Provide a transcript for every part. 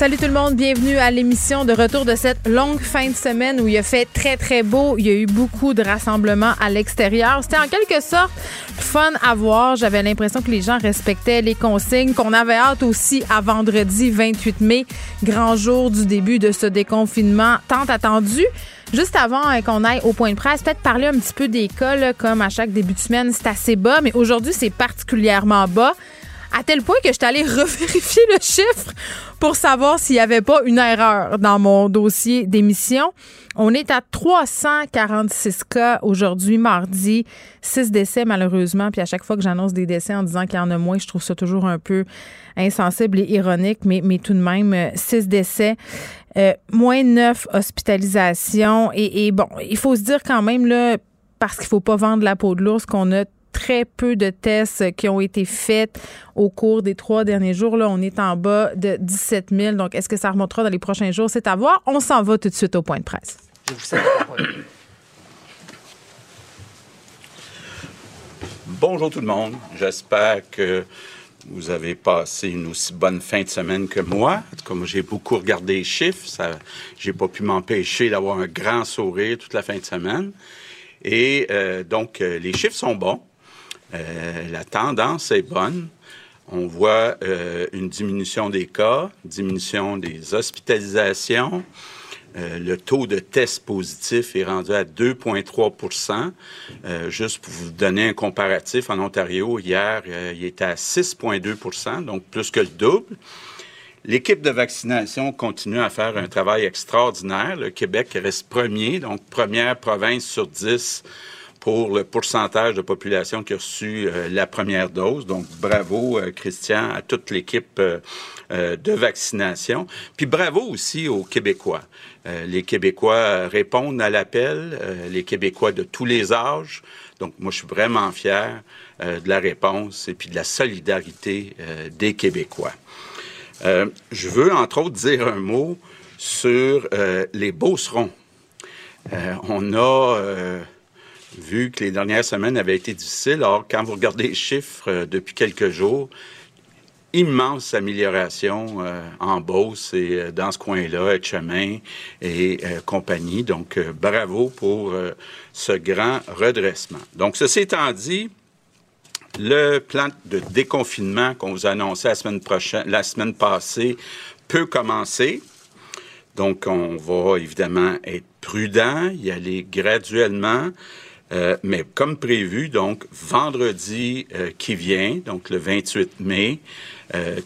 Salut tout le monde, bienvenue à l'émission de retour de cette longue fin de semaine où il a fait très très beau. Il y a eu beaucoup de rassemblements à l'extérieur. C'était en quelque sorte fun à voir. J'avais l'impression que les gens respectaient les consignes, qu'on avait hâte aussi à vendredi 28 mai, grand jour du début de ce déconfinement tant attendu. Juste avant euh, qu'on aille au point de presse, peut-être parler un petit peu des cas, comme à chaque début de semaine, c'est assez bas, mais aujourd'hui, c'est particulièrement bas à tel point que je suis allée revérifier le chiffre pour savoir s'il n'y avait pas une erreur dans mon dossier d'émission. On est à 346 cas aujourd'hui, mardi. 6 décès, malheureusement. Puis à chaque fois que j'annonce des décès en disant qu'il y en a moins, je trouve ça toujours un peu insensible et ironique, mais, mais tout de même, 6 décès. Euh, moins 9 hospitalisations. Et, et bon, il faut se dire quand même, là, parce qu'il faut pas vendre la peau de l'ours, qu'on a très peu de tests qui ont été faits au cours des trois derniers jours. Là, on est en bas de 17 000. Donc, est-ce que ça remontera dans les prochains jours? C'est à voir. On s'en va tout de suite au point de presse. Je vous Bonjour tout le monde. J'espère que vous avez passé une aussi bonne fin de semaine que moi. Comme j'ai beaucoup regardé les chiffres, ça, j'ai pas pu m'empêcher d'avoir un grand sourire toute la fin de semaine. Et euh, donc, euh, les chiffres sont bons. Euh, la tendance est bonne. On voit euh, une diminution des cas, diminution des hospitalisations. Euh, le taux de tests positifs est rendu à 2,3% Juste pour vous donner un comparatif, en Ontario, hier, il était à 6,2% donc plus que le double. L'équipe de vaccination continue à faire un travail extraordinaire. Le Québec reste premier, donc première province sur 10 pour le pourcentage de population qui a reçu euh, la première dose. Donc, bravo, euh, Christian, à toute l'équipe euh, de vaccination. Puis bravo aussi aux Québécois. les Québécois répondent à l'appel, les Québécois de tous les âges. Donc, moi, je suis vraiment fier de la réponse et puis de la solidarité des Québécois. je veux, entre autres, dire un mot sur les Beaucerons. on a vu que les dernières semaines avaient été difficiles. Or, quand vous regardez les chiffres euh, depuis quelques jours, immense amélioration euh, en Beauce et euh, dans ce coin-là, chemin et compagnie. Donc, bravo pour ce grand redressement. Donc, ceci étant dit, le plan de déconfinement qu'on vous a annoncé la semaine prochaine, la semaine passée, peut commencer. Donc, on va évidemment être prudent, y aller graduellement. Euh, mais comme prévu, donc vendredi euh, qui vient, donc le 28 mai, euh,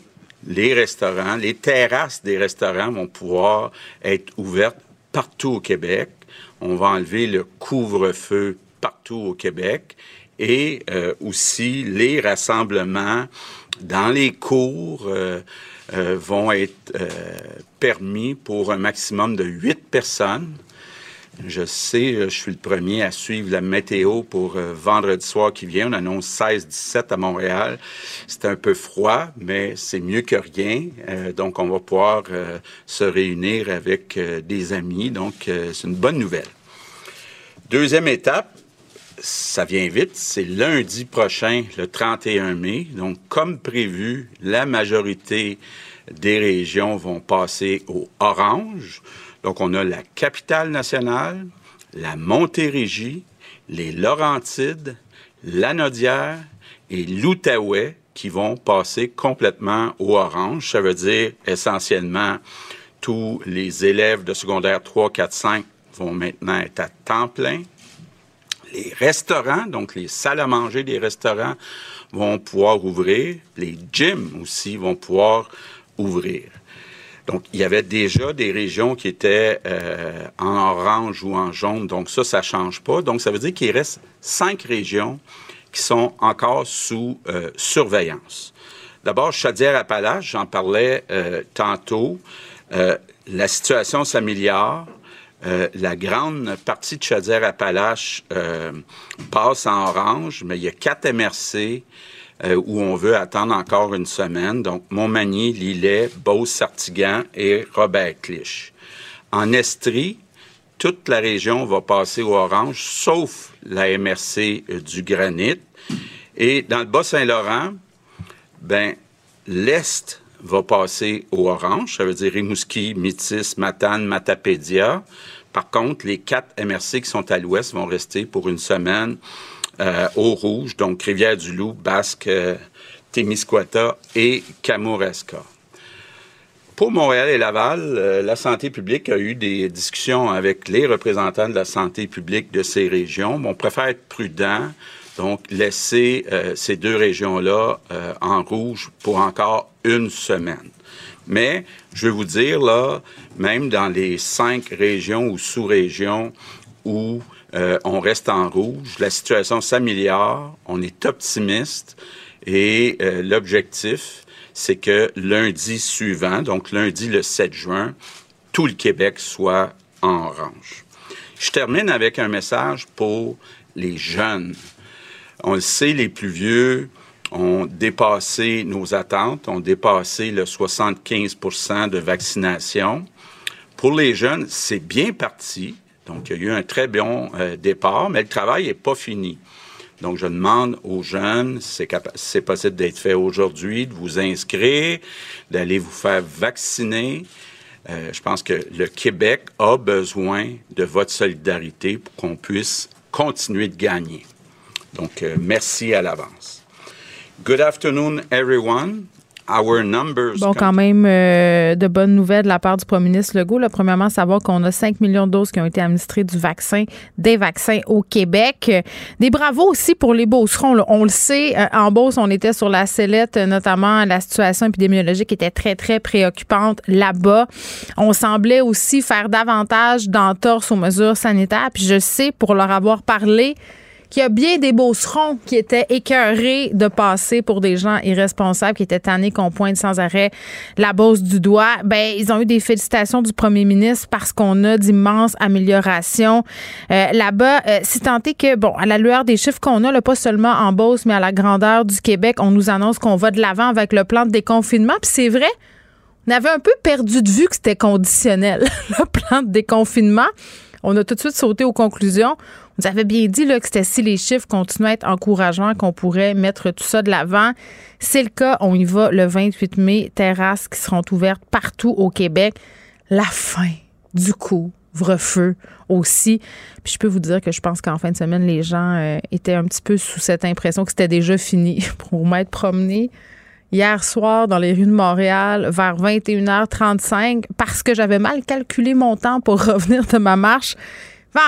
les restaurants, les terrasses des restaurants vont pouvoir être ouvertes partout au Québec. On va enlever le couvre-feu partout au Québec et aussi les rassemblements dans les cours vont être permis pour un maximum de huit personnes. Je sais, euh, je suis le premier à suivre la météo pour euh, vendredi soir qui vient. On annonce 16-17 à Montréal. C'est un peu froid, mais c'est mieux que rien. Euh, donc, on va pouvoir se réunir avec des amis. Donc, c'est une bonne nouvelle. Deuxième étape, ça vient vite, c'est lundi prochain, le 31 mai. Donc, comme prévu, la majorité des régions vont passer au orange. Donc, on a la capitale nationale, la Montérégie, les Laurentides, l'Anodière et l'Outaouais qui vont passer complètement au orange. Ça veut dire essentiellement tous les élèves de secondaire 3, 4, 5 vont maintenant être à temps plein. Les restaurants, donc les salles à manger des restaurants, vont pouvoir ouvrir. Les gyms aussi vont pouvoir ouvrir. Donc, il y avait déjà des régions qui étaient euh, en orange ou en jaune. Donc, ça, ça change pas. Donc, ça veut dire qu'il reste cinq régions qui sont encore sous euh, surveillance. D'abord, Chaudière-Appalaches, j'en parlais euh, tantôt. la situation s'améliore. La grande partie de Chaudière-Appalaches passe en orange, mais il y a quatre MRC euh, où on veut attendre encore une semaine. Donc, Montmagny, Lillet, Beauce-Sartigan et Robert-Clich. En Estrie, toute la région va passer au orange, sauf la MRC du granit. Et dans le Bas-Saint-Laurent, ben, l'Est va passer au orange, ça veut dire Rimouski, Métis, Matane, Matapédia. Par contre, les quatre MRC qui sont à l'ouest vont rester pour une semaine euh, au rouge, donc Rivière-du-Loup, Basque, euh, Témiscouata et Kamouraska. Pour Montréal et Laval, euh, la santé publique a eu des discussions avec les représentants de la santé publique de ces régions. on préfère être prudent, donc laisser ces deux régions-là en rouge pour encore une semaine. Mais je vais vous dire, là, même dans les cinq régions ou sous-régions où euh, on reste en rouge, la situation s'améliore, on est optimiste et euh, l'objectif, c'est que lundi suivant, donc lundi le 7 juin, tout le Québec soit en orange. Je termine avec un message pour les jeunes. On le sait, les plus vieux, ont dépassé nos attentes, ont dépassé le 75% de vaccination. Pour les jeunes, c'est bien parti. Donc, il y a eu un très bon euh, départ, mais le travail n'est pas fini. Donc, je demande aux jeunes, si c'est possible d'être fait aujourd'hui, de vous inscrire, d'aller vous faire vacciner. Euh, je pense que le Québec a besoin de votre solidarité pour qu'on puisse continuer de gagner. Donc, euh, merci à l'avance. Good afternoon, everyone. Our numbers bon, quand même, euh, de bonnes nouvelles de la part du premier ministre Legault. Là, premièrement, savoir qu'on a 5 millions de doses qui ont été administrées du vaccin, des vaccins au Québec. Des bravos aussi pour les Beaucerons. On le sait, euh, en Beauce, on était sur la sellette, notamment la situation épidémiologique était très, très préoccupante là-bas. On semblait aussi faire davantage d'entorses aux mesures sanitaires. Puis je sais, pour leur avoir parlé, qu'il y a bien des beaucerons qui étaient écœurés de passer pour des gens irresponsables, qui étaient tannés qu'on pointe sans arrêt la bosse du doigt. Ben, ils ont eu des félicitations du premier ministre parce qu'on a d'immenses améliorations euh, là-bas. Euh, si tant est que, bon, à la lueur des chiffres qu'on a, là, pas seulement en Beauce, mais à la grandeur du Québec, on nous annonce qu'on va de l'avant avec le plan de déconfinement. Puis c'est vrai, on avait un peu perdu de vue que c'était conditionnel, le plan de déconfinement. On a tout de suite sauté aux conclusions. Vous avez bien dit là, que c'était si les chiffres continuaient à être encourageants qu'on pourrait mettre tout ça de l'avant. C'est le cas. On y va le 28 mai. Terrasses qui seront ouvertes partout au Québec. La fin du couvre-feu aussi. Puis je peux vous dire que je pense qu'en fin de semaine, les gens euh, étaient un petit peu sous cette impression que c'était déjà fini pour m'être promené hier soir dans les rues de Montréal vers 21h35 parce que j'avais mal calculé mon temps pour revenir de ma marche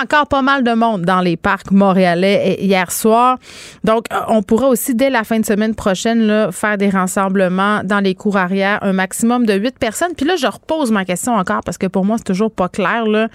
encore pas mal de monde dans les parcs montréalais hier soir. Donc, euh, on pourra aussi, dès la fin de semaine prochaine, faire des rassemblements dans les cours arrière, un maximum de huit personnes. Puis là, je repose ma question encore parce que pour moi, c'est toujours pas clair. Là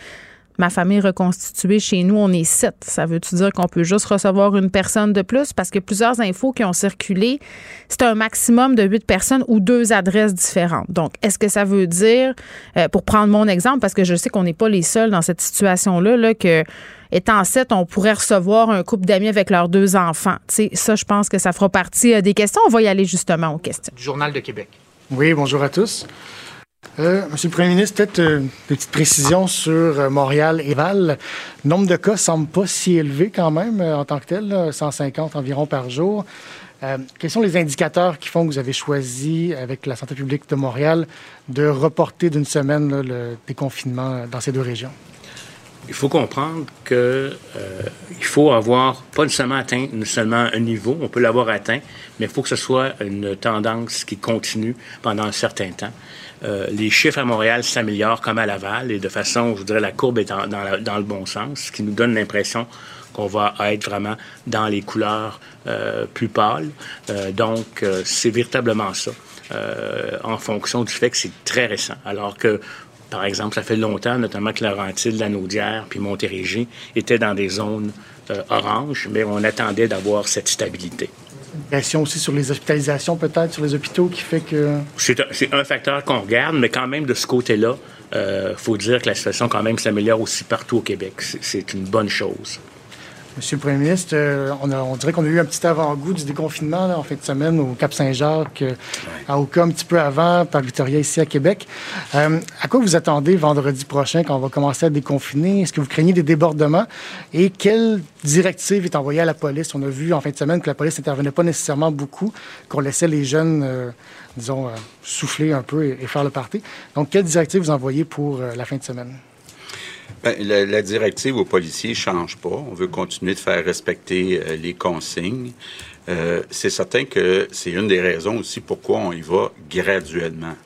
ma famille reconstituée, chez nous, on est sept. Ça veut-tu dire qu'on peut juste recevoir une personne de plus? Parce que plusieurs infos qui ont circulé, c'est un maximum de huit personnes ou deux adresses différentes. Donc, est-ce que ça veut dire, euh, pour prendre mon exemple, parce que je sais qu'on n'est pas les seuls dans cette situation-là, là, que étant sept, on pourrait recevoir un couple d'amis avec leurs deux enfants? sais, ça, je pense que ça fera partie euh, des questions. On va y aller justement aux questions. Du Journal de Québec. Oui, bonjour à tous. Euh, Monsieur le Premier ministre, peut-être euh, une petite précision sur euh, Montréal et Val. Le nombre de cas semble pas si élevé quand même en tant que tel, 150 environ par jour. quels sont les indicateurs qui font que vous avez choisi, avec la santé publique de Montréal, de reporter d'une semaine le déconfinement dans ces deux régions? Il faut comprendre qu'il faut avoir pas seulement atteint seulement un niveau, on peut l'avoir atteint, mais il faut que ce soit une tendance qui continue pendant un certain temps. Euh, les chiffres à Montréal s'améliorent comme à Laval et de façon, je dirais, la courbe est dans, le bon sens, ce qui nous donne l'impression qu'on va être vraiment dans les couleurs euh, plus pâles. Euh, donc, c'est véritablement ça, en fonction du fait que c'est très récent. Alors que, par exemple, ça fait longtemps, notamment que Laurentide, la Naudière, puis Montérégie étaient dans des zones oranges, mais on attendait d'avoir cette stabilité. Pression aussi sur les hospitalisations, peut-être, sur les hôpitaux, qui fait que... C'est un, facteur qu'on regarde, mais quand même, de ce côté-là, il euh, faut dire que la situation, quand même, s'améliore aussi partout au Québec. C'est une bonne chose. Monsieur le Premier ministre, euh, on, on, dirait qu'on a eu un petit avant-goût du déconfinement en fin de semaine au Cap-Saint-Jacques, euh, à Oka un petit peu avant, par Victoria ici à Québec. Euh, à quoi vous attendez vendredi prochain quand on va commencer à déconfiner? Est-ce que vous craignez des débordements? Et quelle directive est envoyée à la police? On a vu en fin de semaine que la police n'intervenait pas nécessairement beaucoup, qu'on laissait les jeunes, disons, souffler un peu et, et, faire le party. Donc, quelle directive vous envoyez pour la fin de semaine? Bien, la, directive aux policiers ne change pas. On veut continuer de faire respecter euh, les consignes. Euh, c'est certain que c'est une des raisons aussi pourquoi on y va graduellement.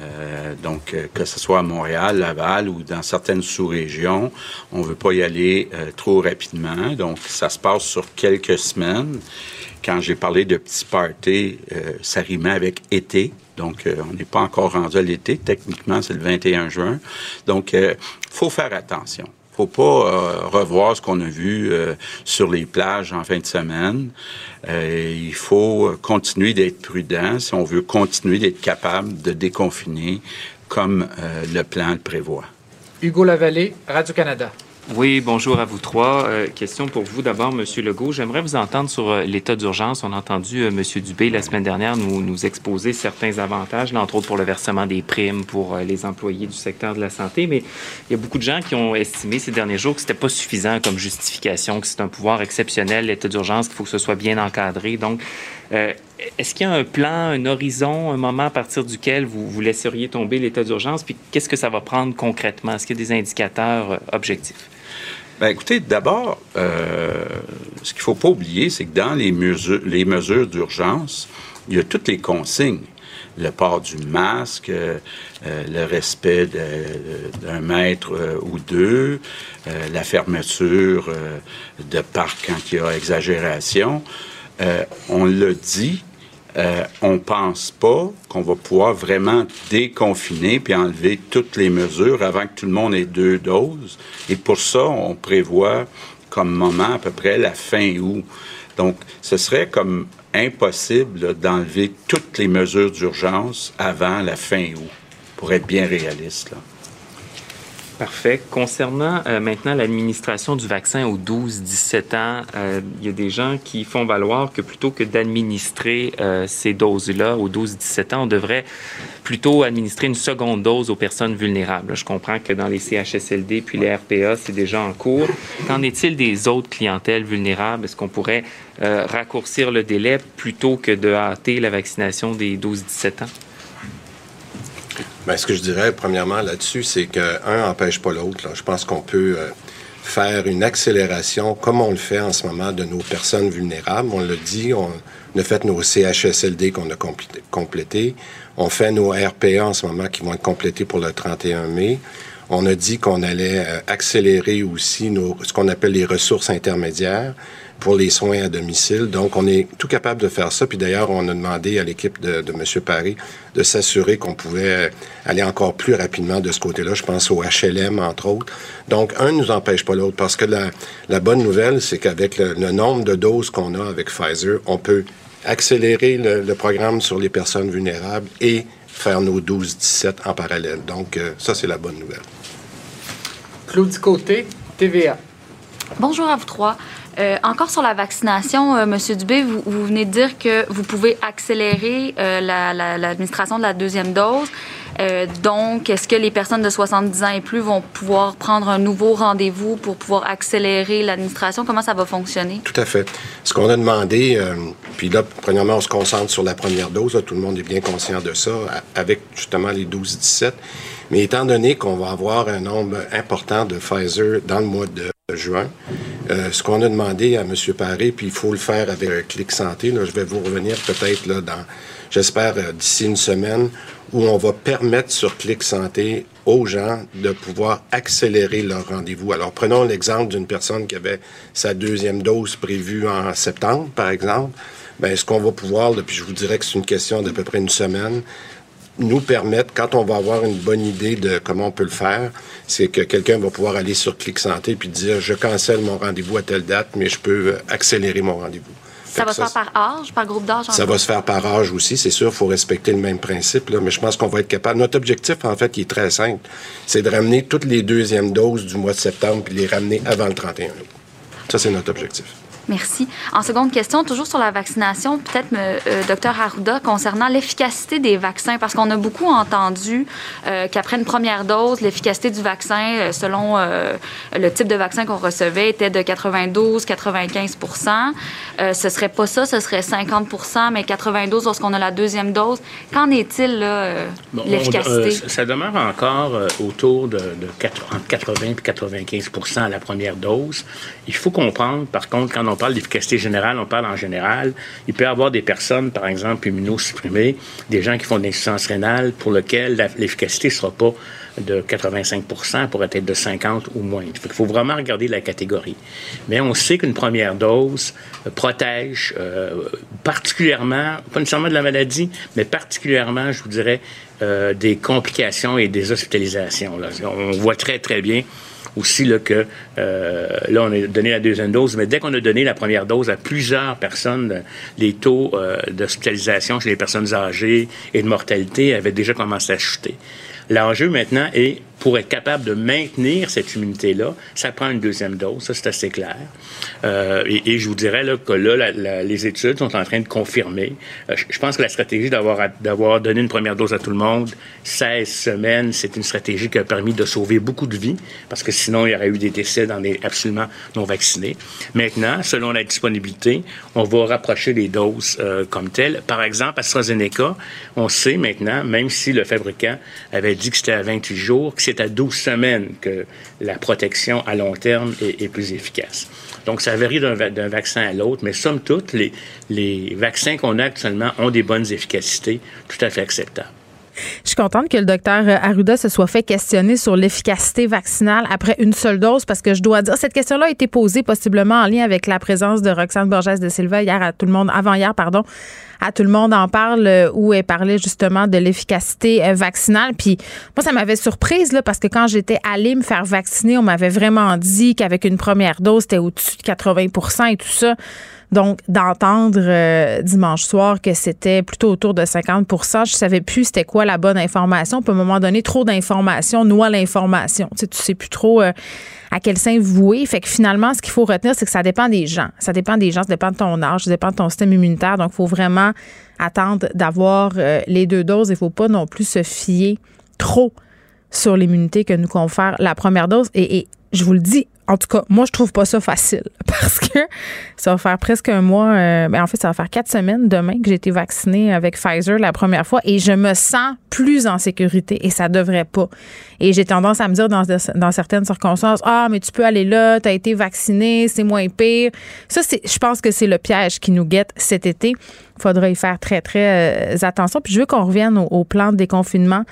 Euh, donc, euh, que ce soit à Montréal, Laval ou dans certaines sous-régions, on ne veut pas y aller trop rapidement. Donc, ça se passe sur quelques semaines. Quand j'ai parlé de petits parties, ça rimait avec été. Donc, euh, on n'est pas encore rendu à l'été. Techniquement, c'est le 21 juin. Donc, il euh, faut faire attention. faut pas euh, revoir ce qu'on a vu sur les plages en fin de semaine. il faut continuer d'être prudent si on veut continuer d'être capable de déconfiner comme le plan le prévoit. Hugo Lavallée, Radio-Canada. Oui, bonjour à vous trois. Euh, question pour vous d'abord, Monsieur Legault. J'aimerais vous entendre sur euh, l'état d'urgence. On a entendu euh, Monsieur Dubé la semaine dernière nous, nous exposer certains avantages, là, entre autres pour le versement des primes pour les employés du secteur de la santé. Mais il y a beaucoup de gens qui ont estimé ces derniers jours que c'était pas suffisant comme justification, que c'est un pouvoir exceptionnel, l'état d'urgence, qu'il faut que ce soit bien encadré. Donc, est-ce qu'il y a un plan, un horizon, un moment à partir duquel vous, vous laisseriez tomber l'état d'urgence? Puis qu'est-ce que ça va prendre concrètement? Est-ce qu'il y a des indicateurs objectifs? Bien, écoutez, d'abord, euh, ce qu'il ne faut pas oublier, c'est que dans les mesures, les mesures d'urgence, il y a toutes les consignes. Le port du masque, euh, le respect d'un mètre euh, ou deux, la fermeture de parcs quand il y a exagération. on l'a dit, euh, on pense pas qu'on va pouvoir vraiment déconfiner puis enlever toutes les mesures avant que tout le monde ait deux doses. Et pour ça, on prévoit comme moment à peu près la fin août. Donc, ce serait comme impossible d'enlever toutes les mesures d'urgence avant la fin août, pour être bien réaliste. Parfait. Concernant euh, maintenant l'administration du vaccin aux 12-17 ans, euh, il y a des gens qui font valoir que plutôt que d'administrer euh, ces doses-là aux 12-17 ans, on devrait plutôt administrer une seconde dose aux personnes vulnérables. Je comprends que dans les CHSLD puis les RPA, c'est déjà en cours. Qu'en est-il des autres clientèles vulnérables? Est-ce qu'on pourrait raccourcir le délai plutôt que de hâter la vaccination des 12-17 ans? Bien, ce que je dirais, premièrement, là-dessus, c'est qu'un n'empêche pas l'autre. Je pense qu'on peut euh, faire une accélération, comme on le fait en ce moment, de nos personnes vulnérables. On l'a dit, on a fait nos CHSLD qu'on a complétés. On fait nos RPA en ce moment qui vont être complétés pour le 31 mai. On a dit qu'on allait euh, accélérer aussi nos, ce qu'on appelle les ressources intermédiaires pour les soins à domicile. Donc, on est tout capable de faire ça. Puis d'ailleurs, on a demandé à l'équipe de, de M. Paris de s'assurer qu'on pouvait aller encore plus rapidement de ce côté-là. Je pense au HLM, entre autres. Donc, un ne nous empêche pas l'autre parce que la, la, bonne nouvelle, c'est qu'avec le, nombre de doses qu'on a avec Pfizer, on peut accélérer le, le, programme sur les personnes vulnérables et faire nos 12-17 en parallèle. Donc, euh, ça, c'est la bonne nouvelle. Claudie Côté, TVA. Bonjour à vous trois. Euh, encore sur la vaccination, euh, Monsieur Dubé, vous, venez de dire que vous pouvez accélérer euh, l'administration de la deuxième dose. donc, est-ce que les personnes de 70 ans et plus vont pouvoir prendre un nouveau rendez-vous pour pouvoir accélérer l'administration? Comment ça va fonctionner? Tout à fait. Ce qu'on a demandé, puis là, premièrement, on se concentre sur la première dose. tout le monde est bien conscient de ça, avec justement les 12-17. Mais étant donné qu'on va avoir un nombre important de Pfizer dans le mois de juin. Euh, ce qu'on a demandé à M. Paré, puis il faut le faire avec euh, Clic Santé, là, je vais vous revenir peut-être là dans, j'espère, euh, d'ici une semaine, où on va permettre sur Clic Santé aux gens de pouvoir accélérer leur rendez-vous. Alors, prenons l'exemple d'une personne qui avait sa deuxième dose prévue en septembre, par exemple. Bien, ce qu'on va pouvoir, puis je vous dirais que c'est une question d'à peu près une semaine, nous permettre, quand on va avoir une bonne idée de comment on peut le faire, c'est que quelqu'un va pouvoir aller sur Clic Santé puis dire je cancelle mon rendez-vous à telle date, mais je peux accélérer mon rendez-vous. Ça va se faire par âge, par groupe d'âge? Ça va se faire par âge aussi, c'est sûr. Il faut respecter le même principe, là, mais je pense qu'on va être capable. Notre objectif, en fait, il est très simple. C'est de ramener toutes les deuxièmes doses du mois de septembre puis les ramener avant le 31 août. Ça, c'est notre objectif. Merci. En seconde question, toujours sur la vaccination, peut-être, euh, docteur Arruda, concernant l'efficacité des vaccins, parce qu'on a beaucoup entendu euh, qu'après une première dose, l'efficacité du vaccin, euh, selon euh, le type de vaccin qu'on recevait, était de 92-95 euh, Ce serait pas ça, ce serait 50% mais 92 lorsqu'on a la deuxième dose. Qu'en est-il, là, Bon, l'efficacité? ça demeure encore autour de, de quatre- entre 80 et 95% à la première dose. Il faut comprendre, par contre, quand on parle d'efficacité générale, on parle en général. Il peut y avoir des personnes, par exemple, immunosupprimées, des gens qui font de l'insuffisance rénale, pour lesquels l'efficacité ne sera pas de 85 pourrait être de 50 ou moins. Il faut vraiment regarder la catégorie. Mais on sait qu'une première dose euh, protège euh, particulièrement, pas nécessairement de la maladie, mais particulièrement, je vous dirais, euh, des complications et des hospitalisations. On voit très, très bien aussi là, que euh, là, on a donné la deuxième dose, mais dès qu'on a donné la première dose à plusieurs personnes, les taux euh, d'hospitalisation chez les personnes âgées et de mortalité avaient déjà commencé à chuter. L'enjeu maintenant est, pour être capable de maintenir cette immunité-là, ça prend une deuxième dose, ça c'est assez clair. Euh, et, et je vous dirais là, que là, la- la- les études sont en train de confirmer. Euh, je, pense que la stratégie d'avoir donné une première dose à tout le monde, 16 semaines, c'est une stratégie qui a permis de sauver beaucoup de vies, parce que sinon il y aurait eu des décès dans des absolument non vaccinés. Maintenant, selon la disponibilité, on va rapprocher les doses euh, comme telles. Par exemple, AstraZeneca, on sait maintenant, même si le fabricant avait dit que c'était à 28 jours, c'est à 12 semaines que la protection à long terme est, plus efficace. Donc, ça varie d'un va- d'un vaccin à l'autre, mais somme toute, les, les vaccins qu'on a actuellement ont des bonnes efficacités tout à fait acceptables. Je suis contente que le docteur Arruda se soit fait questionner sur l'efficacité vaccinale après une seule dose parce que je dois dire, cette question-là a été posée possiblement en lien avec la présence de Roxane Borges de Silva hier à tout le monde, avant-hier, pardon, à tout le monde en parle euh, où elle parlait justement de l'efficacité euh, vaccinale. Puis moi, ça m'avait surprise là, parce que quand j'étais allée me faire vacciner, on m'avait vraiment dit qu'avec une première dose, c'était au-dessus de 80% et tout ça. Donc, d'entendre euh, dimanche soir que c'était plutôt autour de 50% je savais plus c'était quoi la bonne information. Puis à un moment donné, trop d'informations noie l'information. Tu sais, sais plus trop euh, à quel sein vouer. Fait que finalement, ce qu'il faut retenir, c'est que ça dépend des gens. Ça dépend des gens, ça dépend de ton âge, ça dépend de ton système immunitaire. Donc, il faut vraiment attendre d'avoir euh, les deux doses. Il faut pas non plus se fier trop sur l'immunité que nous confère la première dose. Et je vous le dis, en tout cas, moi, je trouve pas ça facile parce que ça va faire presque un mois. euh, ben, en fait, ça va faire quatre semaines demain que j'ai été vaccinée avec Pfizer la première fois et je me sens plus en sécurité et ça devrait pas. Et j'ai tendance à me dire dans, dans certaines circonstances, ah, mais tu peux aller là, tu as été vacciné, c'est moins pire. Ça, je pense que c'est le piège qui nous guette cet été. Il faudra y faire très, très euh, attention. Puis je veux qu'on revienne au, plan de déconfinement.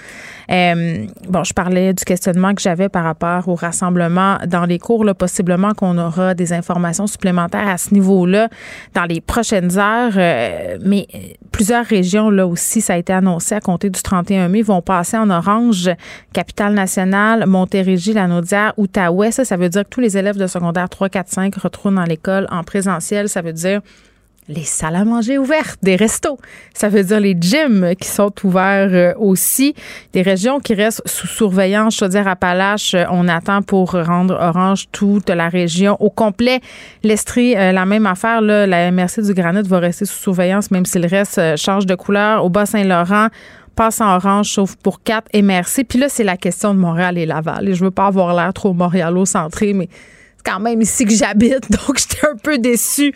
Euh, bon, je parlais du questionnement que j'avais par rapport au rassemblement dans les cours. Là, possiblement qu'on aura des informations supplémentaires à ce niveau-là dans les prochaines heures. Euh, mais plusieurs régions, là aussi, ça a été annoncé à compter du 31 mai, vont passer en orange. Capitale-Nationale, Montérégie, Lanaudière, Outaouais. Ça, ça veut dire que tous les élèves de secondaire 3, 4, 5 retournent dans l'école en présentiel. Ça veut dire les salles à manger ouvertes, des restos. Ça veut dire les gyms qui sont ouverts euh, aussi. Des régions qui restent sous surveillance. Chaudière-Appalaches, euh, on attend pour rendre orange toute la région au complet. L'Estrie, euh, la même affaire. La MRC du Granit va rester sous surveillance, même si le reste change de couleur. Au Bas-Saint-Laurent, passe en orange, sauf pour 4 MRC. Puis là, c'est la question de Montréal et Laval. Et je veux pas avoir l'air trop montréalo-centré, mais c'est quand même ici que j'habite. Donc, j'étais un peu déçue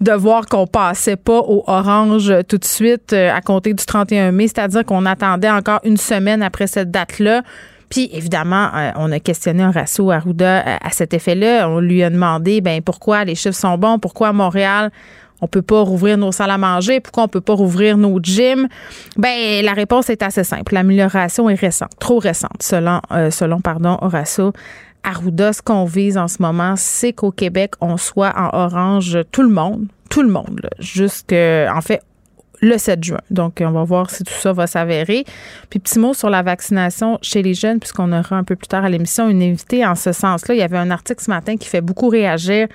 de voir qu'on passait pas au orange tout de suite euh, à compter du 31 mai, c'est-à-dire qu'on attendait encore une semaine après cette date-là. Puis évidemment, euh, on a questionné Horacio Arruda euh, à cet effet-là. On lui a demandé ben pourquoi les chiffres sont bons, pourquoi Montréal on peut pas rouvrir nos salles à manger, pourquoi on peut pas rouvrir nos gyms? Ben la réponse est assez simple. L'amélioration est récente, trop récente, selon euh, pardon Horacio Arruda, ce qu'on vise en ce moment, c'est qu'au Québec, on soit en orange tout le monde, tout le monde, jusque, en fait, le 7 juin. Donc, on va voir si tout ça va s'avérer. Puis, petit mot sur la vaccination chez les jeunes, puisqu'on aura un peu plus tard à l'émission une invitée en ce sens-là. Il y avait un article ce matin qui fait beaucoup réagir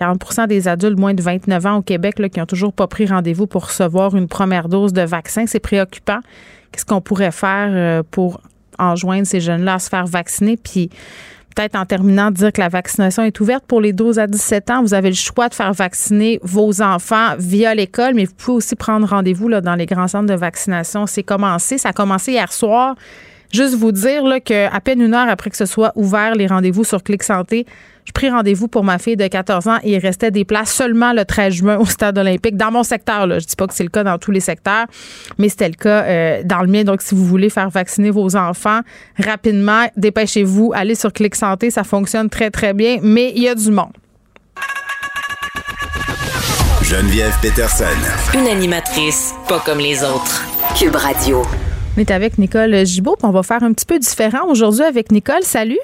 40% des adultes moins de 29 ans au Québec qui ont toujours pas pris rendez-vous pour recevoir une première dose de vaccin. C'est préoccupant. Qu'est-ce qu'on pourrait faire euh, pour enjoindre ces jeunes-là à se faire vacciner? Puis peut-être en terminant, dire que la vaccination est ouverte pour les 12 à 17 ans. Vous avez le choix de faire vacciner vos enfants via l'école, mais vous pouvez aussi prendre rendez-vous dans les grands centres de vaccination. C'est commencé. Ça a commencé hier soir. Juste vous dire là, qu'à peine une heure après que ce soit ouvert les rendez-vous sur Clic Santé, je pris rendez-vous pour ma fille de 14 ans et il restait des places seulement le 13 juin au stade olympique dans mon secteur. Là. Je dis pas que c'est le cas dans tous les secteurs, mais c'était le cas euh, dans le mien. Donc, si vous voulez faire vacciner vos enfants rapidement, dépêchez-vous, allez sur Clic Santé, ça fonctionne très, très bien, mais il y a du monde. Geneviève Peterson. Une animatrice pas comme les autres. Cube Radio. On est avec Nicole Gibault, puis on va faire un petit peu différent aujourd'hui avec Nicole. Salut!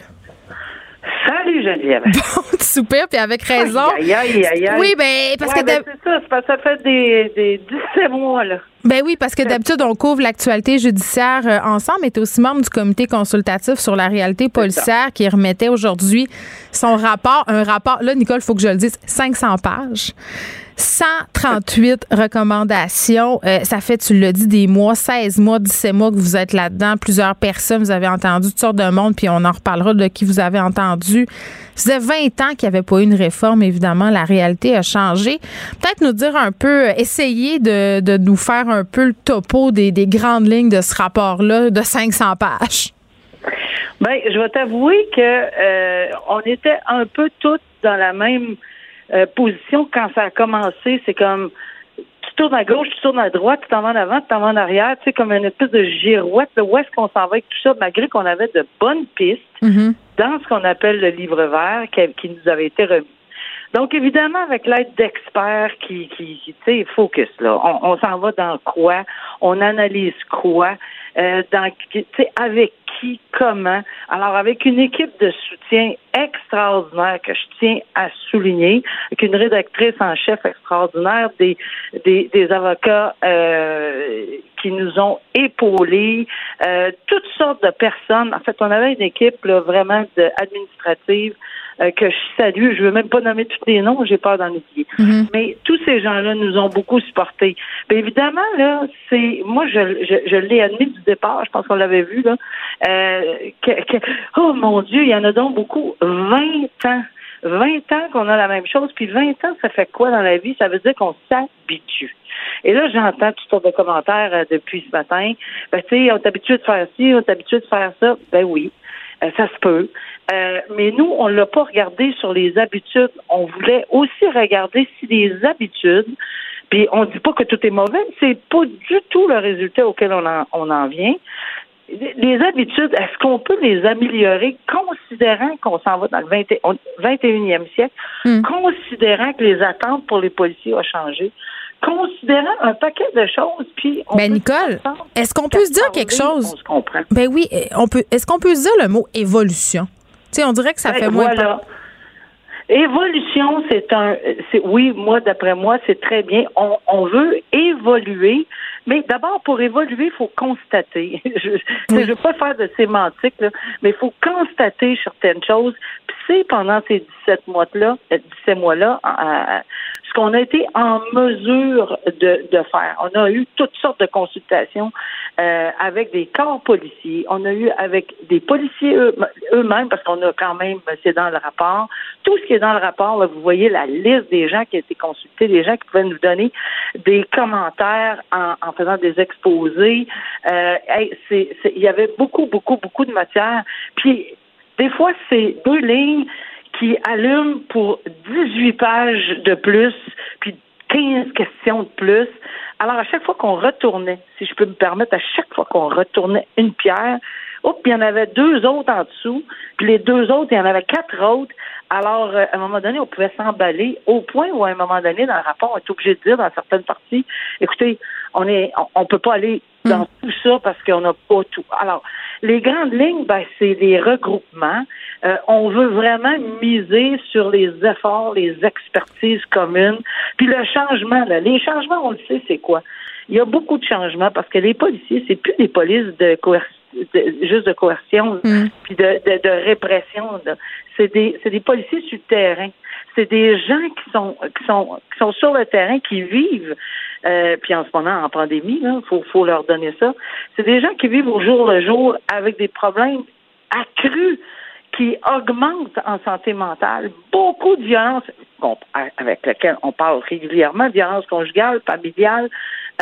Salut Geneviève. Bon, super, puis avec raison. Aïe, aïe, aïe, aïe. Oui, ben parce Ouais, que ben, c'est ça, c'est parce que ça fait des, des 17 mois là. ben oui, parce que d'habitude on couvre l'actualité judiciaire euh, ensemble, mais tu aussi membre du comité consultatif sur la réalité policière qui remettait aujourd'hui son rapport, un rapport là Nicole, faut que je le dise, 500 pages. 138 recommandations. Euh, ça fait, tu l'as dit, des mois, 16 mois, 17 mois que vous êtes là-dedans. Plusieurs personnes, vous avez entendu toutes sortes de monde, puis on en reparlera de qui vous avez entendu. Ça faisait 20 ans qu'il n'y avait pas eu une réforme, évidemment. La réalité a changé. Peut-être nous dire un peu, euh, essayer de, de nous faire un peu le topo des, des grandes lignes de ce rapport-là de 500 pages. Ben, je vais t'avouer que euh, on était un peu toutes dans la même euh, position quand ça a commencé. C'est comme tu tournes à gauche, tu tournes à droite, tu t'en vas en avant, tu t'en vas en arrière, tu sais, comme une espèce de girouette. là. Où est-ce qu'on s'en va avec tout ça, malgré qu'on avait de bonnes pistes dans ce qu'on appelle le livre vert qui, qui nous avait été remis. Donc, évidemment, avec l'aide d'experts qui, qui, qui, tu sais, focus, là. On, on s'en va dans quoi? On analyse quoi? Euh, dans, tu sais, avec Comment? Alors, avec une équipe de soutien extraordinaire que je tiens à souligner, avec une rédactrice en chef extraordinaire, des, des, des avocats euh, qui nous ont épaulés, euh, toutes sortes de personnes. En fait, on avait une équipe là, vraiment de, administrative euh, que je salue. Je veux même pas nommer tous les noms, j'ai peur d'en oublier. Mais tous ces gens-là nous ont beaucoup supportés. Bien évidemment, là, c'est moi je, je, je l'ai admis du départ, je pense qu'on l'avait vu là. euh, que, que- oh mon Dieu, il y en a donc beaucoup. 20 ans. 20 ans qu'on a la même chose, puis 20 ans, ça fait quoi dans la vie? Ça veut dire qu'on s'habitue. Et là, j'entends toutes sortes de commentaires euh, depuis ce matin. Ben, tu sais, on est habitué de faire ci, on est habitué de faire ça. Ben oui, euh, ça se peut. Euh, mais nous, on l'a pas regardé sur les habitudes. On voulait aussi regarder si les habitudes, puis on dit pas que tout est mauvais, c'est pas du tout le résultat auquel on en, on en vient. Les habitudes, est-ce qu'on peut les améliorer considérant qu'on s'en va dans le 20 on- 21e siècle, considérant que les attentes pour les policiers ont changé, considérant un paquet de choses, puis on Ben Nicole, est-ce qu'on peut se dire quelque chose? On se comprend. Ben oui, on peut. Est-ce qu'on peut se dire le mot évolution? Sais, on dirait que ça Ben, fait moins voilà. peur. Évolution, c'est un, c'est oui, moi d'après moi, c'est très bien. On, on veut évoluer, mais d'abord pour évoluer, il faut constater. je ne veux pas faire de sémantique, là, mais il faut constater certaines choses. Puis c'est pendant ces 17 mois-là, euh, 17 mois-là, euh, ce qu'on a été en mesure de, de faire. On a eu toutes sortes de consultations euh, avec des corps policiers. On a eu avec des policiers eux- eux-mêmes, parce qu'on a quand même, c'est dans le rapport, tout ce qui est dans le rapport, là, vous voyez la liste des gens qui ont été consultés, des gens qui pouvaient nous donner des commentaires en, en faisant des exposés. Euh, il y avait beaucoup, beaucoup, beaucoup de matière. Puis, des fois, c'est deux lignes qui allument pour 18 pages de plus, puis 15 questions de plus. Alors, à chaque fois qu'on retournait, si je peux me permettre, à chaque fois qu'on retournait une pierre, hop, il y en avait deux autres en dessous, puis les deux autres, il y en avait quatre autres. Alors, euh, à un moment donné, on pouvait s'emballer au point où, à un moment donné, dans le rapport, on est obligé de dire dans certaines parties, écoutez, on est, on, on peut pas aller dans tout ça parce qu'on n'a pas tout. Alors, les grandes lignes, ben, c'est les regroupements. Euh, on veut vraiment miser sur les efforts, les expertises communes, puis le changement. Là, les changements, on le sait, c'est quoi? Il y a beaucoup de changements parce que les policiers, c'est plus des polices de coercition de- juste de coercion puis de, de, de répression. C'est des, c'est des policiers sur le terrain. C'est des gens qui sont qui sont qui sont sur le terrain, qui vivent. Euh, puis en ce moment, en pandémie, il faut, faut leur donner ça. C'est des gens qui vivent au jour le jour avec des problèmes accrus qui augmentent en santé mentale. Beaucoup de violences avec lesquelles on parle régulièrement, violence conjugale, familiale,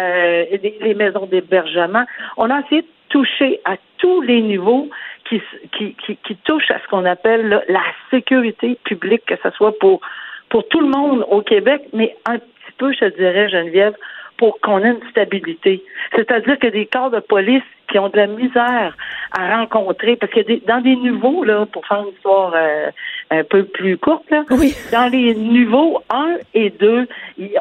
euh, les, les maisons d'hébergement. On a essayé de toucher à tous les niveaux qui, qui, qui, qui touchent à ce qu'on appelle la sécurité publique, que ce soit pour, pour tout le monde au Québec, mais un petit peu, je dirais, Geneviève, pour qu'on ait une stabilité. C'est-à-dire que des corps de police qui ont de la misère à rencontrer, parce que dans des niveaux, là, pour faire une histoire euh, un peu plus courte, là, dans les niveaux 1 et 2,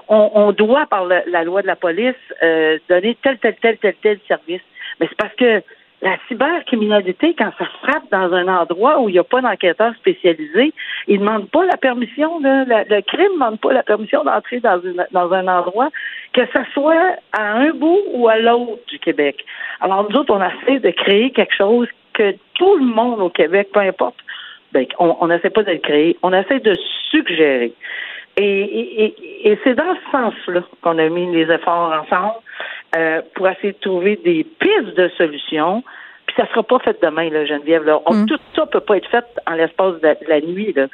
on, on doit, par la, loi de la police, euh, donner tel, tel, tel, tel, tel service. Mais c'est parce que la cybercriminalité, quand ça frappe dans un endroit où il n'y a pas d'enquêteur spécialisé, il ne demande pas la permission, le crime ne demande pas la permission d'entrer dans, dans un endroit, que ce soit à un bout ou à l'autre du Québec. Alors nous autres, on essaie de créer quelque chose que tout le monde au Québec, peu importe, ben, on n'essaie pas de le créer, on essaie de suggérer. Et, et c'est dans ce sens-là qu'on a mis les efforts ensemble. Euh, pour essayer de trouver des pistes de solutions. Puis ça sera pas fait demain, là, Geneviève. Là. Mm. Tout ça peut pas être fait en l'espace de, la nuit. Là.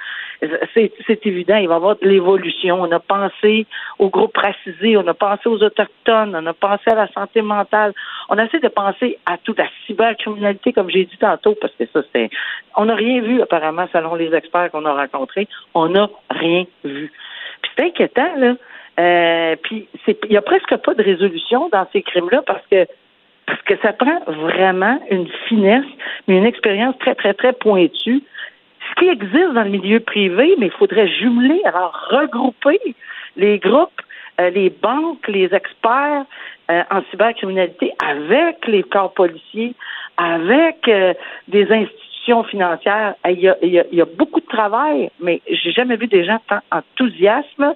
C'est, c'est évident, il va y avoir de l'évolution. On a pensé aux groupes racisés, on a pensé aux autochtones, on a pensé à la santé mentale. On a essayé de penser à toute la cybercriminalité, comme j'ai dit tantôt, parce que ça, c'est. On n'a rien vu, apparemment, selon les experts qu'on a rencontrés. On n'a rien vu. Puis c'est inquiétant, là. Euh, puis il y a presque pas de résolution dans ces crimes-là parce que parce que ça prend vraiment une finesse, mais une expérience très très très pointue. Ce qui existe dans le milieu privé, mais il faudrait jumeler, alors regrouper les groupes, euh, les banques, les experts euh, en cybercriminalité avec les corps policiers, avec des institutions financières. Il y, a, il y, a, beaucoup de travail, mais j'ai jamais vu des gens tant enthousiasme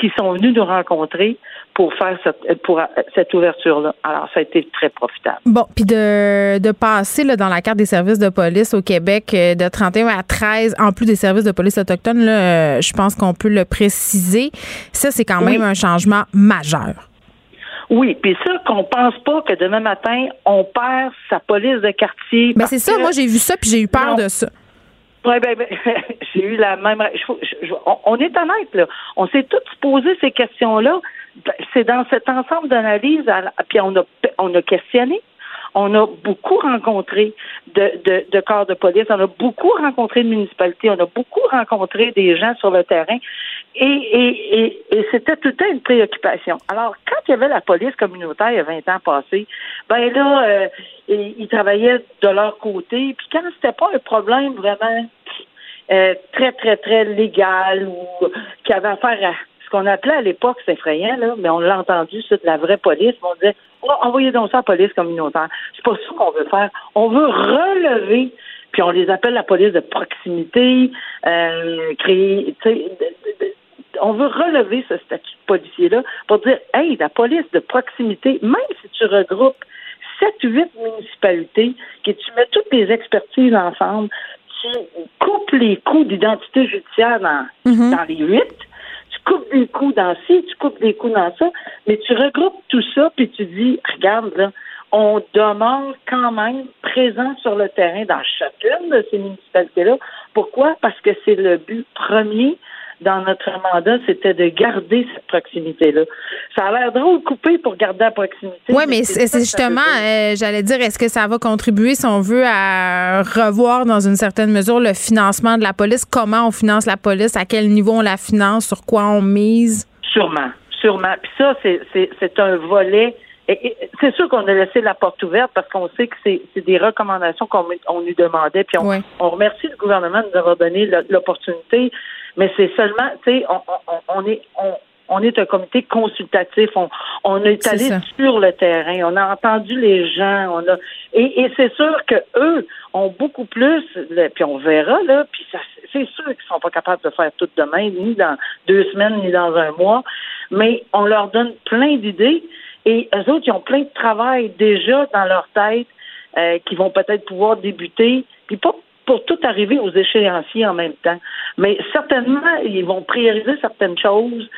qui sont venus nous rencontrer pour faire cette, pour cette ouverture-là. Alors, ça a été très profitable. Bon, puis de, de passer là, dans la carte des services de police au Québec euh, de 31 à 13, en plus des services de police autochtones, là, euh, je pense qu'on peut le préciser. Ça, c'est quand même un changement majeur. Oui, puis ça, qu'on pense pas que demain matin, on perd sa police de quartier. Mais ben, c'est ça, moi j'ai vu ça, puis j'ai eu peur de ça. Oui, ben, ben j'ai eu la même. on, est honnête, là. On s'est tous posé ces questions-là. C'est dans cet ensemble d'analyses, puis on a, on a questionné. On a beaucoup rencontré de, de, de, corps de police, on a beaucoup rencontré de municipalités, on a beaucoup rencontré des gens sur le terrain. Et, et, et, et c'était tout temps une préoccupation. Alors, quand il y avait la police communautaire il y a 20 ans passés, ben là, euh, ils travaillaient de leur côté. Puis quand c'était pas un problème vraiment euh, très, très, très légal ou qui avait affaire à ce qu'on appelait à l'époque, c'est effrayant, là, mais on l'a entendu, c'est de la vraie police. On disait, oh, envoyez donc ça à la police communautaire. C'est pas ça qu'on veut faire. On veut relever, puis on les appelle la police de proximité, euh, créer, on veut relever ce statut de policier-là pour dire, hey, la police de proximité, même si tu regroupes sept, huit municipalités, que tu mets toutes les expertises ensemble, tu coupes les coûts d'identité judiciaire dans, mhm. dans les huit, tu coupes des coûts dans ci, tu coupes des coûts dans ça, mais tu regroupes tout ça, puis tu dis, regarde, là, on demande quand même présent sur le terrain dans chacune de ces municipalités-là. Pourquoi? Parce que c'est le but premier dans notre mandat, c'était de garder cette proximité-là. Ça a l'air drôle coupé pour garder la proximité. Oui, mais, c'est justement, euh, j'allais dire, est-ce que ça va contribuer, si on veut, à revoir dans une certaine mesure le financement de la police? Comment on finance la police? À quel niveau on la finance? Sur quoi on mise? Sûrement, sûrement. Puis ça, c'est un volet c'est sûr qu'on a laissé la porte ouverte parce qu'on sait que c'est des recommandations qu'on on nous demandait. Puis on, on remercie le gouvernement de nous avoir donné l'opportunité mais c'est seulement, tu sais, on, on, est on, est un comité consultatif. On, on est allé sur le terrain. On a entendu les gens. On a et, et c'est sûr que eux ont beaucoup plus. puis on verra là. Puis c'est sûr qu'ils sont pas capables de faire tout demain, ni dans deux semaines, ni dans un mois. Mais on leur donne plein d'idées. Et eux autres, ils ont plein de travail déjà dans leur tête euh, qui vont peut-être pouvoir débuter. Puis pas pour tout arriver aux échéanciers en même temps. Mais certainement, ils vont prioriser certaines choses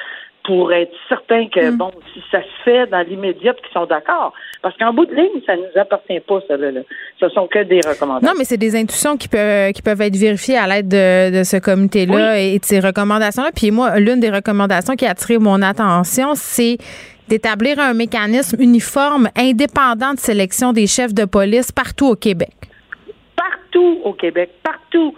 pour être certain que, Mm. bon, si ça se fait dans l'immédiat, qu'ils sont d'accord. Parce qu'en bout de ligne, ça ne nous appartient pas, ça, là. là. Ce sont que des recommandations. Non, mais c'est des intuitions qui peuvent, qui peuvent être vérifiées à l'aide de, de ce comité-là et de ces recommandations-là. Puis moi, l'une des recommandations qui a attiré mon attention, c'est d'établir un mécanisme uniforme indépendant de sélection des chefs de police partout au Québec. Partout au Québec, partout.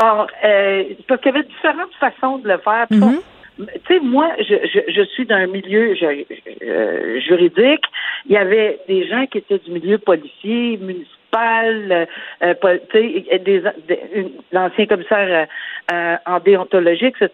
Alors, euh, parce qu'il y avait différentes façons de le faire. Mhm. Tu sais, moi, je, je, je suis d'un milieu je- euh, juridique. Il y avait des gens qui étaient du milieu policier, municipal, euh, euh, pol- tu sais, des, des- une- l'ancien commissaire euh, en déontologie, etc.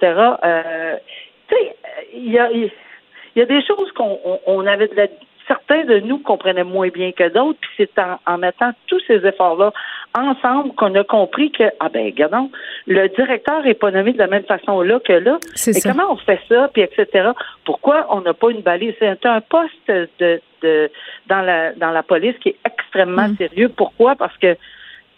Tu sais, il y a, y a des choses qu'on on, on avait de la certains de nous comprenaient moins bien que d'autres, puis c'est en, en mettant tous ces efforts-là ensemble qu'on a compris que, ah ben, regardons, le directeur est pas nommé de la même façon là que là. C'est Et ça. comment on fait ça, puis etc. Pourquoi on n'a pas une balise? C'est un poste de, de dans la dans la police qui est extrêmement Mm. sérieux. Pourquoi? Parce que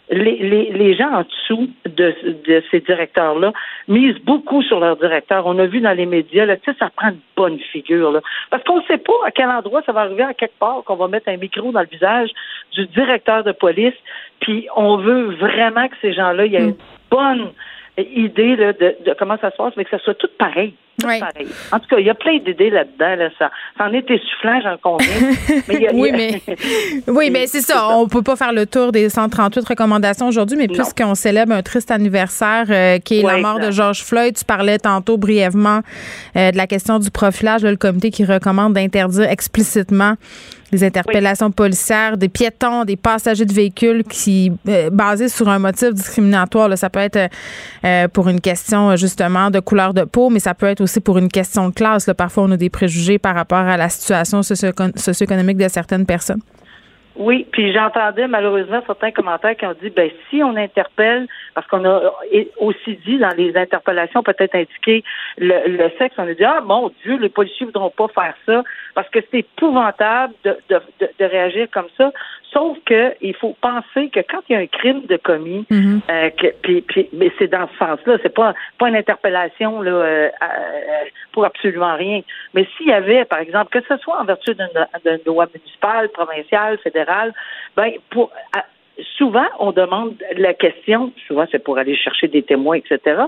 les, les, les gens en dessous de, de ces directeurs-là misent beaucoup sur leur directeur. On a vu dans les médias, là, tu sais, ça prend une bonne figure. Là. Parce qu'on ne sait pas à quel endroit ça va arriver à quelque part qu'on va mettre un micro dans le visage du directeur de police. Puis on veut vraiment que ces gens-là, il y ait une bonne idée là, de, de comment ça se passe, mais que ça soit tout pareil. Tout Oui. pareil. En tout cas, il y a plein d'idées là-dedans. Là, ça, ça en est essoufflant, j'en conviens. mais a- oui, mais, oui, mais c'est ça. On peut pas faire le tour des 138 recommandations aujourd'hui, mais puisqu'on célèbre un triste anniversaire euh, qui est la mort de. George Floyd, tu parlais tantôt brièvement euh, de la question du profilage, là, le comité qui recommande d'interdire explicitement les interpellations policières des piétons, des passagers de véhicules qui euh, basés sur un motif discriminatoire. là. ça peut être euh, pour une question euh, justement de couleur de peau, mais ça peut être aussi pour une question de classe. là. Parfois, on a des préjugés par rapport à la situation socio- socio-économique de certaines personnes. Oui, puis j'entendais malheureusement certains commentaires qui ont dit ben si on interpelle, parce qu'on a aussi dit dans les interpellations peut-être indiqué le, le sexe, on a dit ah mon Dieu, les policiers voudront pas faire ça parce que c'est épouvantable de, de, de, de réagir comme ça. Sauf que il faut penser que quand il y a un crime de commis, euh, que, puis, puis, mais c'est dans ce sens-là, c'est pas pas une interpellation là euh, euh, pour absolument rien. Mais s'il y avait, par exemple, que ce soit en vertu d'une loi municipale, provinciale, fédérale, ben pour à- souvent on demande la question, souvent c'est pour aller chercher des témoins, etc.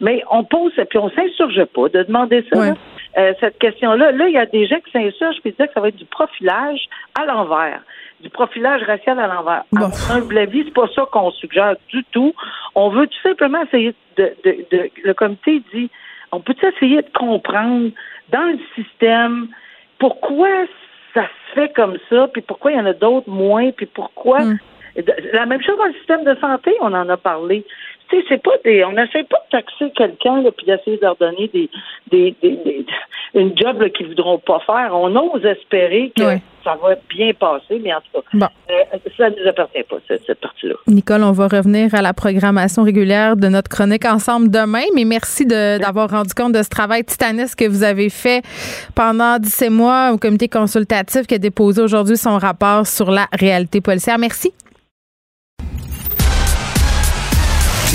Mais on pose puis on s'insurge pas de demander ça. Là. Euh, cette question-là, là, il y a des gens qui s'insurgent puis disent que ça va être du profilage à l'envers du profilage racial à l'envers. Bon. À mon humble avis, c'est pas ça qu'on suggère du tout. On veut tout simplement essayer de, de, de- le comité dit, on peut essayer de comprendre dans le système pourquoi ça se fait comme ça, puis pourquoi il y en a d'autres moins, puis pourquoi Mm. la même chose dans le système de santé, on en a parlé. Tu sais, c'est pas des, on n'essaie pas de taxer quelqu'un puis d'essayer de leur donner des, des, des, des- une job qu'ils voudront pas faire. On ose espérer que ça va bien passer, mais en tout cas, Bon. euh, ça ne nous appartient pas cette, cette partie-là. Nicole, on va revenir à la programmation régulière de notre chronique ensemble demain, mais merci de- d'avoir rendu compte de ce travail titanesque que vous avez fait pendant 17 mois au comité consultatif qui a déposé aujourd'hui son rapport sur la réalité policière. Merci.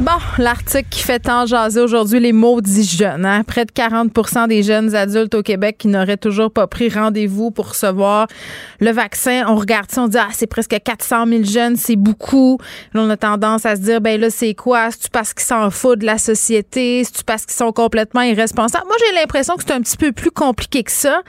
Bon, l'article qui fait tant jaser aujourd'hui les maudits jeunes. Hein? Près de 40% des jeunes adultes au Québec qui n'auraient toujours pas pris rendez-vous pour recevoir le vaccin. On regarde ça, on dit ah c'est presque 400 000 jeunes, c'est beaucoup. Là, on a tendance à se dire ben là c'est quoi? C'est parce qu'ils s'en foutent de la société? C'est parce qu'ils sont complètement irresponsables? Moi j'ai l'impression que c'est un petit peu plus compliqué que ça.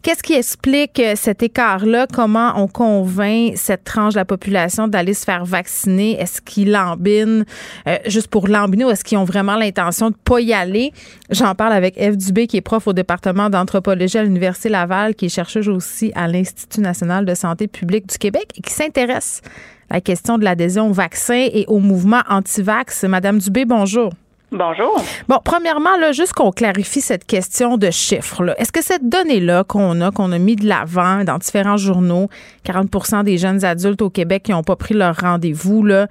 Qu'est-ce qui explique euh, cet écart-là? Comment on convainc cette tranche de la population d'aller se faire vacciner? Est-ce qu'ils lambinent euh, juste pour lambiner ou est-ce qu'ils ont vraiment l'intention de pas y aller? J'en parle avec Eve Dubé, qui est prof au département d'anthropologie à l'Université Laval, qui est chercheuse aussi à l'Institut national de santé publique du Québec et qui s'intéresse à la question de l'adhésion au vaccin et au mouvement anti-vax. Madame Dubé, bonjour. Bonjour. Bon, premièrement, là, juste qu'on clarifie cette question de chiffres. Est-ce que cette donnée-là qu'on a, qu'on a mis de l'avant dans différents journaux, 40% des jeunes adultes au Québec qui n'ont pas pris leur rendez-vous, là,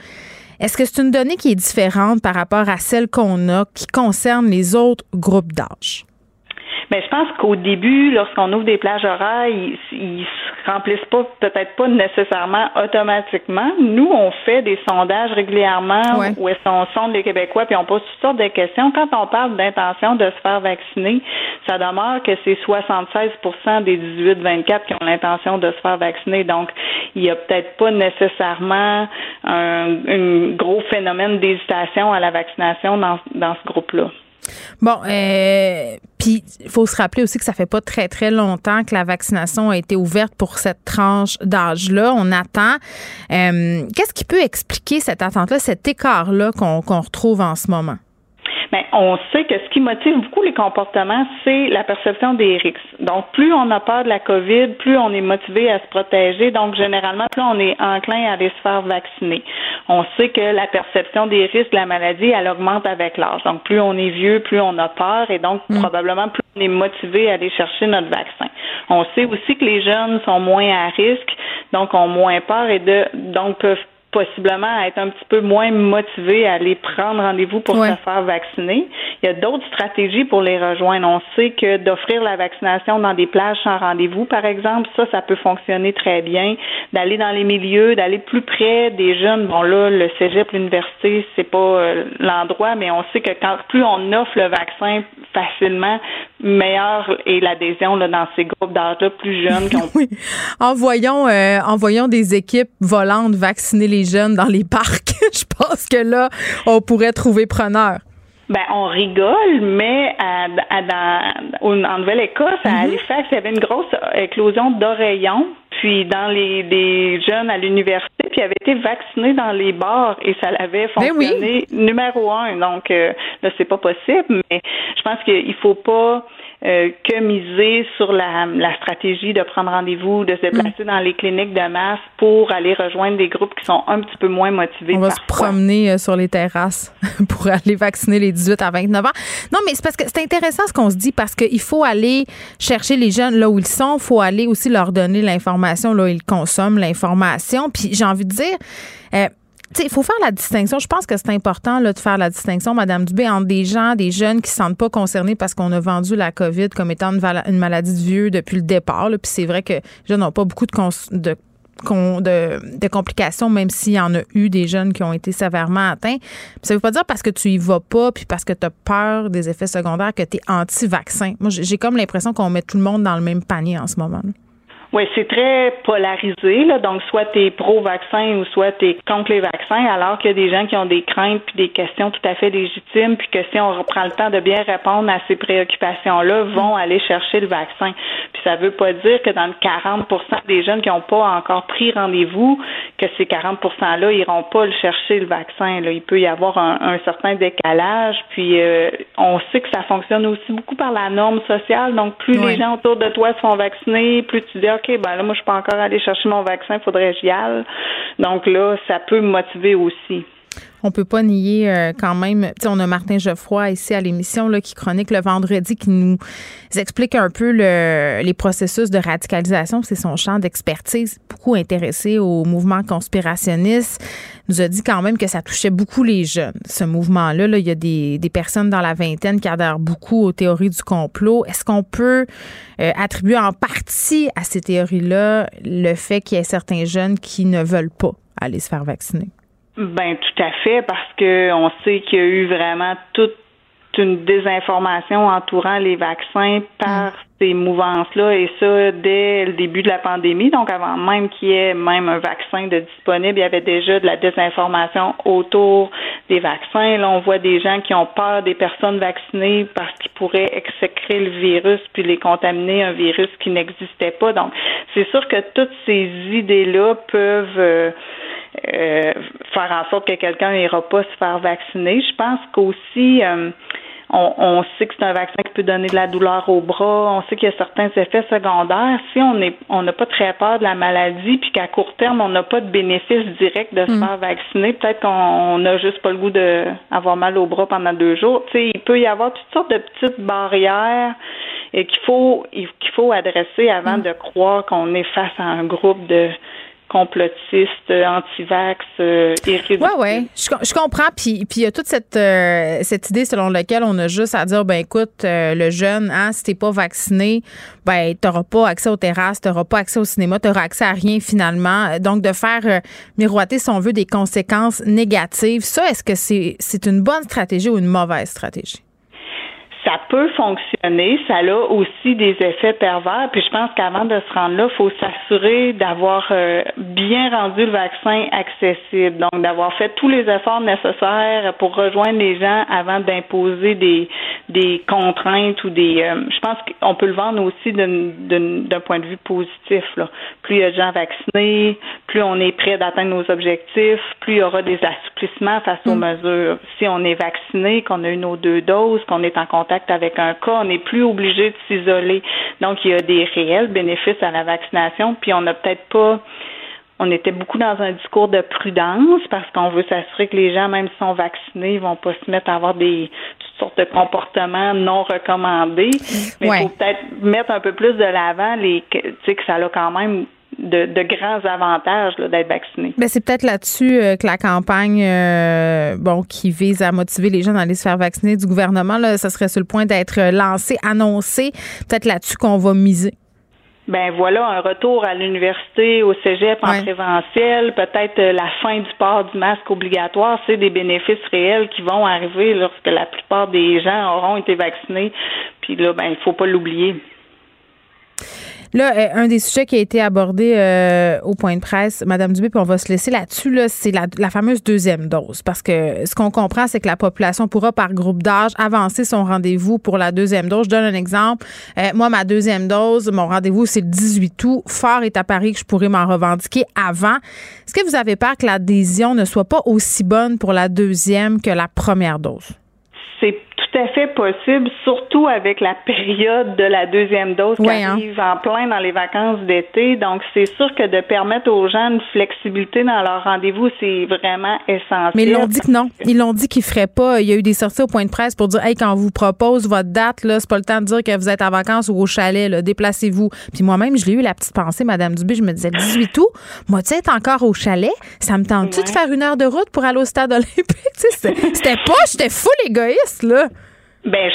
Est-ce que c'est une donnée qui est différente par rapport à celle qu'on a qui concerne les autres groupes d'âge? Mais je pense qu'au début, lorsqu'on ouvre des plages horaires, ils, ils se remplissent pas, peut-être pas nécessairement automatiquement. Nous, on fait des sondages régulièrement où est-ce qu'on sonde les Québécois puis on pose toutes sortes de questions. Quand on parle d'intention de se faire vacciner, ça demeure que c'est 76% des 18-24 qui ont l'intention de se faire vacciner. Donc, il n'y a peut-être pas nécessairement un, un gros phénomène d'hésitation à la vaccination dans, dans ce groupe-là. Bon, euh, il faut se rappeler aussi que ça fait pas très très longtemps que la vaccination a été ouverte pour cette tranche d'âge-là. On attend. Euh, qu'est-ce qui peut expliquer cette attente-là, cet écart-là qu'on retrouve en ce moment? Mais on sait que ce qui motive beaucoup les comportements, c'est la perception des risques. Donc, plus on a peur de la COVID, plus on est motivé à se protéger. Donc, généralement, plus on est enclin à aller se faire vacciner. On sait que la perception des risques de la maladie, elle augmente avec l'âge. Donc, plus on est vieux, plus on a peur et donc, mm. probablement, plus on est motivé à aller chercher notre vaccin. On sait aussi que les jeunes sont moins à risque, donc ont moins peur et de, donc peuvent possiblement être un petit peu moins motivés à aller prendre rendez-vous pour se faire vacciner. Il y a d'autres stratégies pour les rejoindre. On sait que d'offrir la vaccination dans des plages sans rendez-vous, par exemple, ça, ça peut fonctionner très bien. D'aller dans les milieux, d'aller plus près des jeunes. Bon, là, le cégep, l'université, c'est pas euh, l'endroit, mais on sait que quand plus on offre le vaccin facilement, meilleure est l'adhésion dans ces groupes d'âge-là plus jeunes. oui. Envoyons, euh, des équipes volantes vacciner les jeunes dans les parcs. Je pense que là, on pourrait trouver preneur. Ben, on rigole, mais à, dans, en Nouvelle-Écosse, à mm-hmm. Halifax, il y avait une grosse éclosion d'oreillons, puis dans les, les jeunes à l'université, puis ils avaient été vaccinés dans les bars et ça l'avait ben fonctionné numéro un. Donc, euh, là, c'est pas possible, mais je pense qu'il faut pas euh, que miser sur la, la, stratégie de prendre rendez-vous, de se déplacer dans les cliniques de masse pour aller rejoindre des groupes qui sont un petit peu moins motivés. On va se promener euh, sur les terrasses pour aller vacciner les 18 à 29 ans. Non, mais c'est parce que c'est intéressant ce qu'on se dit parce qu'il faut aller chercher les jeunes là où ils sont. Il faut aller aussi leur donner l'information là où ils consomment l'information. Puis j'ai envie de dire, euh, il faut faire la distinction. Je pense que c'est important là, de faire la distinction, Madame Dubé, entre des gens, des jeunes qui ne se sentent pas concernés parce qu'on a vendu la COVID comme étant une, maladie de vieux depuis le départ. Puis c'est vrai que les jeunes n'ont pas beaucoup de, complications, même s'il y en a eu des jeunes qui ont été sévèrement atteints. Ça ne veut pas dire parce que tu y vas pas, puis parce que tu as peur des effets secondaires que tu es anti-vaccin. Moi, j'ai comme l'impression qu'on met tout le monde dans le même panier en ce moment. Oui, c'est très polarisé. Là. Donc, soit tu es pro-vaccin ou soit tu es contre les vaccins, alors qu'il y a des gens qui ont des craintes puis des questions tout à fait légitimes, puis que si on reprend le temps de bien répondre à ces préoccupations-là, vont aller chercher le vaccin. Puis ça veut pas dire que dans le 40 des jeunes qui n'ont pas encore pris rendez-vous, que ces 40 %-là iront pas le chercher le vaccin. Là. Il peut y avoir un, certain décalage. Puis euh, on sait que ça fonctionne aussi beaucoup par la norme sociale. Donc, plus les gens autour de toi se font vacciner, plus tu dis OK, ben là, moi, je peux encore aller chercher mon vaccin, il faudrait que j'y aille. Donc là, ça peut me motiver aussi. On peut pas nier euh, quand même. On a Martin Geoffroy ici à l'émission qui chronique le vendredi, qui nous explique un peu les processus de radicalisation. C'est son champ d'expertise, beaucoup intéressé au mouvement conspirationniste. Nous a dit quand même que ça touchait beaucoup les jeunes, ce mouvement-là. Là, il y a des, personnes dans la vingtaine qui adhèrent beaucoup aux théories du complot. Est-ce qu'on peut euh, attribuer en partie à ces théories-là le fait qu'il y ait certains jeunes qui ne veulent pas aller se faire vacciner? Ben tout à fait, parce que on sait qu'il y a eu vraiment toute une désinformation entourant les vaccins par mm. ces mouvances-là, et ça dès le début de la pandémie. Donc, avant même qu'il y ait même un vaccin de disponible, il y avait déjà de la désinformation autour des vaccins. Là, on voit des gens qui ont peur des personnes vaccinées parce qu'ils pourraient exécrer le virus puis les contaminer, un virus qui n'existait pas. Donc, c'est sûr que toutes ces idées-là peuvent euh, euh, faire en sorte que quelqu'un n'ira pas se faire vacciner. Je pense qu'aussi, euh, on, sait que c'est un vaccin qui peut donner de la douleur au bras. On sait qu'il y a certains effets secondaires. Si on est, on n'a pas très peur de la maladie, puis qu'à court terme on n'a pas de bénéfice direct de se mm. faire vacciner, peut-être qu'on n'a juste pas le goût d'avoir mal au bras pendant deux jours. Tu il peut y avoir toutes sortes de petites barrières et qu'il faut qu'il faut adresser avant mm. de croire qu'on est face à un groupe de complotistes, anti-vax, euh, Oui, oui, je, je, comprends. Puis il y a toute cette, euh, cette idée selon laquelle on a juste à dire, ben écoute, euh, le jeune, hein, si t'es pas vacciné, ben t'auras pas accès aux terrasses, t'auras pas accès au cinéma, t'auras accès à rien finalement. Donc de faire miroiter, si on des conséquences négatives, ça, est-ce que c'est c'est une bonne stratégie ou une mauvaise stratégie? Ça peut fonctionner, ça a aussi des effets pervers. Puis je pense qu'avant de se rendre là, il faut s'assurer d'avoir euh, bien rendu le vaccin accessible, donc d'avoir fait tous les efforts nécessaires pour rejoindre les gens avant d'imposer des des contraintes ou des. Euh, je pense qu'on peut le vendre aussi d'un point de vue positif. Là. Plus il y a de gens vaccinés, plus on est prêt d'atteindre nos objectifs, plus il y aura des assouplissements face aux mm. mesures. Si on est vacciné, qu'on a eu nos deux doses, qu'on est en contact avec un cas, on n'est plus obligé de s'isoler. Donc, il y a des réels bénéfices à la vaccination, puis on n'a peut-être pas on était beaucoup dans un discours de prudence parce qu'on veut s'assurer que les gens, même s'ils sont vaccinés, ils vont pas se mettre à avoir des toutes sortes de comportements non recommandés. Mais il faut peut-être mettre un peu plus de l'avant les tu sais que ça a quand même de, grands avantages d'être vacciné. Ben, c'est peut-être là-dessus euh, que la campagne euh, bon, qui vise à motiver les gens à aller se faire vacciner du gouvernement, là, ça serait sur le point d'être lancé, annoncé. Peut-être là-dessus qu'on va miser. Ben voilà, un retour à l'université, au cégep en présentiel, peut-être euh, la fin du port du masque obligatoire, c'est des bénéfices réels qui vont arriver lorsque la plupart des gens auront été vaccinés. Puis là, ben il faut pas l'oublier. Là, euh, un des sujets qui a été abordé euh, au point de presse, Madame Dubé, puis on va se laisser là-dessus, là, c'est la, fameuse deuxième dose. Parce que ce qu'on comprend, c'est que la population pourra, par groupe d'âge, avancer son rendez-vous pour la deuxième dose. Je donne un exemple. Euh, moi, ma deuxième dose, mon rendez-vous, c'est le 18 août. Fort est à Paris que je pourrais m'en revendiquer avant. Est-ce que vous avez peur que l'adhésion ne soit pas aussi bonne pour la deuxième que la première dose? C'est tout à fait possible, surtout avec la période de la deuxième dose qui hein. arrive en plein dans les vacances d'été. Donc, c'est sûr que de permettre aux gens une flexibilité dans leur rendez-vous, c'est vraiment essentiel. Mais ils l'ont dit que non. Ils l'ont dit qu'ils feraient pas. Il y a eu des sorties au point de presse pour dire, hey, quand on vous propose votre date, là, c'est pas le temps de dire que vous êtes en vacances ou au chalet, là, déplacez-vous. Puis moi-même, je l'ai eu la petite pensée, Madame Dubé, je me disais, 18 août, moi, tu sais, être encore au chalet, ça me tente-tu de faire une heure de route pour aller au stade olympique? C'était pas, j'étais full égoïste, là. Ben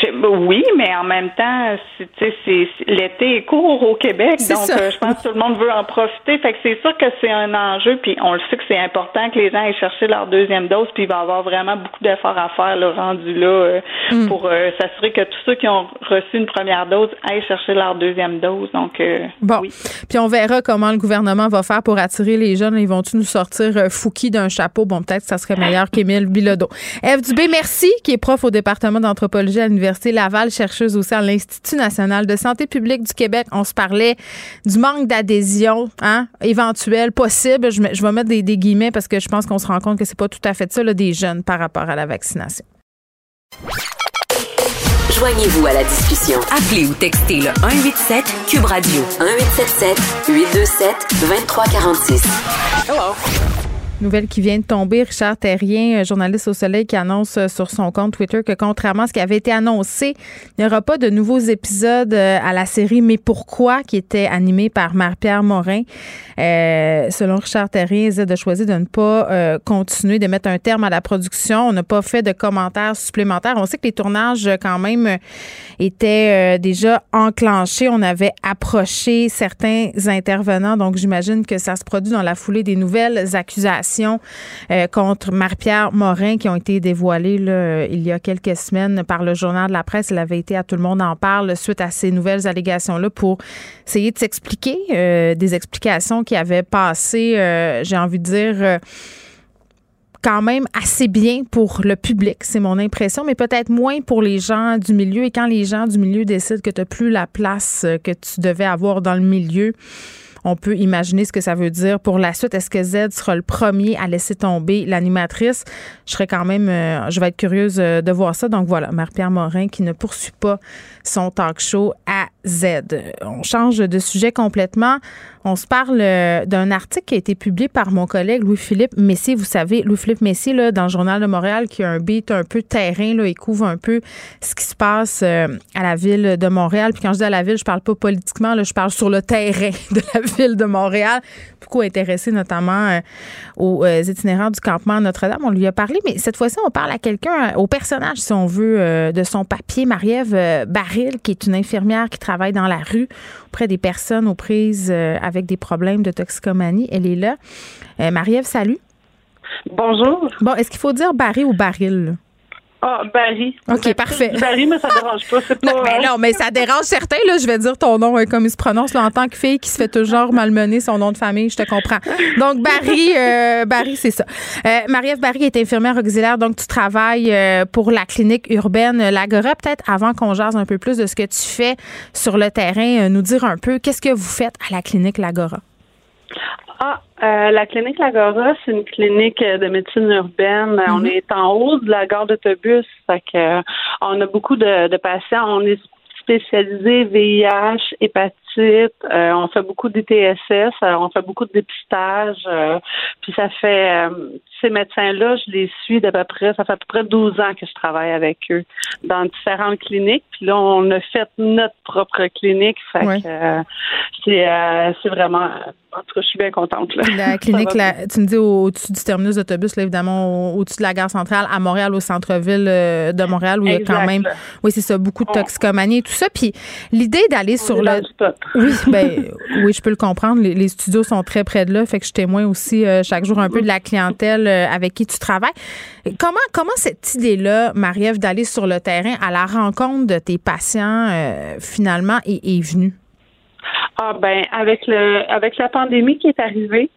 oui, mais en même temps, c'est l'été est court au Québec, donc euh, je pense que tout le monde veut en profiter. Fait que c'est sûr que c'est un enjeu, puis on le sait que c'est important que les gens aillent chercher leur deuxième dose, puis il va y avoir vraiment beaucoup d'efforts à faire le rendu là euh, mm. pour euh, s'assurer que tous ceux qui ont reçu une première dose aillent chercher leur deuxième dose. Donc bon, puis on verra comment le gouvernement va faire pour attirer les jeunes. Ils vont-tu nous sortir Fouki d'un chapeau? Bon, peut-être que ça serait meilleur qu'Émile Bilodeau. Eve Dubé, merci, qui est prof au département d'anthropologie à l'Université Laval, chercheuse aussi à l'Institut national de santé publique du Québec. On se parlait du manque d'adhésion hein, éventuel, possible. Je, vais mettre des, guillemets parce que je pense qu'on se rend compte que c'est pas tout à fait ça là, des jeunes par rapport à la vaccination. Joignez-vous à la discussion. Appelez ou textez le 187 Cube Radio 1877 827 2346. Hello. Nouvelle qui vient de tomber. Richard Terrien, journaliste au Soleil, qui annonce euh, sur son compte Twitter que contrairement à ce qui avait été annoncé, il n'y aura pas de nouveaux épisodes euh, à la série Mais pourquoi, qui était animée par Marie-Pierre Morin. Euh, selon Richard Terrien, Z a choisi de ne pas continuer, de mettre un terme à la production. On n'a pas fait de commentaires supplémentaires. On sait que les tournages, quand même, étaient déjà enclenchés. On avait approché certains intervenants. Donc, j'imagine que ça se produit dans la foulée des nouvelles accusations euh, contre Marie-Pierre Morin qui ont été dévoilées il y a quelques semaines par le journal de la presse. Elle avait été à Tout le monde en parle suite à ces nouvelles allégations-là pour essayer de s'expliquer euh, des explications qui avaient passé, euh, j'ai envie de dire quand même assez bien pour le public, c'est mon impression, mais peut-être moins pour les gens du milieu. Et quand les gens du milieu décident que tu n'as plus la place que tu devais avoir dans le milieu, on peut imaginer ce que ça veut dire pour la suite. Est-ce que Z sera le premier à laisser tomber l'animatrice? Je serais quand même, euh, je vais être curieuse euh, de voir ça. Donc voilà, Marie-Pierre Morin qui ne poursuit pas son talk show à Z. On change de sujet complètement. On se parle euh, d'un article qui a été publié par mon collègue Louis-Philippe Messier. Vous savez, Louis-Philippe Messier, là, dans le Journal de Montréal, qui a un beat un peu terrain, là, il couvre un peu ce qui se passe euh, à la ville de Montréal. Puis quand je dis à la ville, je parle pas politiquement, là, je parle sur le terrain de la ville de Montréal. Beaucoup intéressé notamment euh, aux itinérants du campement Notre-Dame. On lui a parlé, mais cette fois-ci, on parle à quelqu'un, au personnage, si on veut, de son papier, Marie-Ève Baril, qui est une infirmière qui travaille dans la rue auprès des personnes aux prises avec des problèmes de toxicomanie. Elle est là. Euh, Marie-Ève, salut. Bonjour. Bon, est-ce qu'il faut dire Barry ou baril? Ah, Barry. OK, parfait. Barry, mais ça dérange pas. non, mais non, mais ça dérange certains. Là, je vais dire ton nom euh, comme il se prononce en tant que fille qui se fait toujours malmener son nom de famille. Je te comprends. Donc, Barry, euh, Barry c'est ça. Euh, Marie-Ève Barry est infirmière auxiliaire. Donc, tu travailles pour la clinique urbaine L'Agora. Peut-être avant qu'on jase un peu plus de ce que tu fais sur le terrain, nous dire un peu qu'est-ce que vous faites à la clinique L'Agora. Ah, euh, la clinique Lagora, c'est une clinique de médecine urbaine. On mhm. est en haut de la gare d'autobus. Euh, on a beaucoup de, de patients. On est spécialisé VIH, hépatite euh, on fait beaucoup d'ITSS, euh, on fait beaucoup de dépistage. Euh, puis ça fait ces médecins-là, je les suis d'à peu près, ça fait à peu près 12 ans que je travaille avec eux dans différentes cliniques. Puis là, on a fait notre propre clinique. Fait que c'est vraiment en tout cas, je suis bien contente. Là. La clinique, tu me dis au-dessus du terminus d'autobus, là, évidemment, au-dessus de la gare centrale, à Montréal, au centre-ville de Montréal, où il y a quand même, oui, c'est ça, beaucoup de toxicomanie et tout ça. Puis l'idée d'aller sur le. Oui, ben oui, je peux le comprendre. Les, studios sont très près de là, fait que je témoigne aussi euh, chaque jour un peu de la clientèle euh, avec qui tu travailles. Comment comment cette idée-là, Marie-Ève, d'aller sur le terrain à la rencontre de tes patients euh, finalement est, venue? Ah ben avec le avec la pandémie qui est arrivée,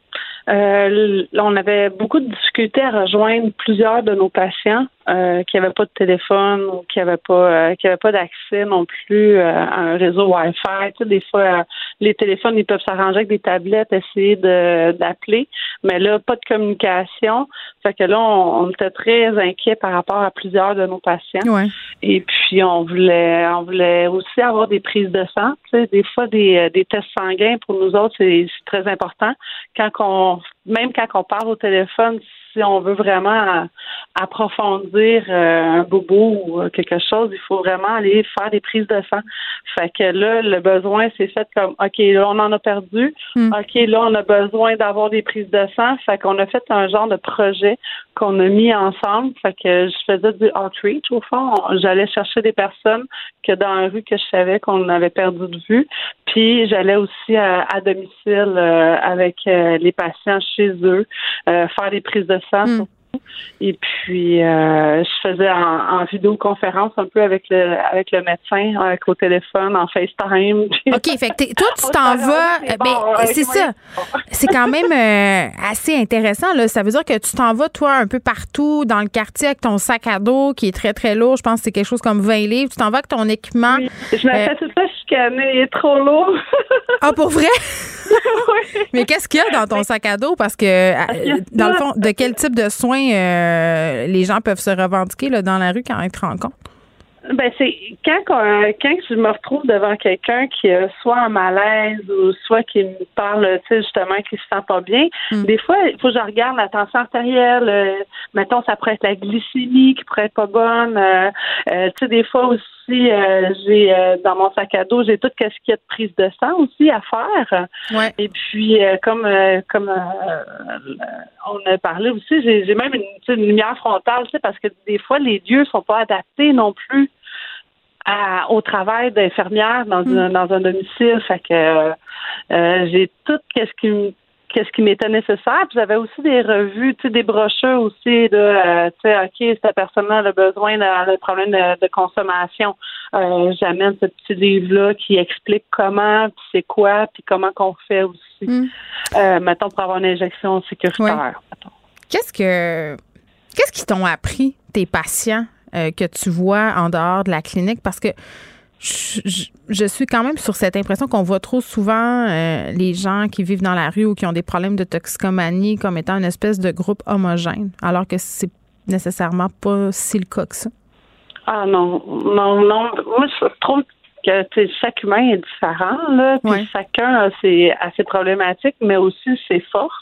on avait beaucoup de difficultés à rejoindre plusieurs de nos patients euh, qui n'avaient pas de téléphone ou qui n'avaient pas euh, qui avaient pas d'accès non plus euh, à un réseau Wi-Fi. Tu sais, des fois, les téléphones ils peuvent s'arranger avec des tablettes, essayer de d'appeler, mais là pas de communication. Fait que là, on, était très inquiets par rapport à plusieurs de nos patients. Et puis on voulait on voulait aussi avoir des prises de sang. Tu sais, des fois des, des tests sanguins pour nous autres c'est très important. Quand on même quand on parle au téléphone, si on veut vraiment approfondir euh, un bobo ou euh, quelque chose, il faut vraiment aller faire des prises de sang. Fait que là, le besoin, c'est fait comme OK, là, on en a perdu. Hmm. OK, là, on a besoin d'avoir des prises de sang. Fait qu'on a fait un genre de projet qu'on a mis ensemble. Fait que je faisais du outreach au fond. J'allais chercher des personnes que dans la rue que je savais qu'on avait perdu de vue. Puis j'allais aussi à, domicile euh, avec les patients chez eux, faire des prises de sang. Hmm. Et puis, euh, je faisais en, vidéoconférence un peu avec le, avec le médecin, avec au téléphone, en FaceTime. OK, fait que toi, tu t'en vas. Ben, c'est ça. C'est quand même euh, assez intéressant. Là. Ça veut dire que tu t'en vas, toi, un peu partout dans le quartier avec ton sac à dos qui est très, très lourd. Je pense que c'est quelque chose comme 20 livres. Tu t'en vas avec ton équipement. Je m'appelle euh, tout ça chicaner. Il est trop lourd. ah, pour vrai? Mais qu'est-ce qu'il y a dans ton sac à dos? Parce que, dans le fond, de quel type de soins euh, les gens peuvent se revendiquer là, dans la rue quand ils te rencontrent? Ben c'est quand quand je me retrouve devant quelqu'un qui a soit un malaise ou soit qui me parle, tu sais justement qui se sent pas bien. Hmm. Des fois, il faut que je regarde la tension artérielle. Euh, mettons, ça pourrait être la glycémie qui pourrait être pas bonne. Euh, euh, tu sais, des fois aussi, j'ai dans mon sac à dos, j'ai tout ce qui est de prise de sang aussi à faire. Ouais. Et puis comme comme on a parlé aussi, j'ai même une, une lumière frontale, parce que des fois les lieux sont pas adaptés non plus au travail d'infirmière dans, un, mm. dans un domicile. Fait que euh, j'ai tout qu'est-ce qui qu'est-ce qui m'était nécessaire. Puis j'avais aussi des revues, tu sais, des brochures aussi de, euh, tu sais, ok, cette personne-là a besoin d'un problème de, consommation. Euh, J'amène ce petit livre-là qui explique comment, puis c'est quoi, puis comment qu'on fait aussi. Mm. Euh, mettons pour avoir une injection sécuritaire. Qu'est-ce que qu'est-ce qu'ils t'ont appris tes patients que tu vois en dehors de la clinique? Parce que je, suis quand même sur cette impression qu'on voit trop souvent euh, les gens qui vivent dans la rue ou qui ont des problèmes de toxicomanie comme étant une espèce de groupe homogène, alors que c'est nécessairement pas si le cas que ça. Ah non, non, non. Moi, je trouve que chaque humain est différent, là, puis chacun a ses, a ses problématiques, mais aussi ses forces.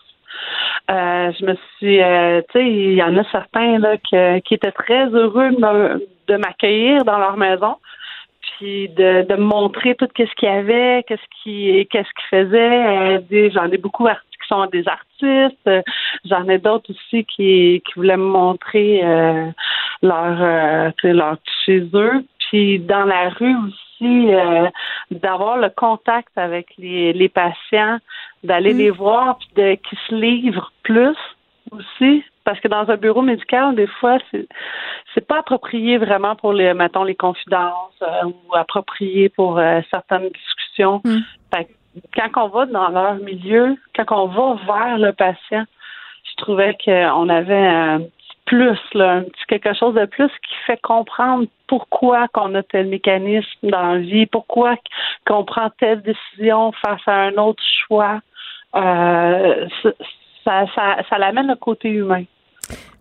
Euh, je me suis, euh, tu sais, il y en a certains là qui étaient très heureux de m'accueillir dans leur maison, puis de, de me montrer tout ce qu'il y avait, qu'est-ce qui, qu'est-ce qu'ils faisaient. Euh, j'en ai beaucoup qui sont des artistes. J'en ai d'autres aussi qui, qui voulaient me montrer leur, leur chez eux. Puis dans la rue aussi euh, d'avoir le contact avec les, les patients, d'aller mm. les voir, puis de qu'ils se livrent plus aussi. Parce que dans un bureau médical, des fois, c'est c'est pas approprié vraiment pour les, mettons, les confidences euh, ou approprié pour euh, certaines discussions. Mm. quand on va dans leur milieu, quand on va vers le patient, je trouvais qu'on avait un plus, là, un petit quelque chose de plus qui fait comprendre pourquoi qu'on a tel mécanisme dans la vie, pourquoi qu'on prend telle décision face à un autre choix. Euh, ça, ça, ça l'amène le côté humain.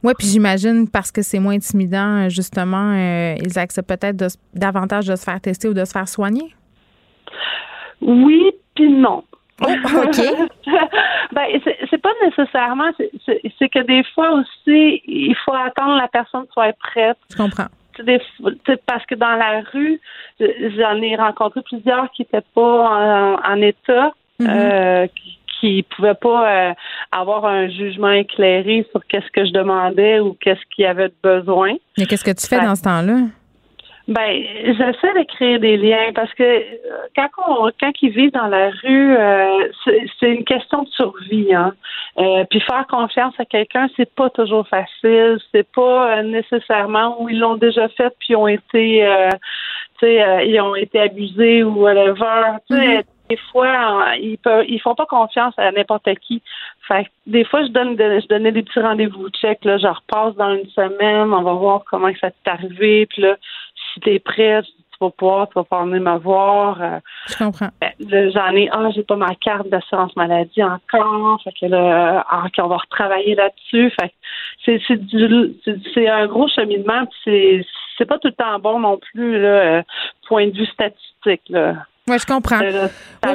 Oui, puis j'imagine parce que c'est moins intimidant, justement, euh, ils acceptent peut-être davantage de se faire tester ou de se faire soigner? Oui, puis non. Oh, OK. ben, c'est pas nécessairement. C'est que des fois aussi, il faut attendre la personne soit prête. Je comprends. parce que dans la rue, j'en ai rencontré plusieurs qui n'étaient pas en, état, mm-hmm. euh, qui, ne pouvaient pas euh, avoir un jugement éclairé sur qu'est-ce que je demandais ou qu'est-ce qu'il y avait de besoin. Mais qu'est-ce que tu fais dans ce temps-là? Ben, j'essaie de créer des liens parce que euh, quand on, quand ils vivent dans la rue, euh, c'est une question de survie. Hein. Euh, puis faire confiance à quelqu'un, c'est pas toujours facile. C'est pas nécessairement où ils l'ont déjà fait puis ont été, tu sais, ils ont été abusés ou whatever. Tu sais, mm-hmm. Des fois, ils peuvent, ils font pas confiance à n'importe qui. Fait des fois, je donne, je donnais des petits rendez-vous check. Là, je repasse dans une semaine, on va voir comment ça t'est arrivé. Puis là, si t'es prêt, tu vas pouvoir, tu vas pouvoir venir me voir. Euh. je comprends. Ben, j'en ai, ah, j'ai pas ma carte d'assurance maladie encore. Fait que là, ah, on va retravailler là-dessus. Fait c'est, c'est un gros cheminement. C'est, c'est pas tout le temps bon non plus, là, euh, point de vue statistique, là. Oui, je comprends.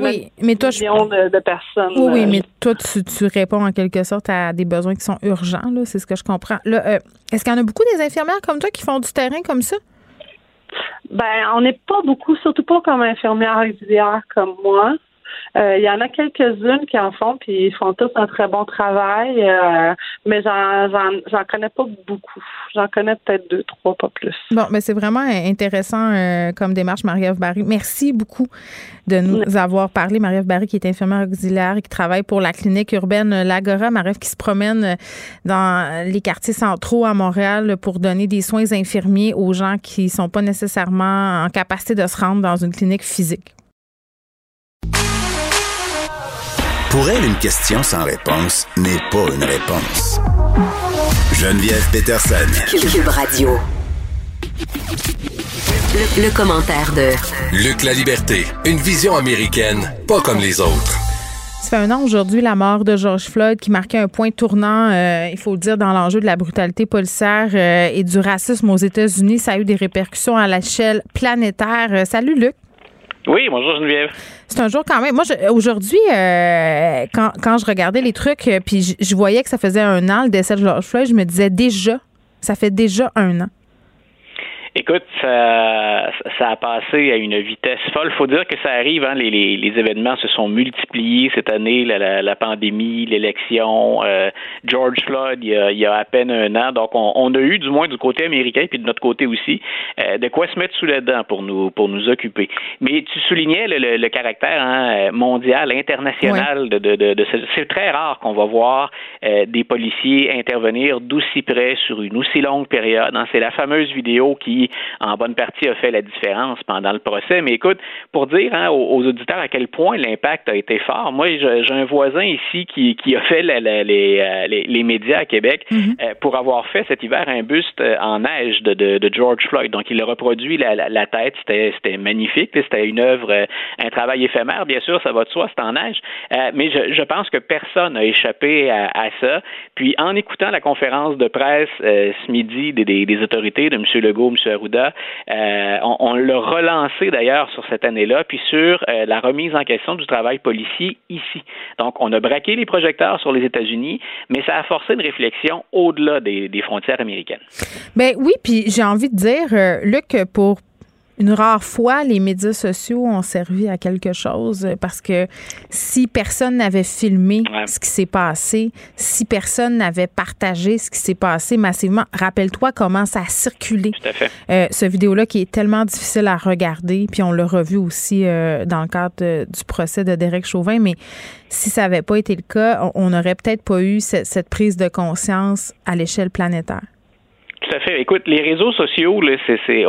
oui, mais toi, je... de, de personnes. Oui, oui, mais toi, tu, tu, réponds en quelque sorte à des besoins qui sont urgents, là, c'est ce que je comprends. Là, euh, est-ce qu'il y en a beaucoup des infirmières comme toi qui font du terrain comme ça? Ben, on n'est pas beaucoup, surtout pas comme infirmière auxiliaire comme moi. Euh, il y en a quelques-unes qui en font, puis ils font tous un très bon travail, euh, mais j'en connais pas beaucoup. J'en connais peut-être deux, trois, pas plus. Bon, mais c'est vraiment intéressant euh, comme démarche, Marie-Ève Barry. Merci beaucoup de nous avoir parlé. Marie-Ève Barry, qui est infirmière auxiliaire et qui travaille pour la clinique urbaine L'Agora. Marie-Ève qui se promène dans les quartiers centraux à Montréal pour donner des soins infirmiers aux gens qui sont pas nécessairement en capacité de se rendre dans une clinique physique. Pour elle, une question sans réponse n'est pas une réponse. Geneviève Peterson. Cube Radio. Le, commentaire de Luc La Liberté, une vision américaine, pas comme les autres. Ça fait un an aujourd'hui, la mort de George Floyd qui marquait un point tournant, euh, il faut le dire, dans l'enjeu de la brutalité policière euh, et du racisme aux États-Unis. Ça a eu des répercussions à l'échelle planétaire. Euh, salut Luc. Oui, bonjour Geneviève. C'est un jour quand même. Moi, aujourd'hui, euh, quand, quand, je regardais les trucs, euh, puis je, voyais que ça faisait un an le décès de George Floyd, je me disais déjà, ça fait déjà un an. Écoute, ça, ça, a passé à une vitesse folle. faut dire que ça arrive, hein, les, les, les, événements se sont multipliés cette année, la, la, pandémie, l'élection, euh, George Floyd, il y, a, il y, a, à peine un an. Donc, on, on, a eu, du moins du côté américain, puis de notre côté aussi, euh, de quoi se mettre sous les dents pour nous, pour nous occuper. Mais tu soulignais le, le, caractère hein, mondial, international de, de, de, de C'est très rare qu'on va voir euh, des policiers intervenir d'aussi près sur une aussi longue période. Hein. C'est la fameuse vidéo qui en bonne partie, a fait la différence pendant le procès. Mais écoute, pour dire hein, aux, auditeurs à quel point l'impact a été fort, moi, j'ai un voisin ici qui, qui a fait euh, les, les, médias à Québec mm-hmm. euh, pour avoir fait cet hiver un buste euh, en neige de, de, George Floyd. Donc, il a reproduit la, la, tête. C'était magnifique. C'était une œuvre, un travail éphémère, bien sûr, ça va de soi, c'est en neige. mais je, je, pense que personne n'a échappé à, à, ça. Puis, en écoutant la conférence de presse ce midi des, des, des autorités, de M. Legault, M. Arruda. Euh, on, l'a relancé d'ailleurs sur cette année-là, puis sur euh, la remise en question du travail policier ici. Donc, on a braqué les projecteurs sur les États-Unis, mais ça a forcé une réflexion au-delà des, des frontières américaines. Ben oui, puis j'ai envie de dire, euh, Luc, pour une rare fois, les médias sociaux ont servi à quelque chose parce que si personne n'avait filmé ce qui s'est passé, si personne n'avait partagé ce qui s'est passé massivement, rappelle-toi comment ça a circulé. Tout à fait. Euh, ce vidéo-là qui est tellement difficile à regarder, puis on l'a revu aussi euh, dans le cadre de- du procès de Derek Chauvin, mais si ça n'avait pas été le cas, on n'aurait peut-être pas eu cette, cette prise de conscience à l'échelle planétaire. Tout à fait. Écoute, les réseaux sociaux, là,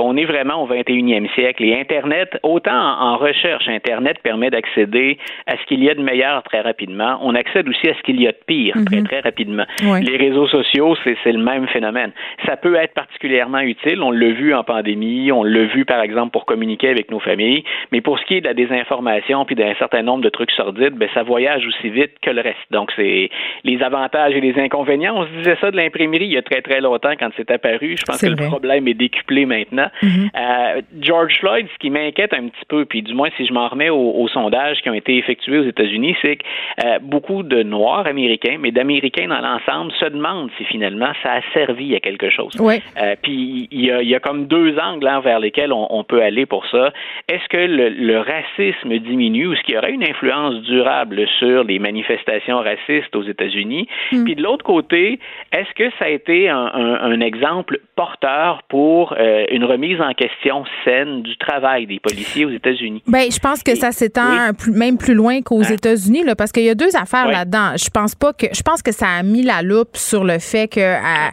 on est vraiment au 21e siècle. Et Internet, autant en, en recherche, Internet permet d'accéder à ce qu'il y a de meilleur très rapidement. On accède aussi à ce qu'il y a de pire très, très rapidement. Les réseaux sociaux, c'est, le même phénomène. Ça peut être particulièrement utile. On l'a vu en pandémie. On l'a vu, par exemple, pour communiquer avec nos familles. Mais pour ce qui est de la désinformation puis d'un certain nombre de trucs sordides, ben, ça voyage aussi vite que le reste. Donc, c'est les avantages et les inconvénients. On se disait ça de l'imprimerie il y a très, très longtemps quand c'est apparu. Je pense que vrai. le problème est décuplé maintenant. Euh, George Floyd, ce qui m'inquiète un petit peu, puis du moins si je m'en remets aux, aux sondages qui ont été effectués aux États-Unis, c'est que euh, beaucoup de Noirs américains, mais d'Américains dans l'ensemble, se demandent si finalement ça a servi à quelque chose. Ouais. Euh, puis il y a, il y a comme deux angles hein, vers lesquels on, on peut aller pour ça. Est-ce que le, le racisme diminue ou est-ce qu'il y aurait une influence durable sur les manifestations racistes aux États-Unis? Puis de l'autre côté, est-ce que ça a été un, un- un exemple porteur pour euh, une remise en question saine du travail des policiers aux États-Unis? Ben, je pense que ça s'étend même plus loin qu'aux États-Unis, là, parce qu'il y a deux affaires là-dedans. Je pense pas que, je pense que ça a mis la loupe sur le fait que à-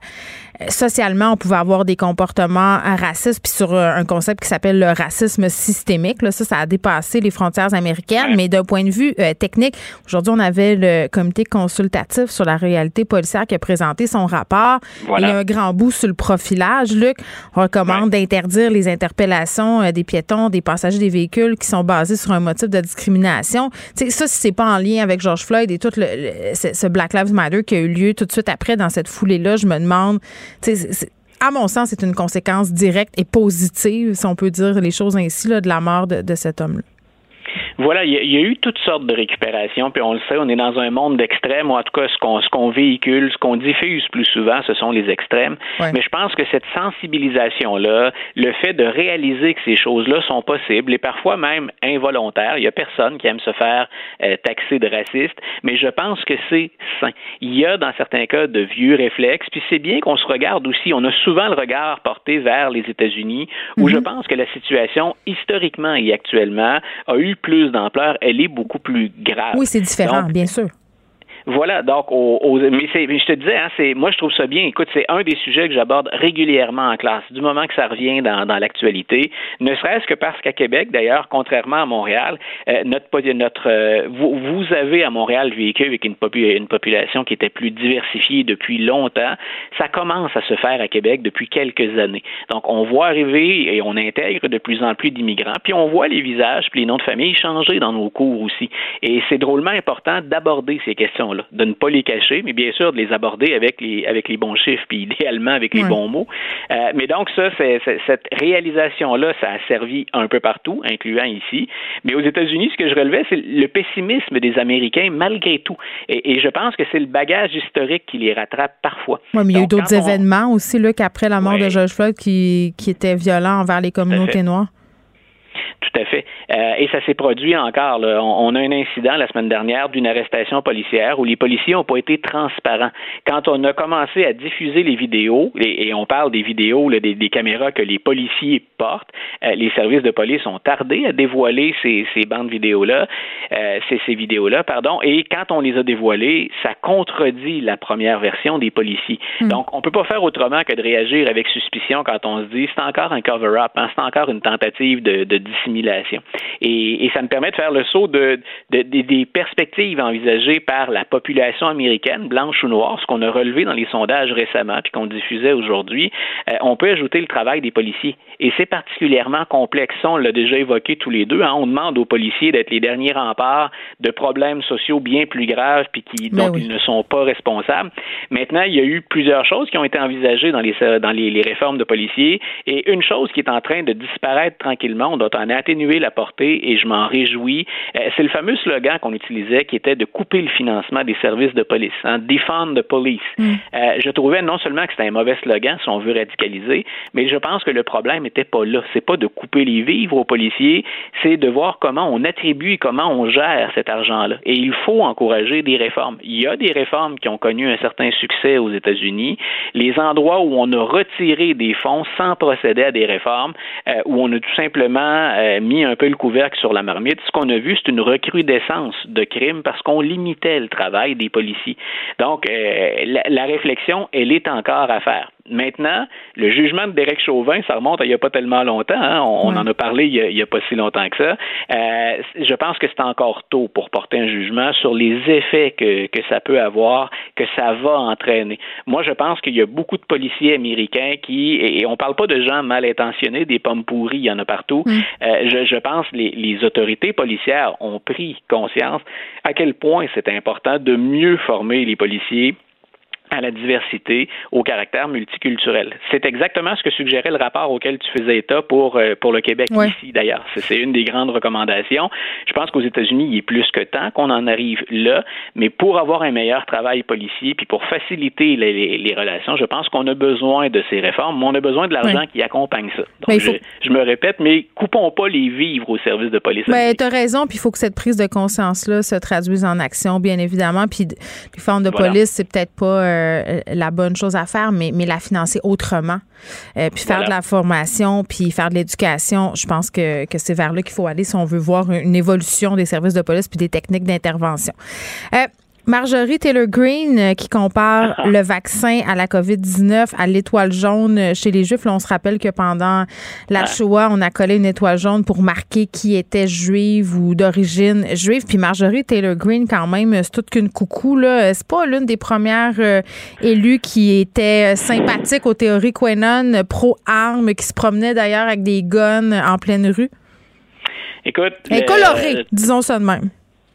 socialement, on pouvait avoir des comportements euh, racistes, puis sur euh, un concept qui s'appelle le racisme systémique. Là, ça, ça a dépassé les frontières américaines. Mais d'un point de vue euh, technique, aujourd'hui, on avait le comité consultatif sur la réalité policière qui a présenté son rapport. Voilà. Il y a un grand bout sur le profilage. Luc on recommande d'interdire les interpellations euh, des piétons, des passagers des véhicules qui sont basés sur un motif de discrimination. Tu sais, ça, si c'est pas en lien avec George Floyd et tout le, le- ce ce Black Lives Matter qui a eu lieu tout de suite après dans cette foulée-là, je me demande, à mon sens, c'est une conséquence directe et positive, si on peut dire les choses ainsi, là, de la mort de, de cet homme-là. Voilà, il y, a, il y a eu toutes sortes de récupérations, puis on le sait, on est dans un monde d'extrêmes, ou en tout cas, ce qu'on ce qu'on véhicule, ce qu'on diffuse plus souvent, ce sont les extrêmes. Ouais. Mais je pense que cette sensibilisation-là, le fait de réaliser que ces choses-là sont possibles et parfois même involontaires, il y a personne qui aime se faire euh, taxer de raciste, mais je pense que c'est sain. Il y a dans certains cas de vieux réflexes, puis c'est bien qu'on se regarde aussi. On a souvent le regard porté vers les États-Unis, où je pense que la situation historiquement et actuellement a eu plus d'ampleur. Elle est beaucoup plus grave. Oui, c'est différent, Donc, bien sûr. Voilà, donc, au- mais, mais je te disais, hein, c'est, moi je trouve ça bien. Écoute, c'est un des sujets que j'aborde régulièrement en classe, du moment que ça revient dans, dans l'actualité, ne serait-ce que parce qu'à Québec, d'ailleurs, contrairement à Montréal, euh, notre, notre euh, vous, vous avez à Montréal vécu avec une, popu- une population qui était plus diversifiée depuis longtemps. Ça commence à se faire à Québec depuis quelques années. Donc, on voit arriver et on intègre de plus en plus d'immigrants, puis on voit les visages puis les noms de famille changer dans nos cours aussi. Et c'est drôlement important d'aborder ces de ne pas les cacher, mais bien sûr de les aborder avec les avec les bons chiffres, puis idéalement avec les bons mots. Euh, mais donc ça, cette réalisation-là, ça a servi un peu partout, incluant ici. Mais aux États-Unis, ce que je relevais, c'est le pessimisme des Américains malgré tout. Et, et je pense que c'est le bagage historique qui les rattrape parfois. Oui, mais il y a eu d'autres on- événements aussi, Luc, après la mort de George Floyd qui, qui étaient violents envers les communautés noires. Tout à fait. Euh, et ça s'est produit encore. là. On, on a un incident la semaine dernière d'une arrestation policière où les policiers n'ont pas été transparents. Quand on a commencé à diffuser les vidéos, et, et on parle des vidéos, là, des, des caméras que les policiers portent, euh, les services de police ont tardé à dévoiler ces, ces bandes vidéos-là, euh, ces, ces vidéos-là, pardon. Et quand on les a dévoilées, ça contredit la première version des policiers. Donc, on peut pas faire autrement que de réagir avec suspicion quand on se dit c'est encore un cover-up, hein, c'est encore une tentative de, de Et, ça me permet de faire le saut de, des perspectives envisagées par la population américaine, blanche ou noire, ce qu'on a relevé dans les sondages récemment, puis qu'on diffusait aujourd'hui. Euh, on peut ajouter le travail des policiers. Et c'est particulièrement complexe. On l'a déjà évoqué tous les deux. Hein. On demande aux policiers d'être les derniers remparts de problèmes sociaux bien plus graves, puis qui, ben dont ils ne sont pas responsables. Maintenant, il y a eu plusieurs choses qui ont été envisagées dans les, dans les, réformes de policiers. Et une chose qui est en train de disparaître tranquillement, on doit en atténuer la portée et je m'en réjouis. Euh, c'est le fameux slogan qu'on utilisait qui était de couper le financement des services de police, hein, defund the police. Mm. Euh, je trouvais non seulement que c'était un mauvais slogan si on veut radicaliser, mais je pense que le problème n'était pas là. C'est pas de couper les vivres aux policiers, c'est de voir comment on attribue et comment on gère cet argent-là. Et il faut encourager des réformes. Il y a des réformes qui ont connu un certain succès aux États-Unis. Les endroits où on a retiré des fonds sans procéder à des réformes, euh, où on a tout simplement euh, mis un peu le couvercle sur la marmite, ce qu'on a vu, c'est une recrudescence de crimes parce qu'on limitait le travail des policiers. Donc, euh, la, la réflexion, elle est encore à faire. Maintenant, le jugement de Derek Chauvin, ça remonte à il n'y a pas tellement longtemps. Hein. On, en a parlé il n'y a, pas si longtemps que ça. Euh, je pense que c'est encore tôt pour porter un jugement sur les effets que, que ça peut avoir, que ça va entraîner. Moi, je pense qu'il y a beaucoup de policiers américains qui, et on ne parle pas de gens mal intentionnés, des pommes pourries, il y en a partout. Mm. Euh, je, je, pense que les, les autorités policières ont pris conscience à quel point c'est important de mieux former les policiers à la diversité, au caractère multiculturel. C'est exactement ce que suggérait le rapport auquel tu faisais état pour, euh, pour le Québec ici, d'ailleurs. C'est une des grandes recommandations. Je pense qu'aux États-Unis, il est plus que temps qu'on en arrive là, mais pour avoir un meilleur travail policier, puis pour faciliter les, les, relations, je pense qu'on a besoin de ces réformes, mais on a besoin de l'argent qui accompagne ça. Donc, je, me répète, mais coupons pas les vivres au service de police. Ben, tu as raison, puis il faut que cette prise de conscience-là se traduise en action, bien évidemment, puis les formes de police, c'est peut-être pas... Euh, euh, la bonne chose à faire, mais, mais la financer autrement. Euh, puis faire de la formation, puis faire de l'éducation. Je pense que, que c'est vers là qu'il faut aller si on veut voir une évolution des services de police puis des techniques d'intervention. Euh, Marjorie Taylor Greene euh, qui compare le vaccin à la COVID-19 à l'étoile jaune euh, chez les Juifs. Là, on se rappelle que pendant la Shoah, on a collé une étoile jaune pour marquer qui était juive ou d'origine juive. Puis Marjorie Taylor Greene, quand même, c'est toute qu'une coucou. Là. C'est pas l'une des premières euh, élues qui était sympathique aux théories Quenon, pro-armes, qui se promenait d'ailleurs avec des guns en pleine rue. Écoute. Et colorée, disons ça de même.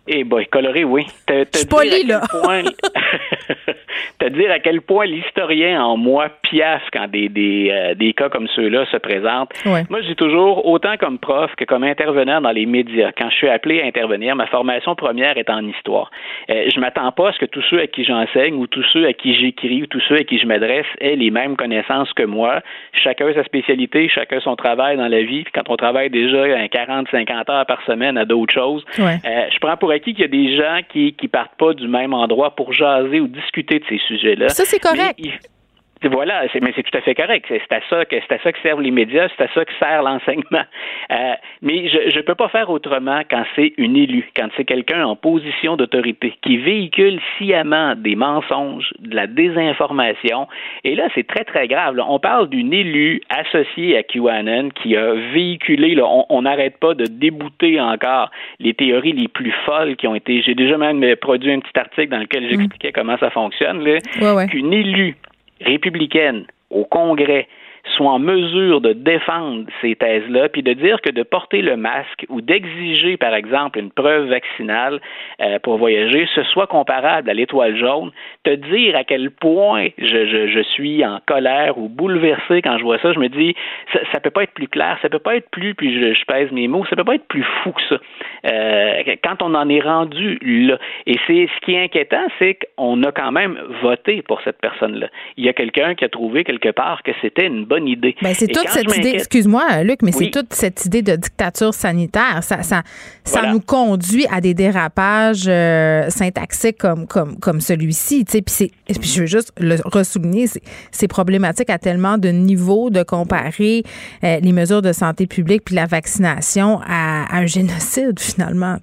Eh boy, coloré, oui. Je suis là. te dire à quel point l'historien en moi piasse quand des, des, euh, des cas comme ceux-là se présentent. Moi, j'ai toujours, autant comme prof que comme intervenant dans les médias, quand je suis appelé à intervenir, ma formation première est en histoire. Euh, je m'attends pas à ce que tous ceux à qui j'enseigne ou tous ceux à qui j'écris ou tous ceux à qui je m'adresse aient les mêmes connaissances que moi. Chacun sa spécialité, chacun son travail dans la vie. Puis quand on travaille déjà 40-50 heures par semaine à d'autres choses, euh, je prends pour acquis qu'il y a des gens qui qui partent pas du même endroit pour jaser ou discuter de ces sujets-là. Ça, c'est correct. Voilà, mais c'est tout à fait correct. C'est à ça que c'est à ça que servent les médias, c'est à ça que sert l'enseignement. Euh, mais je ne peux pas faire autrement quand c'est une élue, quand c'est quelqu'un en position d'autorité qui véhicule sciemment des mensonges, de la désinformation. Et là, c'est très très grave. On parle d'une élue associée à QAnon qui a véhiculé. Là, on n'arrête pas de débouter encore les théories les plus folles qui ont été. J'ai déjà même produit un petit article dans lequel j'expliquais mm. comment ça fonctionne. Là, Qu'une élue républicaine au Congrès soit en mesure de défendre ces thèses-là, puis de dire que de porter le masque ou d'exiger, par exemple, une preuve vaccinale euh, pour voyager, ce soit comparable à l'étoile jaune, te dire à quel point je, suis en colère ou bouleversé quand je vois ça, je me dis, ça, ça peut pas être plus clair, ça peut pas être plus, puis je, je pèse mes mots, ça peut pas être plus fou que ça. Euh, quand on en est rendu là, et c'est ce qui est inquiétant, c'est qu'on a quand même voté pour cette personne-là. Il y a quelqu'un qui a trouvé quelque part que c'était une bonne idée. Ben, c'est toute cette idée, excuse-moi, Luc, mais c'est toute cette idée de dictature sanitaire. Ça, ça, ça nous conduit à des dérapages euh, syntaxiques comme, comme, comme celui-ci. Puis, je veux juste le ressouligner, c'est problématique à tellement de niveaux de comparer euh, les mesures de santé publique puis la vaccination à, un génocide, finalement.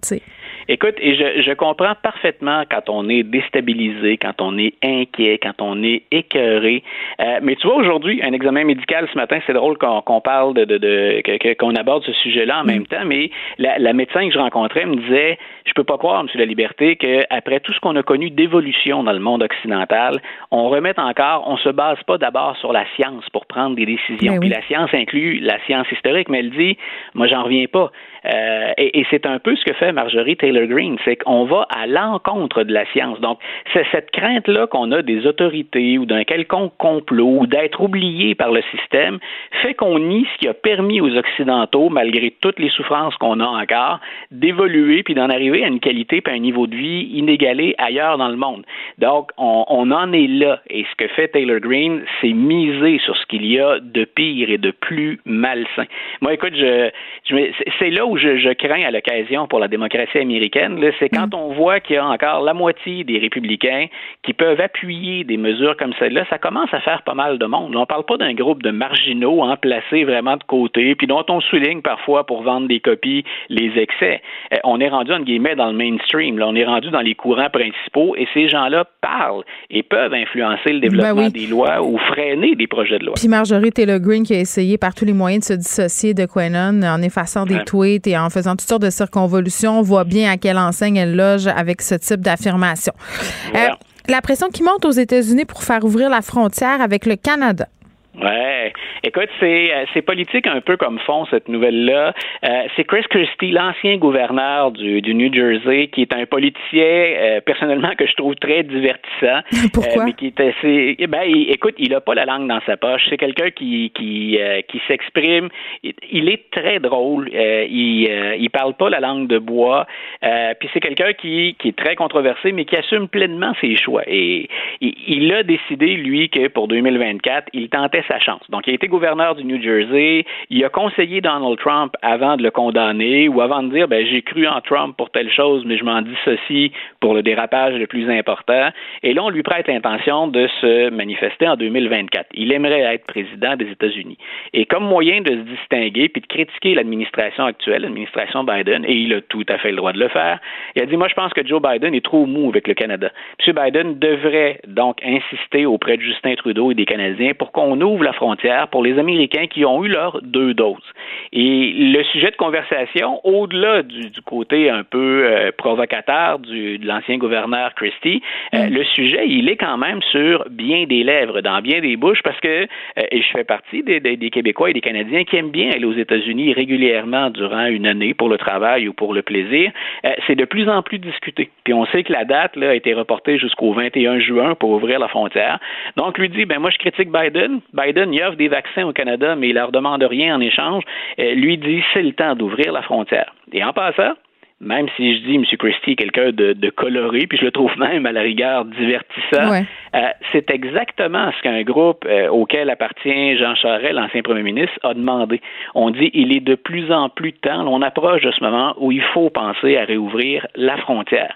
Écoute, et je, je comprends parfaitement quand on est déstabilisé, quand on est inquiet, quand on est écœuré. Euh, mais tu vois, aujourd'hui, un examen médical ce matin, c'est drôle qu'on parle de, de, de qu'on aborde ce sujet-là en même temps, mais la, la, médecin que je rencontrais me disait Je peux pas croire, M. La Liberté, qu'après tout ce qu'on a connu d'évolution dans le monde occidental, on remette encore, on se base pas d'abord sur la science pour prendre des décisions. Ben Puis la science inclut la science historique, mais elle dit Moi, j'en reviens pas. Euh, et, c'est un peu ce que fait Marjorie Taylor Greene, c'est qu'on va à l'encontre de la science. Donc, c'est cette crainte-là qu'on a des autorités ou d'un quelconque complot ou d'être oublié par le système fait qu'on nie ce qui a permis aux Occidentaux, malgré toutes les souffrances qu'on a encore, d'évoluer puis d'en arriver à une qualité et un niveau de vie inégalé ailleurs dans le monde. Donc, on, en est là. Et ce que fait Taylor Greene, c'est miser sur ce qu'il y a de pire et de plus malsain. Moi, écoute, je c'est là où je, je crains à l'occasion pour la démocratie américaine, c'est quand on voit qu'il y a encore la moitié des républicains qui peuvent appuyer des mesures comme celle-là, ça commence à faire pas mal de monde. On ne parle pas d'un groupe de marginaux hein, placés vraiment de côté, puis dont on souligne parfois pour vendre des copies les excès. Euh, on est rendu, en guillemets, dans le mainstream. Là. On est rendu dans les courants principaux et ces gens-là parlent et peuvent influencer le développement Ben oui. des lois ou freiner des projets de loi. Puis Marjorie Taylor Greene qui a essayé par tous les moyens de se dissocier de Quenon en effaçant des Ouais. tweets et en faisant toutes sortes de circonvolutions, on voit bien à quelle enseigne elle loge avec ce type d'affirmation. Euh, la pression qui monte aux États-Unis pour faire ouvrir la frontière avec le Canada. Ouais. Écoute, c'est euh, c'est politique un peu comme fond cette nouvelle-là. Euh, c'est Chris Christie, l'ancien gouverneur du, du New Jersey, qui est un politicien euh, personnellement que je trouve très divertissant. Pourquoi? Euh, mais qui est assez. Ben, il- écoute, il a pas la langue dans sa poche. C'est quelqu'un qui qui qui s'exprime. Il, il est très drôle. Il il parle pas la langue de bois. Puis c'est quelqu'un qui qui est très controversé, mais qui assume pleinement ses choix. Et il, il a décidé lui que pour 2024, il tentait Donc, il a été gouverneur du New Jersey. Il a conseillé Donald Trump avant de le condamner ou avant de dire, ben, j'ai cru en Trump pour telle chose, mais je m'en dis ceci pour le dérapage le plus important. Et là, on lui prête l'intention de se manifester en 2024. Il aimerait être président des États-Unis. Et comme moyen de se distinguer puis de critiquer l'administration actuelle, l'administration Biden, et il a tout à fait le droit de le faire, il a dit, moi, je pense que Joe Biden est trop mou avec le Canada. M. Biden devrait donc insister auprès de Justin Trudeau et des Canadiens pour qu'on ouvre la frontière pour les Américains qui ont eu leurs deux doses. Et le sujet de conversation, au-delà du, du côté un peu euh, provocateur du, de l'ancien gouverneur Christie, euh, le sujet, il est quand même sur bien des lèvres, dans bien des bouches, parce que, euh, et je fais partie des, des- des Québécois et des Canadiens qui aiment bien aller aux États-Unis régulièrement durant une année pour le travail ou pour le plaisir, c'est de plus en plus discuté. Puis on sait que la date là, a été reportée jusqu'au 21 juin pour ouvrir la frontière. Donc lui dit, ben moi je critique Biden. Biden il offre des vaccins au Canada, mais il leur demande rien en échange. Euh, lui dit, c'est le temps d'ouvrir la frontière. Et en passant, même si je dis M. Christie est quelqu'un de, de coloré, puis je le trouve même à la rigueur divertissant, Ouais. euh, c'est exactement ce qu'un groupe euh, auquel appartient Jean Charest, l'ancien premier ministre, a demandé. On dit il est de plus en plus temps, on approche de ce moment où il faut penser à réouvrir la frontière.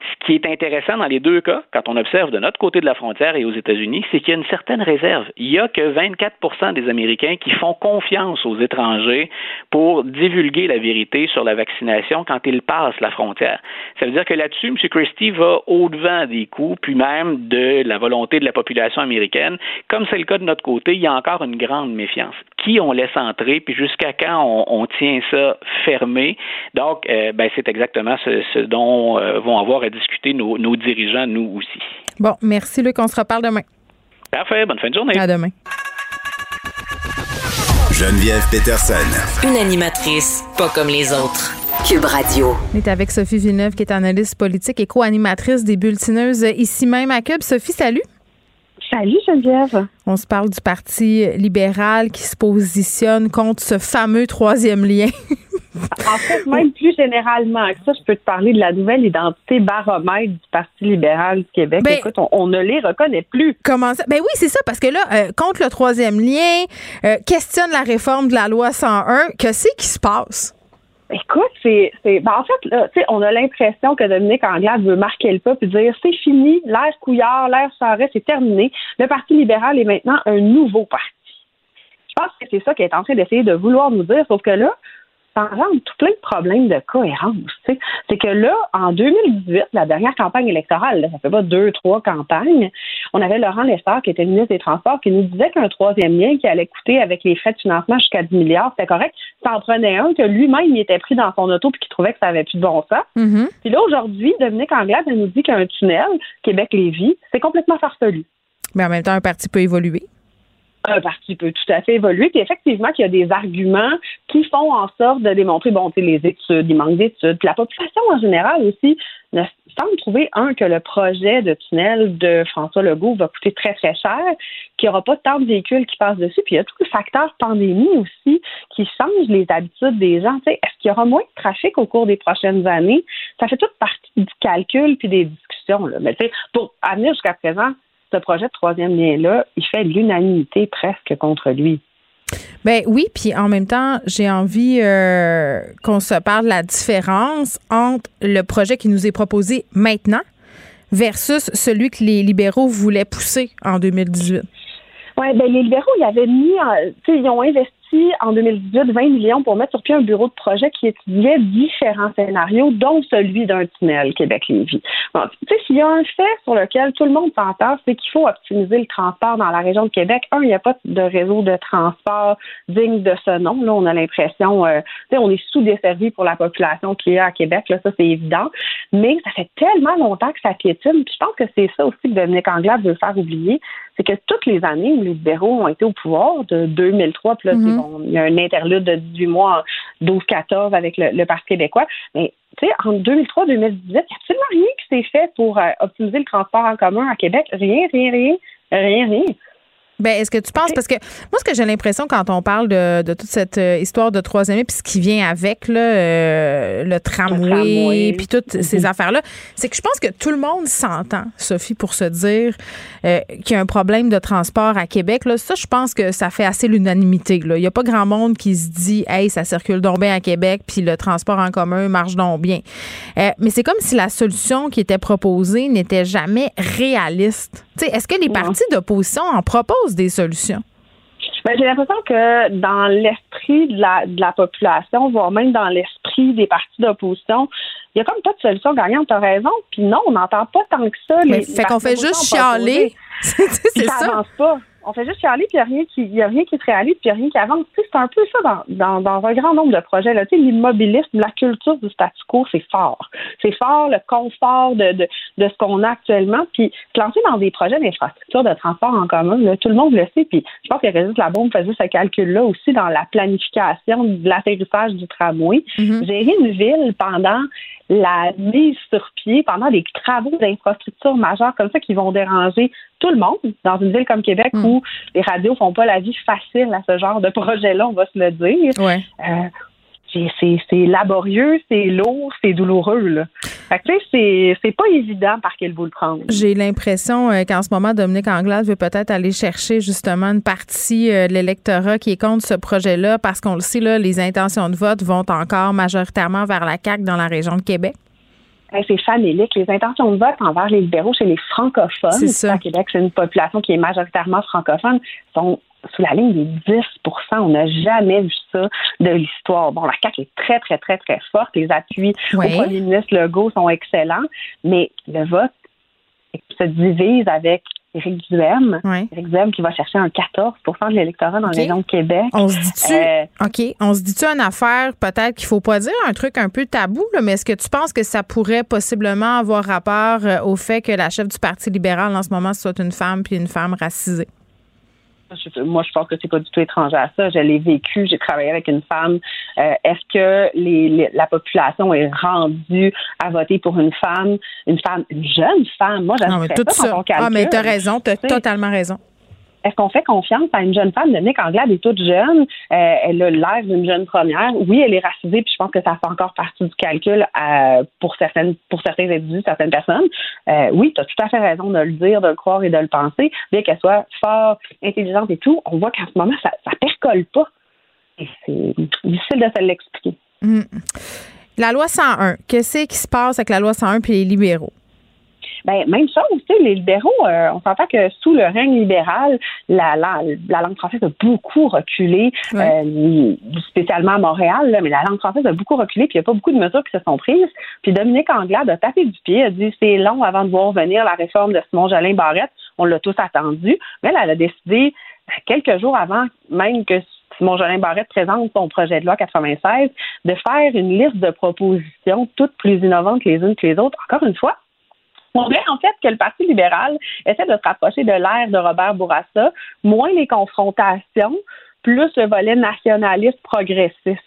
Ce qui est intéressant dans les deux cas, quand on observe de notre côté de la frontière et aux États-Unis, c'est qu'il y a une certaine réserve. Il n'y a que 24% des Américains qui font confiance aux étrangers pour divulguer la vérité sur la vaccination quand ils passent la frontière. Ça veut dire que là-dessus, M. Christie va au-devant des coups, puis même de la volonté de la population américaine. Comme c'est le cas de notre côté, il y a encore une grande méfiance. Qui on laisse entrer, puis jusqu'à quand on, on tient ça fermé. Donc, euh, ben, c'est exactement ce, ce dont euh, vont avoir à discuter nos, nos dirigeants, nous aussi. Bon, merci Luc, on se reparle demain. Parfait, bonne fin de journée. À demain. Geneviève Peterson. Une animatrice pas comme les autres. Cube Radio. On est avec Sophie Villeneuve, qui est analyste politique et co-animatrice des Bulletineuses ici même à Cube. Sophie, salut. Salut Geneviève. On se parle du Parti libéral qui se positionne contre ce fameux troisième lien. En fait, même plus généralement que ça, je peux te parler de la nouvelle identité baromètre du Parti libéral du Québec. Ben- Écoute, on, on ne les reconnaît plus. Comment ça? Ben oui, c'est ça, parce que là, euh, contre le troisième lien, euh, questionne la réforme de la loi 101. Que c'est qui se passe? Écoute, c'est, c'est, ben en fait, là, on a l'impression que Dominique Anglade veut marquer le pas puis dire c'est fini, l'ère Couillard, l'ère Sarret, c'est terminé. Le Parti libéral est maintenant un nouveau parti. Je pense que c'est ça qu'il est en train d'essayer de vouloir nous dire, sauf que là, ça engendre tout plein de problèmes de cohérence. C'est que là, en 2018, la dernière campagne électorale, ça fait pas deux, trois campagnes, on avait Laurent Lessard, qui était ministre des Transports, qui nous disait qu'un troisième lien qui allait coûter avec les frais de financement jusqu'à 10 milliards, c'était correct. Ça en prenait un que lui-même, il était pris dans son auto puis qu'il trouvait que ça avait plus de bon sens. Mm-hmm. Puis là, aujourd'hui, Dominique Anglade, elle nous dit qu'un tunnel, Québec-Lévis, c'est complètement farfelu. Mais en même temps, un parti peut évoluer un parti peut tout à fait évoluer. Puis effectivement, qu'il y a des arguments qui font en sorte de démontrer, bon, les études, il manque d'études. La population en général aussi semble trouver, un, que le projet de tunnel de François Legault va coûter très, très cher, qu'il n'y aura pas tant de véhicules qui passent dessus. Puis il y a tout le facteur pandémie aussi qui change les habitudes des gens. Tu sais, est-ce qu'il y aura moins de trafic au cours des prochaines années? Ça fait toute partie du calcul puis des discussions. Là. Mais tu sais, pour amener jusqu'à présent, ce projet de troisième lien-là, il fait l'unanimité presque contre lui. Ben oui, puis en même temps, j'ai envie euh, qu'on se parle de la différence entre le projet qui nous est proposé maintenant versus celui que les libéraux voulaient pousser en 2018. Oui, ben les libéraux, ils avaient mis, ils ont investi en 2018 20 millions pour mettre sur pied un bureau de projet qui étudiait différents scénarios, dont celui d'un tunnel Québec-Lévis. Bon, tu sais, s'il y a un fait sur lequel tout le monde s'entend, c'est qu'il faut optimiser le transport dans la région de Québec. Un, il n'y a pas de réseau de transport digne de ce nom. Là, on a l'impression, euh, tu sais, on est sous-desservi pour la population qui est à Québec. Là, ça, c'est évident. Mais ça fait tellement longtemps que ça piétine. Puis je pense que c'est ça aussi que Dominique Anglade veut faire oublier c'est que toutes les années où les libéraux ont été au pouvoir, de 2003, puis là, mm-hmm. il y a un interlude de 18 mois, 12-14 avec le, Parti québécois, mais tu sais, en 2003-2018, il n'y a absolument rien qui s'est fait pour euh, optimiser le transport en commun à Québec. Rien, rien, rien, rien, rien. Ben, est-ce que tu penses, parce que moi, ce que j'ai l'impression quand on parle de, toute cette euh, histoire de troisième puis ce qui vient avec, là, euh, le tramway, puis toutes ces mhm. affaires-là, c'est que je pense que tout le monde s'entend, Sophie, pour se dire euh, qu'il y a un problème de transport à Québec. Là. Ça, je pense que ça fait assez l'unanimité. Il n'y a pas grand monde qui se dit, hey, ça circule donc bien à Québec, puis le transport en commun marche donc bien. mais c'est comme si la solution qui était proposée n'était jamais réaliste. Est-ce que les partis d'opposition en proposent des solutions? Ben, j'ai l'impression que dans l'esprit de la, de la population, voire même dans l'esprit des partis d'opposition, il y a comme pas de solution gagnante. T'as raison. Puis non, on n'entend pas tant que ça. Mais fait qu'on fait juste chialer. c'est ça. avance pas on fait juste chialer, puis il n'y a, rien qui, y a rien qui se réalise, puis il n'y a rien qui avance. Tu sais, c'est un peu ça dans, dans, un grand nombre de projets. Là. Tu sais, l'immobilisme, la culture du statu quo, c'est fort. C'est fort, le confort de, de, de ce qu'on a actuellement. Puis se lancer dans des projets d'infrastructure de transport en commun, là, tout le monde le sait. Puis je pense que Régis Labombe faisait ce calcul-là aussi dans la planification de l'atterrissage du tramway. Mm-hmm. Gérer une ville pendant la mise sur pied pendant des travaux d'infrastructure majeures comme ça qui vont déranger tout le monde dans une ville comme Québec hmm. où les radios font pas la vie facile à ce genre de projet-là, on va se le dire. Ouais. Euh, c'est laborieux, c'est lourd, c'est douloureux. Là. Fait que, c'est, c'est pas évident par quel bout le prendre. J'ai l'impression euh, qu'en ce moment, Dominique Anglade veut peut-être aller chercher justement une partie euh, de l'électorat qui est contre ce projet-là parce qu'on le sait, là, les intentions de vote vont encore majoritairement vers la CAQ dans la région de Québec. c'est famélique. Les intentions de vote envers les libéraux chez les francophones, c'est ça. à Québec, c'est une population qui est majoritairement francophone, sont sous la ligne des 10% On n'a jamais vu ça de l'histoire. Bon, la CAQ est très, très, très, très forte. Les appuis au premier ministre Legault sont excellents, mais le vote se divise avec Éric Duhem. Éric Duhem qui va chercher un 14% de l'électorat dans les région de Québec. On se dit-tu, euh, OK, on se dit-tu une affaire, peut-être qu'il faut pas dire un truc un peu tabou, mais est-ce que tu penses que ça pourrait possiblement avoir rapport euh, au fait que la chef du Parti libéral en ce moment soit une femme puis une femme racisée? Moi, je pense que c'est pas du tout étranger à ça. Je l'ai vécu. J'ai travaillé avec une femme. Euh, est-ce que les, la population est rendue à voter pour une femme, une femme, une jeune femme? Moi, j'aimerais ça, ça. Ah, mais t'as raison. T'as totalement raison est-ce qu'on fait confiance à une jeune femme? Dominique Anglade est toute jeune. Euh, elle a l'air d'une jeune première. Oui, elle est racisée, puis je pense que ça fait encore partie du calcul euh, pour certaines, pour certains individus, certaines personnes. Euh, oui, tu as tout à fait raison de le dire, de le croire et de le penser. Bien qu'elle soit fort, intelligente et tout, on voit qu'en ce moment, ça ne percole pas. C'est difficile de se l'expliquer. Hmm. La loi 101, qu'est-ce qui se passe avec la loi 101 puis les libéraux? Ben, même chose, tu sais, les libéraux, euh, on s'entend que sous le règne libéral, la, la, la langue française a beaucoup reculé, euh, spécialement à Montréal, là, mais la langue française a beaucoup reculé, puis il n'y a pas beaucoup de mesures qui se sont prises. Puis Dominique Anglade a tapé du pied, a dit c'est long avant de voir venir la réforme de Simon Jolin Barrette. On l'a tous attendu. Mais elle, elle a décidé quelques jours avant même que Simon Jolin Barrette présente son projet de loi 96, de faire une liste de propositions toutes plus innovantes les unes que les autres. Encore une fois, on dirait en fait que le Parti libéral essaie de se rapprocher de l'ère de Robert Bourassa, moins les confrontations, plus le volet nationaliste progressiste.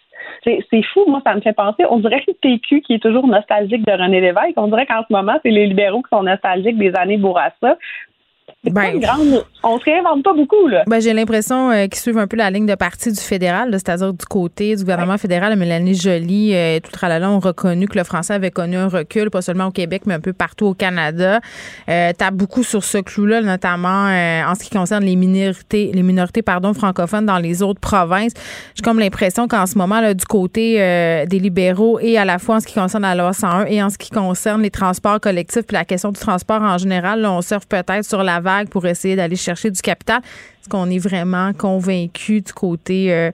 C'est fou, moi, ça me fait penser. On dirait que le PQ qui est toujours nostalgique de René Lévesque, on dirait qu'en ce moment, c'est les libéraux qui sont nostalgiques des années Bourassa. Ben, grande, on se réinvente pas beaucoup. Là. Ben, j'ai l'impression euh, qu'ils suivent un peu la ligne de parti du fédéral, c'est-à-dire du côté du gouvernement fédéral. Mélanie Joly et euh, tout le ont reconnu que le français avait connu un recul, pas seulement au Québec, mais un peu partout au Canada. Euh, tu as beaucoup sur ce clou-là, notamment en ce qui concerne les minorités, les minorités pardon, francophones dans les autres provinces. J'ai comme l'impression qu'en ce moment, là, du côté des libéraux et à la fois en ce qui concerne la loi 101 et en ce qui concerne les transports collectifs puis la question du transport en général, on surfe peut-être sur la vague pour essayer d'aller chercher du capital. Est-ce qu'on est vraiment convaincu du côté euh,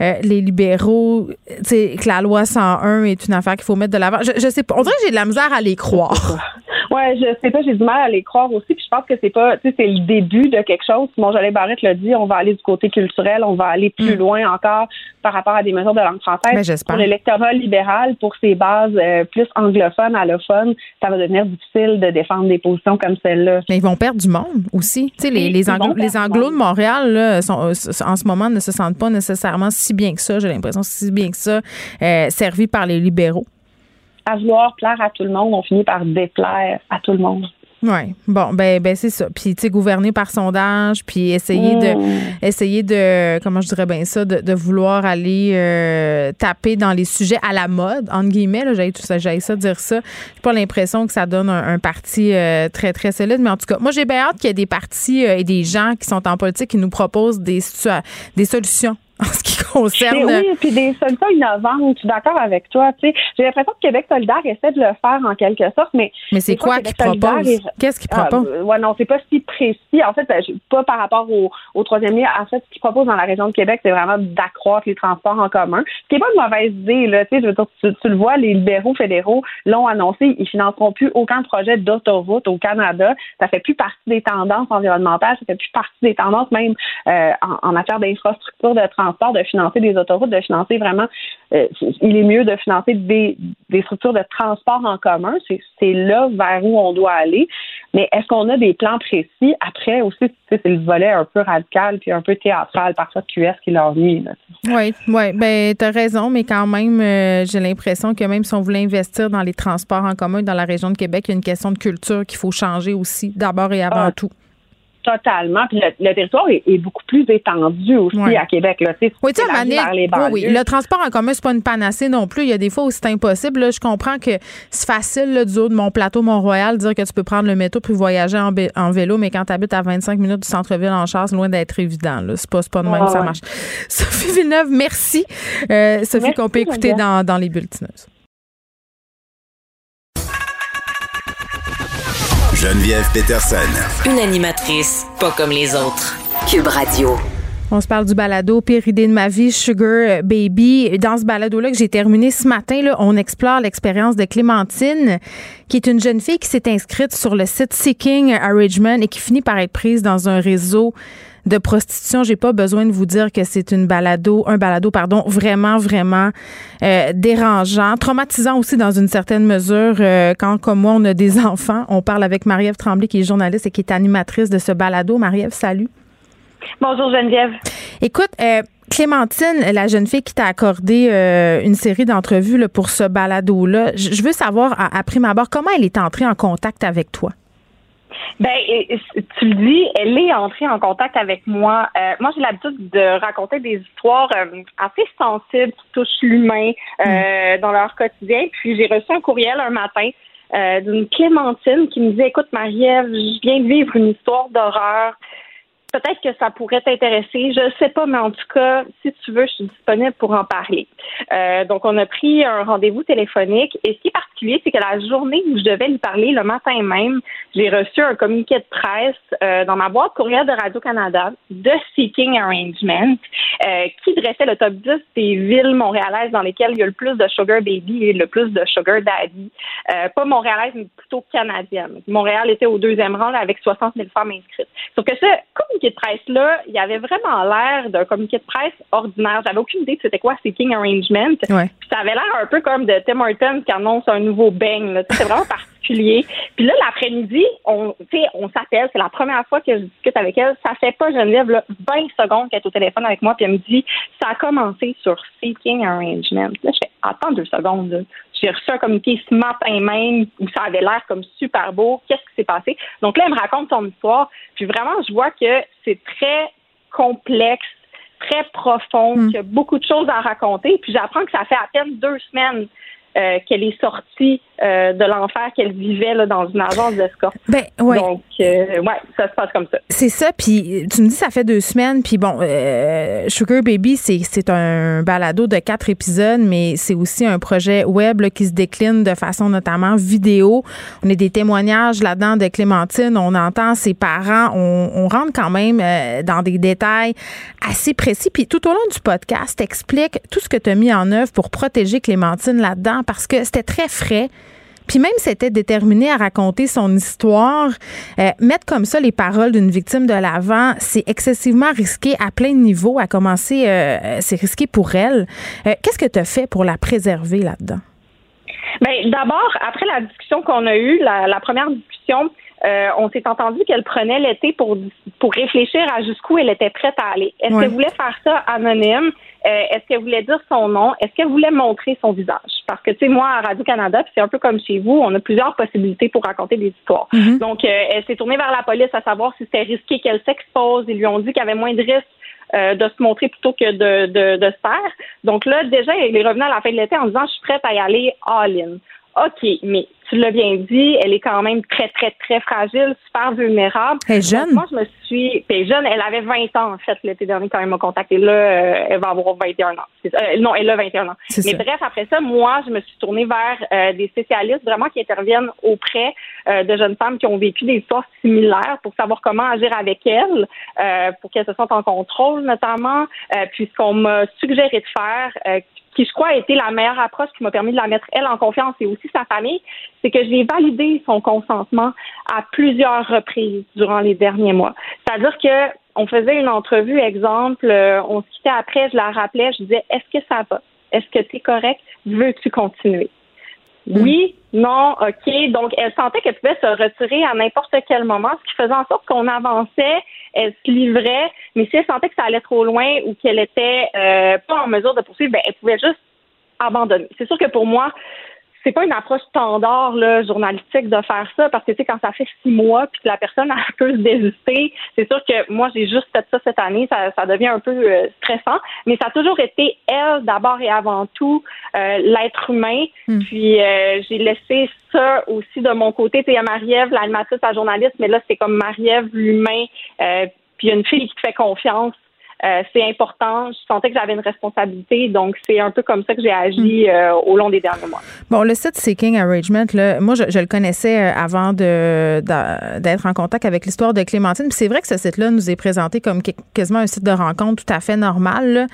euh, les libéraux? Que la loi 101 est une affaire qu'il faut mettre de l'avant? Je, je sais pas. On dirait que j'ai de la misère à les croire. Ouais, je sais pas, j'ai du mal à les croire aussi. Puis je pense que c'est pas, tu sais, c'est le début de quelque chose. Mon Jolet Barrette l'a dit, on va aller du côté culturel, on va aller plus mm. loin encore par rapport à des mesures de langue française. Ben, pour l'électorat libéral, pour ses bases euh, plus anglophones, allophones, ça va devenir difficile de défendre des positions comme celle-là. Mais ils vont perdre du monde aussi. Tu sais, les, les, anglo, les anglos de Montréal, là, sont, en ce moment, ne se sentent pas nécessairement si bien que ça, j'ai l'impression, si bien que ça, euh, servis par les libéraux à vouloir plaire à tout le monde, on finit par déplaire à tout le monde. Oui, bon, ben, ben c'est ça. Puis, tu sais, gouverner par sondage, puis essayer de, mm. essayer de, comment je dirais bien ça, de, vouloir aller euh, taper dans les sujets à la mode, entre guillemets, j'ai tout ça, j'ai ça dire ça. J'ai pas l'impression que ça donne un, parti euh, très, très solide, mais en tout cas, moi, j'ai bien hâte qu'il y ait des partis euh, et des gens qui sont en politique qui nous proposent des, des solutions en ce qui concerne. oui, puis des solutions innovantes. Je suis d'accord avec toi. Tu sais, j'ai l'impression que Québec solidaire essaie de le faire en quelque sorte, mais. Mais c'est quoi qu'il propose? Qu'est-ce qu'il propose? Euh, ouais, non, c'est pas si précis. En fait, ben, pas par rapport au, au troisième lien. En fait, ce qu'il propose dans la région de Québec, c'est vraiment d'accroître les transports en commun. Ce qui n'est pas une mauvaise idée, là. Tu sais, je veux dire, tu, le vois, les libéraux fédéraux l'ont annoncé. Ils financeront plus aucun projet d'autoroute au Canada. Ça fait plus partie des tendances environnementales. Ça fait plus partie des tendances même euh, en, en matière d'infrastructure de transport de financer des autoroutes, de financer vraiment, euh, il est mieux de financer des, structures de transport en commun. C'est là vers où on doit aller. Mais est-ce qu'on a des plans précis? Après aussi, c'est le volet un peu radical puis un peu théâtral parfois de QS qui leur nuit. Oui, oui, ben tu as raison, mais quand même, euh, j'ai l'impression que même si on voulait investir dans les transports en commun dans la région de Québec, il y a une question de culture qu'il faut changer aussi, d'abord et avant ah, tout. Totalement. Puis le, territoire est, beaucoup plus étendu aussi à Québec. Là. Oui, tu sais, oui, Le transport en commun, c'est pas une panacée non plus. Il y a des fois où c'est impossible. Là, je comprends que c'est facile là, du haut de mon plateau Mont-Royal de dire que tu peux prendre le métro puis voyager en, vélo, mais quand tu habites à 25 minutes du centre-ville en char, c'est loin d'être évident. C'est pas, pas de même que ça marche. Sophie Villeneuve, merci. Euh, Sophie, qu'on peut écouter dans, dans les bulletineuses. Geneviève Peterson. Une animatrice pas comme les autres. Cube Radio. On se parle du balado Pire idée de ma vie, Sugar Baby. Dans ce balado-là que j'ai terminé ce matin, là, on explore l'expérience de Clémentine, qui est une jeune fille qui s'est inscrite sur le site Seeking Richmond et qui finit par être prise dans un réseau de prostitution. J'ai pas besoin de vous dire que c'est une balado, un balado, pardon, vraiment, vraiment euh, dérangeant, traumatisant aussi dans une certaine mesure. Euh, quand, comme moi, on a des enfants, on parle avec Marie-Ève Tremblay, qui est journaliste et qui est animatrice de ce balado. Marie-Ève, salut. Bonjour Geneviève. Écoute, euh, Clémentine, la jeune fille qui t'a accordé une série d'entrevues pour ce balado-là, je veux savoir, à, à prime abord, comment elle est entrée en contact avec toi? Ben, tu le dis, elle est entrée en contact avec moi. Euh, moi, j'ai l'habitude de raconter des histoires euh, assez sensibles qui touchent l'humain euh, mm. dans leur quotidien. Puis j'ai reçu un courriel un matin d'une Clémentine qui me dit Écoute, Marie-Ève, je viens de vivre une histoire d'horreur peut-être que ça pourrait t'intéresser. Je ne sais pas, mais en tout cas, si tu veux, je suis disponible pour en parler. Donc, on a pris un rendez-vous téléphonique. Et ce qui est particulier c'est que la journée où je devais lui parler, le matin même, j'ai reçu un communiqué de presse euh, dans ma boîte courriel de Radio-Canada de Seeking Arrangement euh, qui dressait le top 10 des villes montréalaises dans lesquelles il y a le plus de sugar baby et le plus de sugar daddy. Euh, pas montréalaise, mais plutôt canadienne. Montréal était au deuxième rang avec 60 000 femmes inscrites. Sauf que ce communiqué de presse-là, il avait vraiment l'air d'un communiqué de presse ordinaire. J'avais aucune idée de c'était quoi Seeking Arrangement. Puis ça avait l'air un peu comme de Tim Hortons qui annonce un nouveau. C'était vraiment particulier. Puis là, l'après-midi, on, on s'appelle. C'est la première fois que je discute avec elle. Ça fait pas, Geneviève, là, 20 secondes qu'elle est au téléphone avec moi. Puis elle me dit, ça a commencé sur Seeking Arrangement. Là, je fais, attends deux secondes. J'ai reçu un communiqué ce matin même où ça avait l'air comme super beau. Qu'est-ce qui s'est passé? Donc là, elle me raconte son histoire. Puis vraiment, je vois que c'est très complexe, très profond, qu'il y a beaucoup de choses à raconter. Puis j'apprends que ça fait à peine deux semaines euh, qu'elle est sortie euh, de l'enfer qu'elle vivait là, dans une agence d'escorte. Ben, ouais. Donc, euh, ouais, ça se passe comme ça. C'est ça. Puis tu me dis ça fait deux semaines. Puis bon, Sugar Baby, c'est un balado de quatre épisodes, mais c'est aussi un projet web qui se décline de façon notamment vidéo. On a des témoignages là-dedans de Clémentine. On entend ses parents. On, on rentre quand même dans des détails assez précis. Puis tout au long du podcast, explique tout ce que tu as mis en œuvre pour protéger Clémentine là-dedans parce que c'était très frais. Puis même c'était déterminé à raconter son histoire, euh, mettre comme ça les paroles d'une victime de l'avant, c'est excessivement risqué à plein de niveaux. À commencer, euh, c'est risqué pour elle. Euh, qu'est-ce que tu as fait pour la préserver là-dedans? Bien, d'abord, après la discussion qu'on a eue, la, première discussion, on s'est entendu qu'elle prenait l'été pour pour réfléchir à jusqu'où elle était prête à aller. Est-ce qu'elle voulait faire ça anonyme? Euh, est-ce qu'elle voulait dire son nom? Est-ce qu'elle voulait montrer son visage? Parce que, tu sais, moi, à Radio-Canada, c'est un peu comme chez vous, on a plusieurs possibilités pour raconter des histoires. Mm-hmm. Donc, euh, elle s'est tournée vers la police à savoir si c'était risqué qu'elle s'expose. Ils lui ont dit qu'il y avait moins de risques euh, de se montrer plutôt que de, de, de se faire. Donc là, déjà, il est revenu à la fin de l'été en disant, je suis prête à y aller all-in. OK, mais tu l'as bien dit, elle est quand même très, très, très fragile, super vulnérable. Elle est jeune. moi, je me suis. Puis jeune, elle avait 20 ans, en fait, l'été dernier, quand elle m'a contacté. Là, euh, elle va avoir 21 ans. Euh, non, elle a 21 ans. Mais bref, après ça, moi, je me suis tournée vers euh, des spécialistes vraiment qui interviennent auprès de jeunes femmes qui ont vécu des histoires similaires pour savoir comment agir avec elles, pour qu'elles se sentent en contrôle, notamment. puis ce qu'on m'a suggéré de faire, qui je crois a été la meilleure approche qui m'a permis de la mettre elle en confiance et aussi sa famille, c'est que j'ai validé son consentement à plusieurs reprises durant les derniers mois. C'est-à-dire que on faisait une entrevue, exemple, euh, on se quittait après, je la rappelais, je disais est-ce que ça va? Est-ce que tu es correct? Veux-tu continuer? Oui, non, OK. Donc, elle sentait qu'elle pouvait se retirer à n'importe quel moment, ce qui faisait en sorte qu'on avançait, elle se livrait, mais si elle sentait que ça allait trop loin ou qu'elle était euh, pas en mesure de poursuivre, ben, elle pouvait juste abandonner. C'est sûr que pour moi, c'est pas une approche standard là, journalistique de faire ça parce que tu sais quand ça fait six mois puis que la personne a peut se désister, c'est sûr que moi j'ai juste fait ça cette année, ça, ça devient un peu euh, stressant, mais ça a toujours été elle d'abord et avant tout euh, l'être humain. Hmm. Puis euh, j'ai laissé ça aussi de mon côté. Tu sais, il y a Marie-Ève, l'animatrice, la journaliste, mais là c'est comme Marie-Ève l'humain. puis y a une fille qui te fait confiance euh, c'est important. Je sentais que j'avais une responsabilité, donc c'est un peu comme ça que j'ai agi mm. euh, au long des derniers mois. Bon, le site Seeking Arrangement, là, moi, je, le connaissais euh, avant de, d'être en contact avec l'histoire de Clémentine. Puis c'est vrai que ce site-là nous est présenté comme quasiment un site de rencontre tout à fait normal.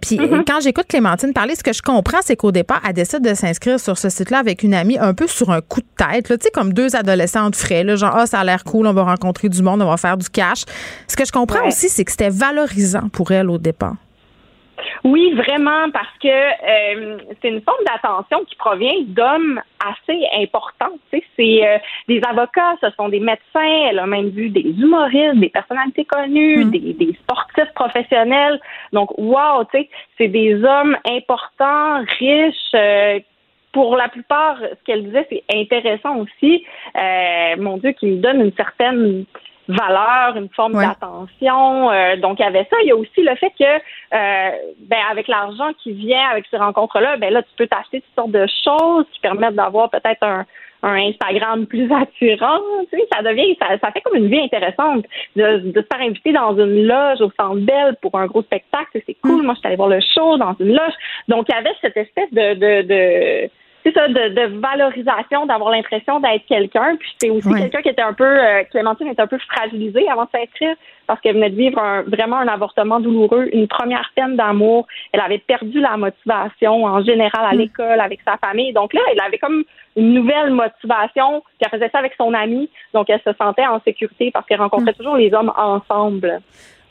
puis Mm-hmm. quand j'écoute Clémentine parler, ce que je comprends, c'est qu'au départ, elle décide de s'inscrire sur ce site-là avec une amie un peu sur un coup de tête, tu sais, comme deux adolescentes frais, là, genre, ah, ça a l'air cool, on va rencontrer du monde, on va faire du cash. Ce que je comprends aussi, c'est que c'était valorisant pour elle au départ? Oui, vraiment, parce que euh, c'est une forme d'attention qui provient d'hommes assez importants. Tu sais, c'est euh, des avocats, ce sont des médecins, elle a même vu des humoristes, des personnalités connues, des, des, sportifs professionnels. Donc, wow, tu sais, c'est des hommes importants, riches. Euh, pour la plupart, ce qu'elle disait, c'est intéressant aussi. mon Dieu, qui me donne une certaine valeur, une forme d'attention. Euh, donc, il y avait ça. Il y a aussi le fait que, euh, ben, avec l'argent qui vient avec ces rencontres-là, ben là, tu peux t'acheter toutes sortes de choses qui permettent d'avoir peut-être un, un Instagram plus attirant. Tu sais, ça devient, ça, ça fait comme une vie intéressante de, de se faire inviter dans une loge au Centre Belle pour un gros spectacle. C'est cool. Moi, je suis allée voir le show dans une loge. Donc, il y avait cette espèce de, de, de c'est ça, de, de valorisation, d'avoir l'impression d'être quelqu'un. Puis c'est aussi Ouais. quelqu'un qui était un peu, euh, Clémentine était un peu fragilisée avant de s'inscrire parce qu'elle venait de vivre un- vraiment un avortement douloureux, une première peine d'amour. Elle avait perdu la motivation en général à l'école, avec sa famille. Donc là, elle avait comme une nouvelle motivation. Puis elle faisait ça avec son ami. Donc elle se sentait en sécurité parce qu'elle rencontrait toujours les hommes ensemble.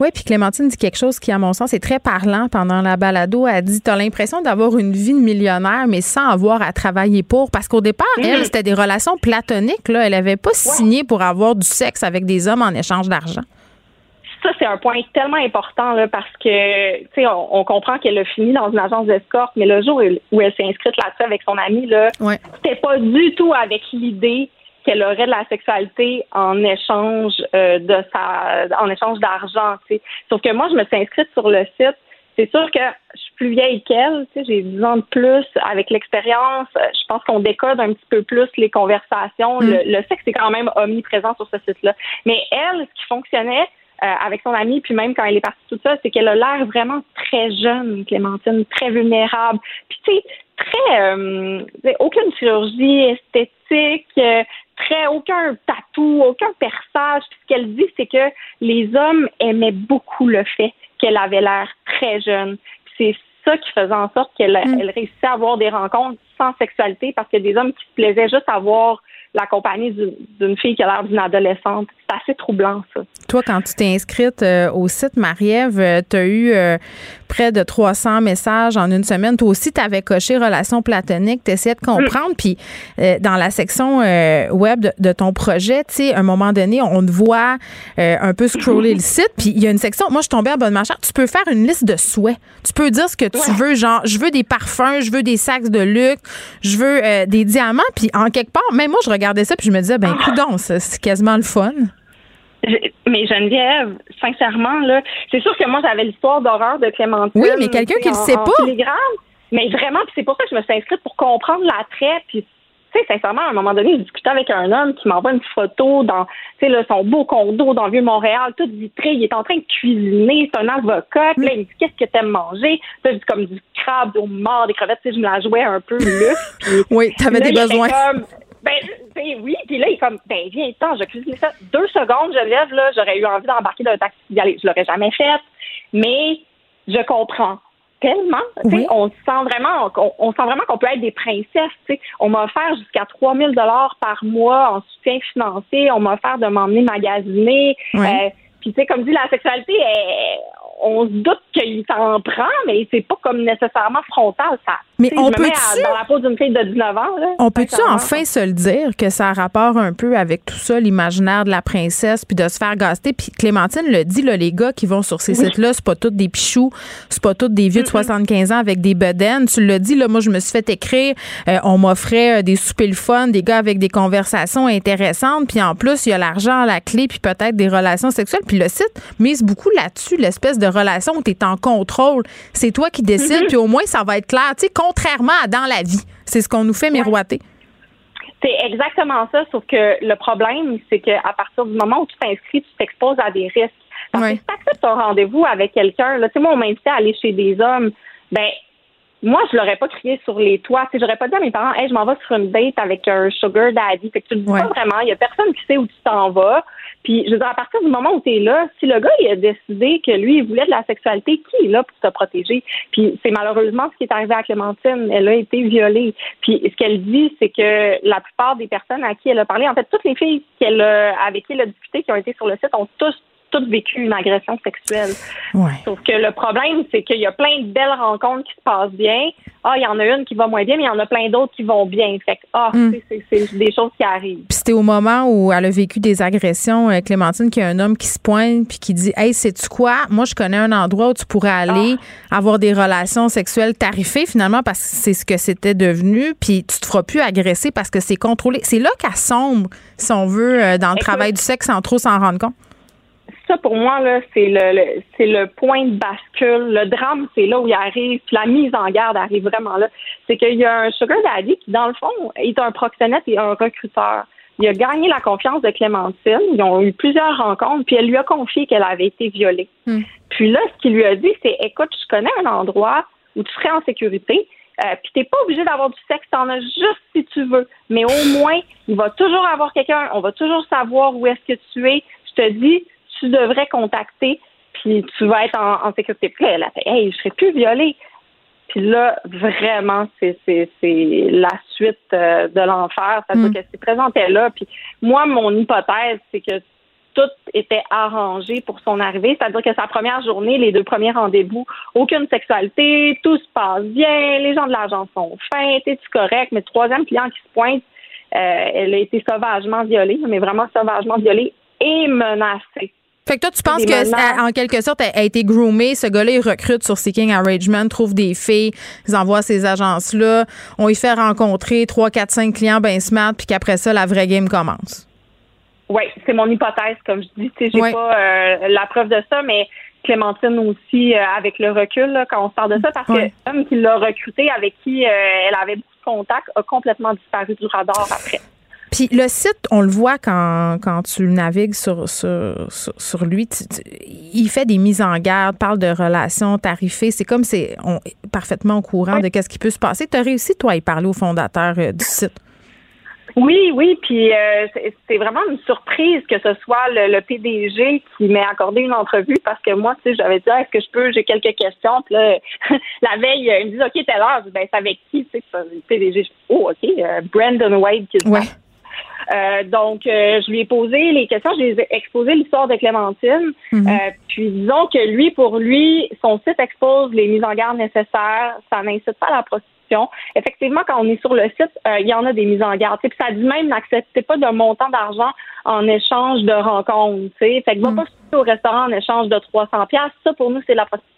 Oui, puis Clémentine dit quelque chose qui, à mon sens, est très parlant pendant la balado. Elle dit T'as l'impression d'avoir une vie de millionnaire, mais sans avoir à travailler pour. Parce qu'au départ, Mhm. elle, c'était des relations platoniques. Là. Elle n'avait pas signé pour avoir du sexe avec des hommes en échange d'argent. ça, c'est un point tellement important là, parce que tu sais, on, on comprend qu'elle a fini dans une agence d'escorte, mais le jour où elle, s'est inscrite là-dessus avec son ami, là, c'était pas du tout avec l'idée qu'elle aurait de la sexualité en échange euh, de sa en échange d'argent. Sauf que moi, je me suis inscrite sur le site. C'est sûr que je suis plus vieille qu'elle, j'ai 10 ans de plus. Avec l'expérience, euh, je pense qu'on décode un petit peu plus les conversations. Mm. Le, le sexe est quand même omniprésent sur ce site-là. Mais elle, ce qui fonctionnait, euh, avec son amie, puis même quand elle est partie toute seule, c'est qu'elle a l'air vraiment très jeune, Clémentine, très vulnérable. Puis tu sais, très euh, aucune chirurgie esthétique, euh, très aucun tatou, aucun perçage. Puis ce qu'elle dit, c'est que les hommes aimaient beaucoup le fait qu'elle avait l'air très jeune. C'est ça qui faisait en sorte qu'elle elle réussissait à avoir des rencontres sans sexualité parce que des hommes qui se plaisaient juste à voir la compagnie d'une- fille qui a l'air d'une adolescente. C'est assez troublant, ça. Toi, quand tu t'es inscrite euh, au site Marie-Ève, tu as eu euh, près de 300 messages en une semaine. Toi aussi, tu avais coché relations platoniques, tu essayais de comprendre. Puis, euh, dans la section euh, web de, de ton projet, tu sais, à un moment donné, on te voit euh, un peu scroller le site. Puis, il y a une section, moi, je suis tombée à bonne marche. Tu peux faire une liste de souhaits. Tu peux dire ce que tu veux, genre, je veux des parfums, je veux des sacs de luxe, je veux euh, des diamants. Puis, en quelque part, même moi, je regardais ça, puis je me disais, ben, coudonc, ça, c'est quasiment le fun. Mais Geneviève, sincèrement, là, c'est sûr que moi, j'avais l'histoire d'horreur de Clémentine. Oui, mais quelqu'un qui le sait en pas. Mais vraiment, c'est pour ça que je me suis inscrite pour comprendre l'attrait. Puis, tu sais, sincèrement, à un moment donné, je discutais avec un homme qui m'envoie une photo dans, tu sais, son beau condo dans le Vieux-Montréal, tout vitré. Il est en train de cuisiner. C'est un avocat. Puis là, il me dit, qu'est-ce que t'aimes manger? Là, je dis comme du crabe, au mort, des crevettes. Tu sais, je me la jouais un peu luxe. Puis, Oui, t'avais des besoins. comme, ben, oui, puis là, il est comme, ben, viens, attends, je cuisine ça. Deux secondes, je lève, là, j'aurais eu envie d'embarquer dans un taxi d'y aller. Je l'aurais jamais fait, mais je comprends tellement. Tu sais, On sent vraiment, on, on sent vraiment qu'on peut être des princesses. Tu sais. On m'a offert jusqu'à 3000 dollars par mois en soutien financier. On m'a offert de m'emmener magasiner. Ouais. Euh, puis, tu sais, comme dit, la sexualité, elle- on se doute qu'il s'en prend, mais c'est pas comme nécessairement frontal. Ça, Mais on à- dans la peau d'une fille de 19 ans. Là, On peut-tu enfin se le dire que ça a rapport un peu avec tout ça, l'imaginaire de la princesse, puis de se faire gaster? Puis Clémentine le dit, là, les gars qui vont sur ces Oui. sites-là, c'est pas tous des pichous, c'est pas tous des vieux de 75 ans avec des bedaines. Tu l'as dit, là, moi, je me suis fait écrire, euh, on m'offrait euh, des soupers le fun, des gars avec des conversations intéressantes, puis en plus, il y a l'argent à la clé, puis peut-être des relations sexuelles. Puis le site mise beaucoup là-dessus, l'espèce de relation où tu es en contrôle. C'est toi qui décides, Mhm. puis au moins, ça va être clair. Tu sais, contrairement à dans la vie. C'est ce qu'on nous fait miroiter. C'est exactement ça, sauf que le problème, c'est qu'à partir du moment où tu t'inscris, tu t'exposes à des risques. Parce que si tu acceptes un rendez-vous avec quelqu'un, là, tu sais, moi, on m'invitait à aller chez des hommes, ben, moi, je l'aurais pas crié sur les toits. J'aurais pas dit à mes parents, hey, je m'en vais sur une date avec un sugar daddy. Fait que tu le dis pas vraiment. Il y a personne qui sait où tu t'en vas. Puis, je veux dire, à partir du moment où tu es là, si le gars, il a décidé que lui, il voulait de la sexualité, qui est là pour te protéger? Puis, c'est malheureusement ce qui est arrivé à Clémentine. Elle a été violée. Puis, ce qu'elle dit, c'est que la plupart des personnes à qui elle a parlé, en fait, toutes les filles qu'elle a, avec qui elle a discuté, qui ont été sur le site, ont tous toutes vécu une agression sexuelle. Sauf que le problème, c'est qu'il y a plein de belles rencontres qui se passent bien. Ah, il y en a une qui va moins bien, mais il y en a plein d'autres qui vont bien. Fait que, ah, Mm. c'est- des choses qui arrivent. Puis c'était au moment où elle a vécu des agressions, euh, Clémentine, qu'il y a un homme qui se pointe puis qui dit Hey, sais-tu quoi? Moi, je connais un endroit où tu pourrais aller avoir des relations sexuelles tarifées, finalement, parce que c'est ce que c'était devenu, puis tu te feras plus agresser parce que c'est contrôlé. C'est là qu'elle sombre, si on veut, euh, dans le Écoute- travail du sexe sans trop s'en rendre compte. Ça, pour moi, là, c'est le, le- c'est le point de bascule. Le drame, c'est là où il arrive. Puis la mise en garde arrive vraiment là. C'est qu'il y a un sugar daddy qui, dans le fond, est un proxénète et un recruteur. Il a gagné la confiance de Clémentine. Ils ont eu plusieurs rencontres, puis elle lui a confié qu'elle avait été violée. Puis là, ce qu'il lui a dit, c'est écoute, je connais un endroit où tu serais en sécurité. Euh, puis t'es pas obligé d'avoir du sexe, t'en as juste si tu veux. Mais au moins, il va toujours avoir quelqu'un, on va toujours savoir où est-ce que tu es. Je te dis, tu devrais contacter, puis tu vas être en, sécurité. Puis là, elle a fait, hey, je serai plus violée. Puis là, vraiment, c'est la suite euh, de l'enfer. Ça veut dire mm. qu'elle s'est présentée là. Puis moi, mon hypothèse, c'est que tout était arrangé pour son arrivée. C'est-à-dire que sa première journée, les deux premiers rendez-vous, aucune sexualité, tout se passe bien, les gens de l'agence sont fins, c'est correct? Mais le troisième client qui se pointe, euh, elle a été sauvagement violée, mais vraiment sauvagement violée et menacée. Fait que toi, tu penses que, en quelque sorte, elle a été groomée. Ce gars-là, il recrute sur Seeking Arrangement, trouve des filles, ils envoient ces agences-là. On y fait rencontrer 3, 4, 5 clients bien smart, puis qu'après ça, la vraie game commence. Oui, c'est mon hypothèse, comme je dis. J'ai pas euh, la preuve de ça, mais Clémentine aussi, euh, avec le recul, quand on se parle de ça, parce que l'homme qui l'a recruté, avec qui euh, elle avait beaucoup de contacts, a complètement disparu du radar après. Puis le site, on le voit quand, quand tu navigues sur, sur, sur, lui, il fait des mises en garde, parle de relations tarifées. C'est comme c'est parfaitement au courant de ce qui peut se passer. Tu as réussi, toi, à y parler au fondateur du site? Oui, oui, puis euh, c'est vraiment une surprise que ce soit le, PDG qui m'ait accordé une entrevue parce que moi, tu sais, j'avais dit ah, est-ce que je peux, j'ai quelques questions, puis là, la veille, il me dit ok, t'es là, ben c'est avec qui, tu sais, le PDG, oh ok, euh, Brandon Wade qui ouais. Euh, donc, euh, je lui ai posé les questions, je lui ai exposé l'histoire de Clémentine. Mhm. Euh, puis disons que lui, pour lui, son site expose les mises en garde nécessaires. Ça n'incite pas à la prostitution. Effectivement, quand on est sur le site, il y en a des mises en garde. Puis ça dit même n'acceptez pas de montant d'argent en échange de rencontres. Fait que va mhm. pas au restaurant en échange de 300 pièces. Ça, pour nous, c'est la prostitution.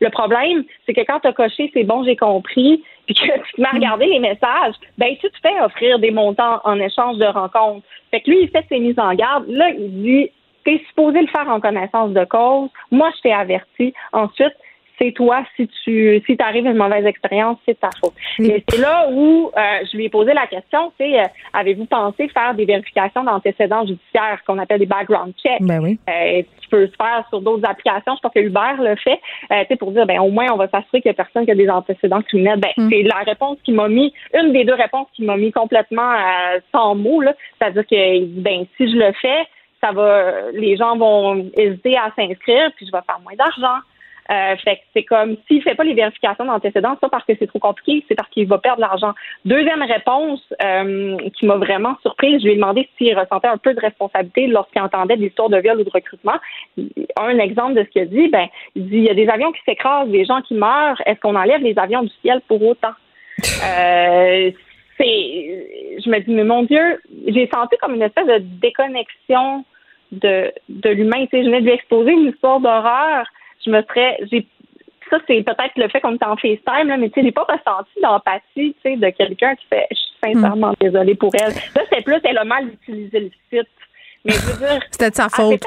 Le problème, c'est que quand tu as coché c'est bon, j'ai compris, puis que tu m'as regardé les messages, ben tu te fais offrir des montants en échange de rencontres. Fait que lui, il fait ses mises en garde. Là, il dit T'es supposé le faire en connaissance de cause. Moi, je t'ai averti. Ensuite, c'est toi, si tu si arrives à une mauvaise expérience, c'est ta faute. Et c'est là où euh, je lui ai posé la question, c'est euh, avez-vous pensé faire des vérifications d'antécédents judiciaires, qu'on appelle des background checks, ben oui. euh, qui peut se faire sur d'autres applications. Je pense que Uber le fait, euh, pour dire ben au moins on va s'assurer qu'il y a personne qui a des antécédents criminels. Ben mm. c'est la réponse qui m'a mis, une des deux réponses qui m'a mis complètement euh, sans mots là, c'est-à-dire que ben si je le fais ça va, les gens vont hésiter à s'inscrire, puis je vais faire moins d'argent. Euh, fait que c'est comme s'il fait pas les vérifications d'antécédents, c'est pas parce que c'est trop compliqué, c'est parce qu'il va perdre l'argent. Deuxième réponse euh, qui m'a vraiment surprise, je lui ai demandé s'il ressentait un peu de responsabilité lorsqu'il entendait des histoires de viol ou de recrutement. Un exemple de ce qu'il a dit, ben, il dit il y a des avions qui s'écrasent, des gens qui meurent. Est-ce qu'on enlève les avions du ciel pour autant? Euh, c'est, je me dis mais mon Dieu, j'ai senti comme une espèce de déconnexion de, de l'humain. Tu sais, je venais de lui exposer une histoire d'horreur je me serais, j'ai ça, c'est peut-être le fait qu'on est en FaceTime, là, mais tu sais, j'ai pas ressenti d'empathie, tu sais, de quelqu'un qui fait, je suis sincèrement mm. désolée pour elle. Là, c'est plus, elle a mal utilisé le site. Mais je veux dire. C'était de sa faute.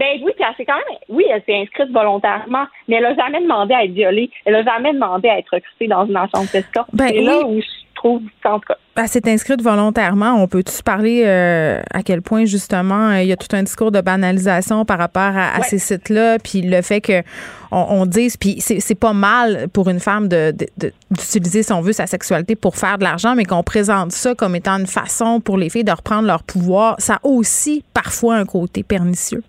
Ben oui, puis elle s'est quand même, oui, elle s'est inscrite volontairement, mais elle a jamais demandé à être violée. Elle a jamais demandé à être recrutée dans une agence d'escorte. Ben, c'est là où je trouve, en tout cas. Elle s'est inscrite volontairement. On peut-tu parler euh, à quel point, justement, euh, il y a tout un discours de banalisation par rapport à, ces sites-là, puis le fait que on, dise, puis c'est pas mal pour une femme d'utiliser, si on veut, sa sexualité pour faire de l'argent, mais qu'on présente ça comme étant une façon pour les filles de reprendre leur pouvoir, ça a aussi parfois un côté pernicieux.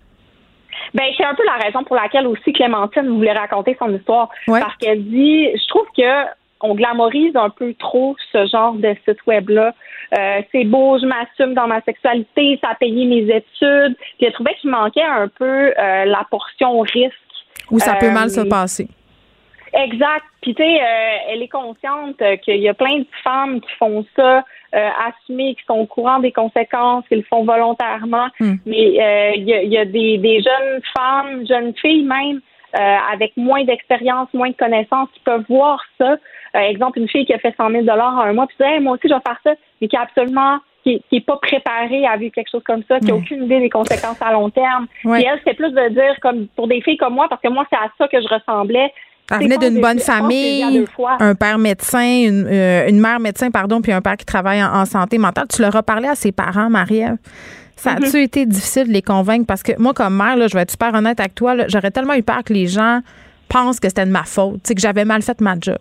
Ben, c'est un peu la raison pour laquelle aussi Clémentine voulait raconter son histoire. Parce qu'elle dit, je trouve que on glamorise un peu trop ce genre de site web-là. Euh, c'est beau, je m'assume dans ma sexualité, ça a payé mes études. Puis elle trouvait qu'il manquait un peu euh, la portion risque. Où ça peut mal se euh, passer. Exact. Puis tu sais, elle est consciente qu'il y a plein de femmes qui font ça, euh, assumées, qui sont au courant des conséquences, qu'ils le font volontairement. Hmm. Mais il y, a, des, des jeunes femmes, jeunes filles même, avec moins d'expérience, moins de connaissances, qui peuvent voir ça euh, exemple, une fille qui a fait 100 000 en un mois, puis dit moi aussi, je vais faire ça, mais qui est absolument qui n'est pas préparée à vivre quelque chose comme ça, qui n'a aucune idée des conséquences à long terme. Et elle, c'est plus de dire, comme pour des filles comme moi, parce que moi, c'est à ça que je ressemblais. Elle venait d'une bonne famille, un père médecin, une, euh, une, mère médecin, pardon, puis un père qui travaille en, santé mentale. Tu leur as parlé à ses parents, Marie-Ève? Ça a-tu mm-hmm. été difficile de les convaincre? Parce que moi, comme mère, là, je vais être super honnête avec toi, j'aurais tellement eu peur que les gens pensent que c'était de ma faute, que j'avais mal fait ma job.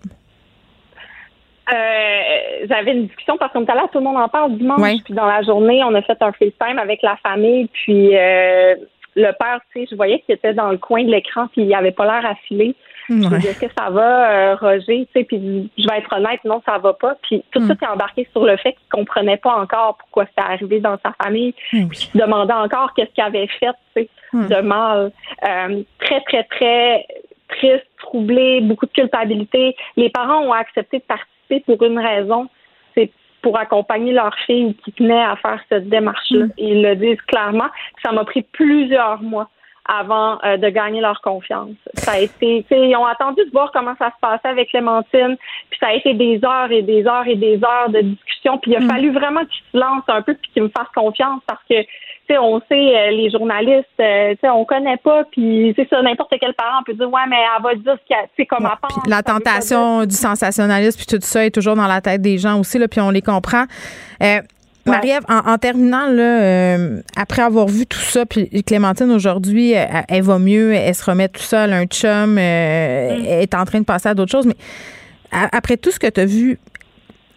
Euh, j'avais une discussion parce qu'on était là, tout le monde en parle dimanche. Ouais. Puis dans la journée, on a fait un FaceTime avec la famille. Puis euh, le père, tu sais, je voyais qu'il était dans le coin de l'écran, puis il avait pas l'air affilé. Dit, est-ce que ça va, euh, Roger? Tu sais, puis je vais être honnête, non, ça va pas. Puis tout de suite, il embarqué sur le fait qu'il comprenait pas encore pourquoi c'était arrivé dans sa famille. Puis il se demandait encore qu'est-ce qu'il avait fait, tu sais, de mal. Euh, très, très, très triste, troublé, beaucoup de culpabilité. Les parents ont accepté de participer pour une raison, c'est pour accompagner leur fille qui tenait à faire cette démarche-là. Et ils le disent clairement. Ça m'a pris plusieurs mois avant euh, de gagner leur confiance. Ça a été, tu sais, ils ont attendu de voir comment ça se passait avec Clémentine, puis ça a été des heures et des heures et des heures de discussion, puis il a fallu vraiment qu'ils se lancent un peu puis qu'ils me fassent confiance parce que, tu sais, on sait, euh, les journalistes, euh, tu sais, on connaît pas, puis c'est ça, n'importe quel parent peut dire, ouais, mais elle va dire ce qu'elle, tu sais, comme elle pense. La tentation du sensationnalisme puis tout ça est toujours dans la tête des gens aussi, là, puis on les comprend. Euh, Marie-Ève, en, en terminant, là, euh, après avoir vu tout ça, puis Clémentine, aujourd'hui, elle, elle va mieux, elle se remet tout seul, un chum, euh, elle est en train de passer à d'autres choses, mais a- après tout ce que tu as vu,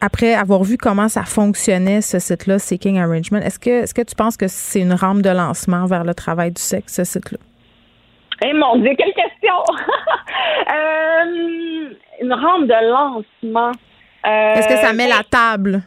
après avoir vu comment ça fonctionnait, ce site-là, Seeking Arrangement, est-ce que, est-ce que tu penses que c'est une rampe de lancement vers le travail du sexe, ce site-là? Eh mon Dieu, quelle question! Euh, une rampe de lancement. Euh, Est-ce que ça met ben, la table?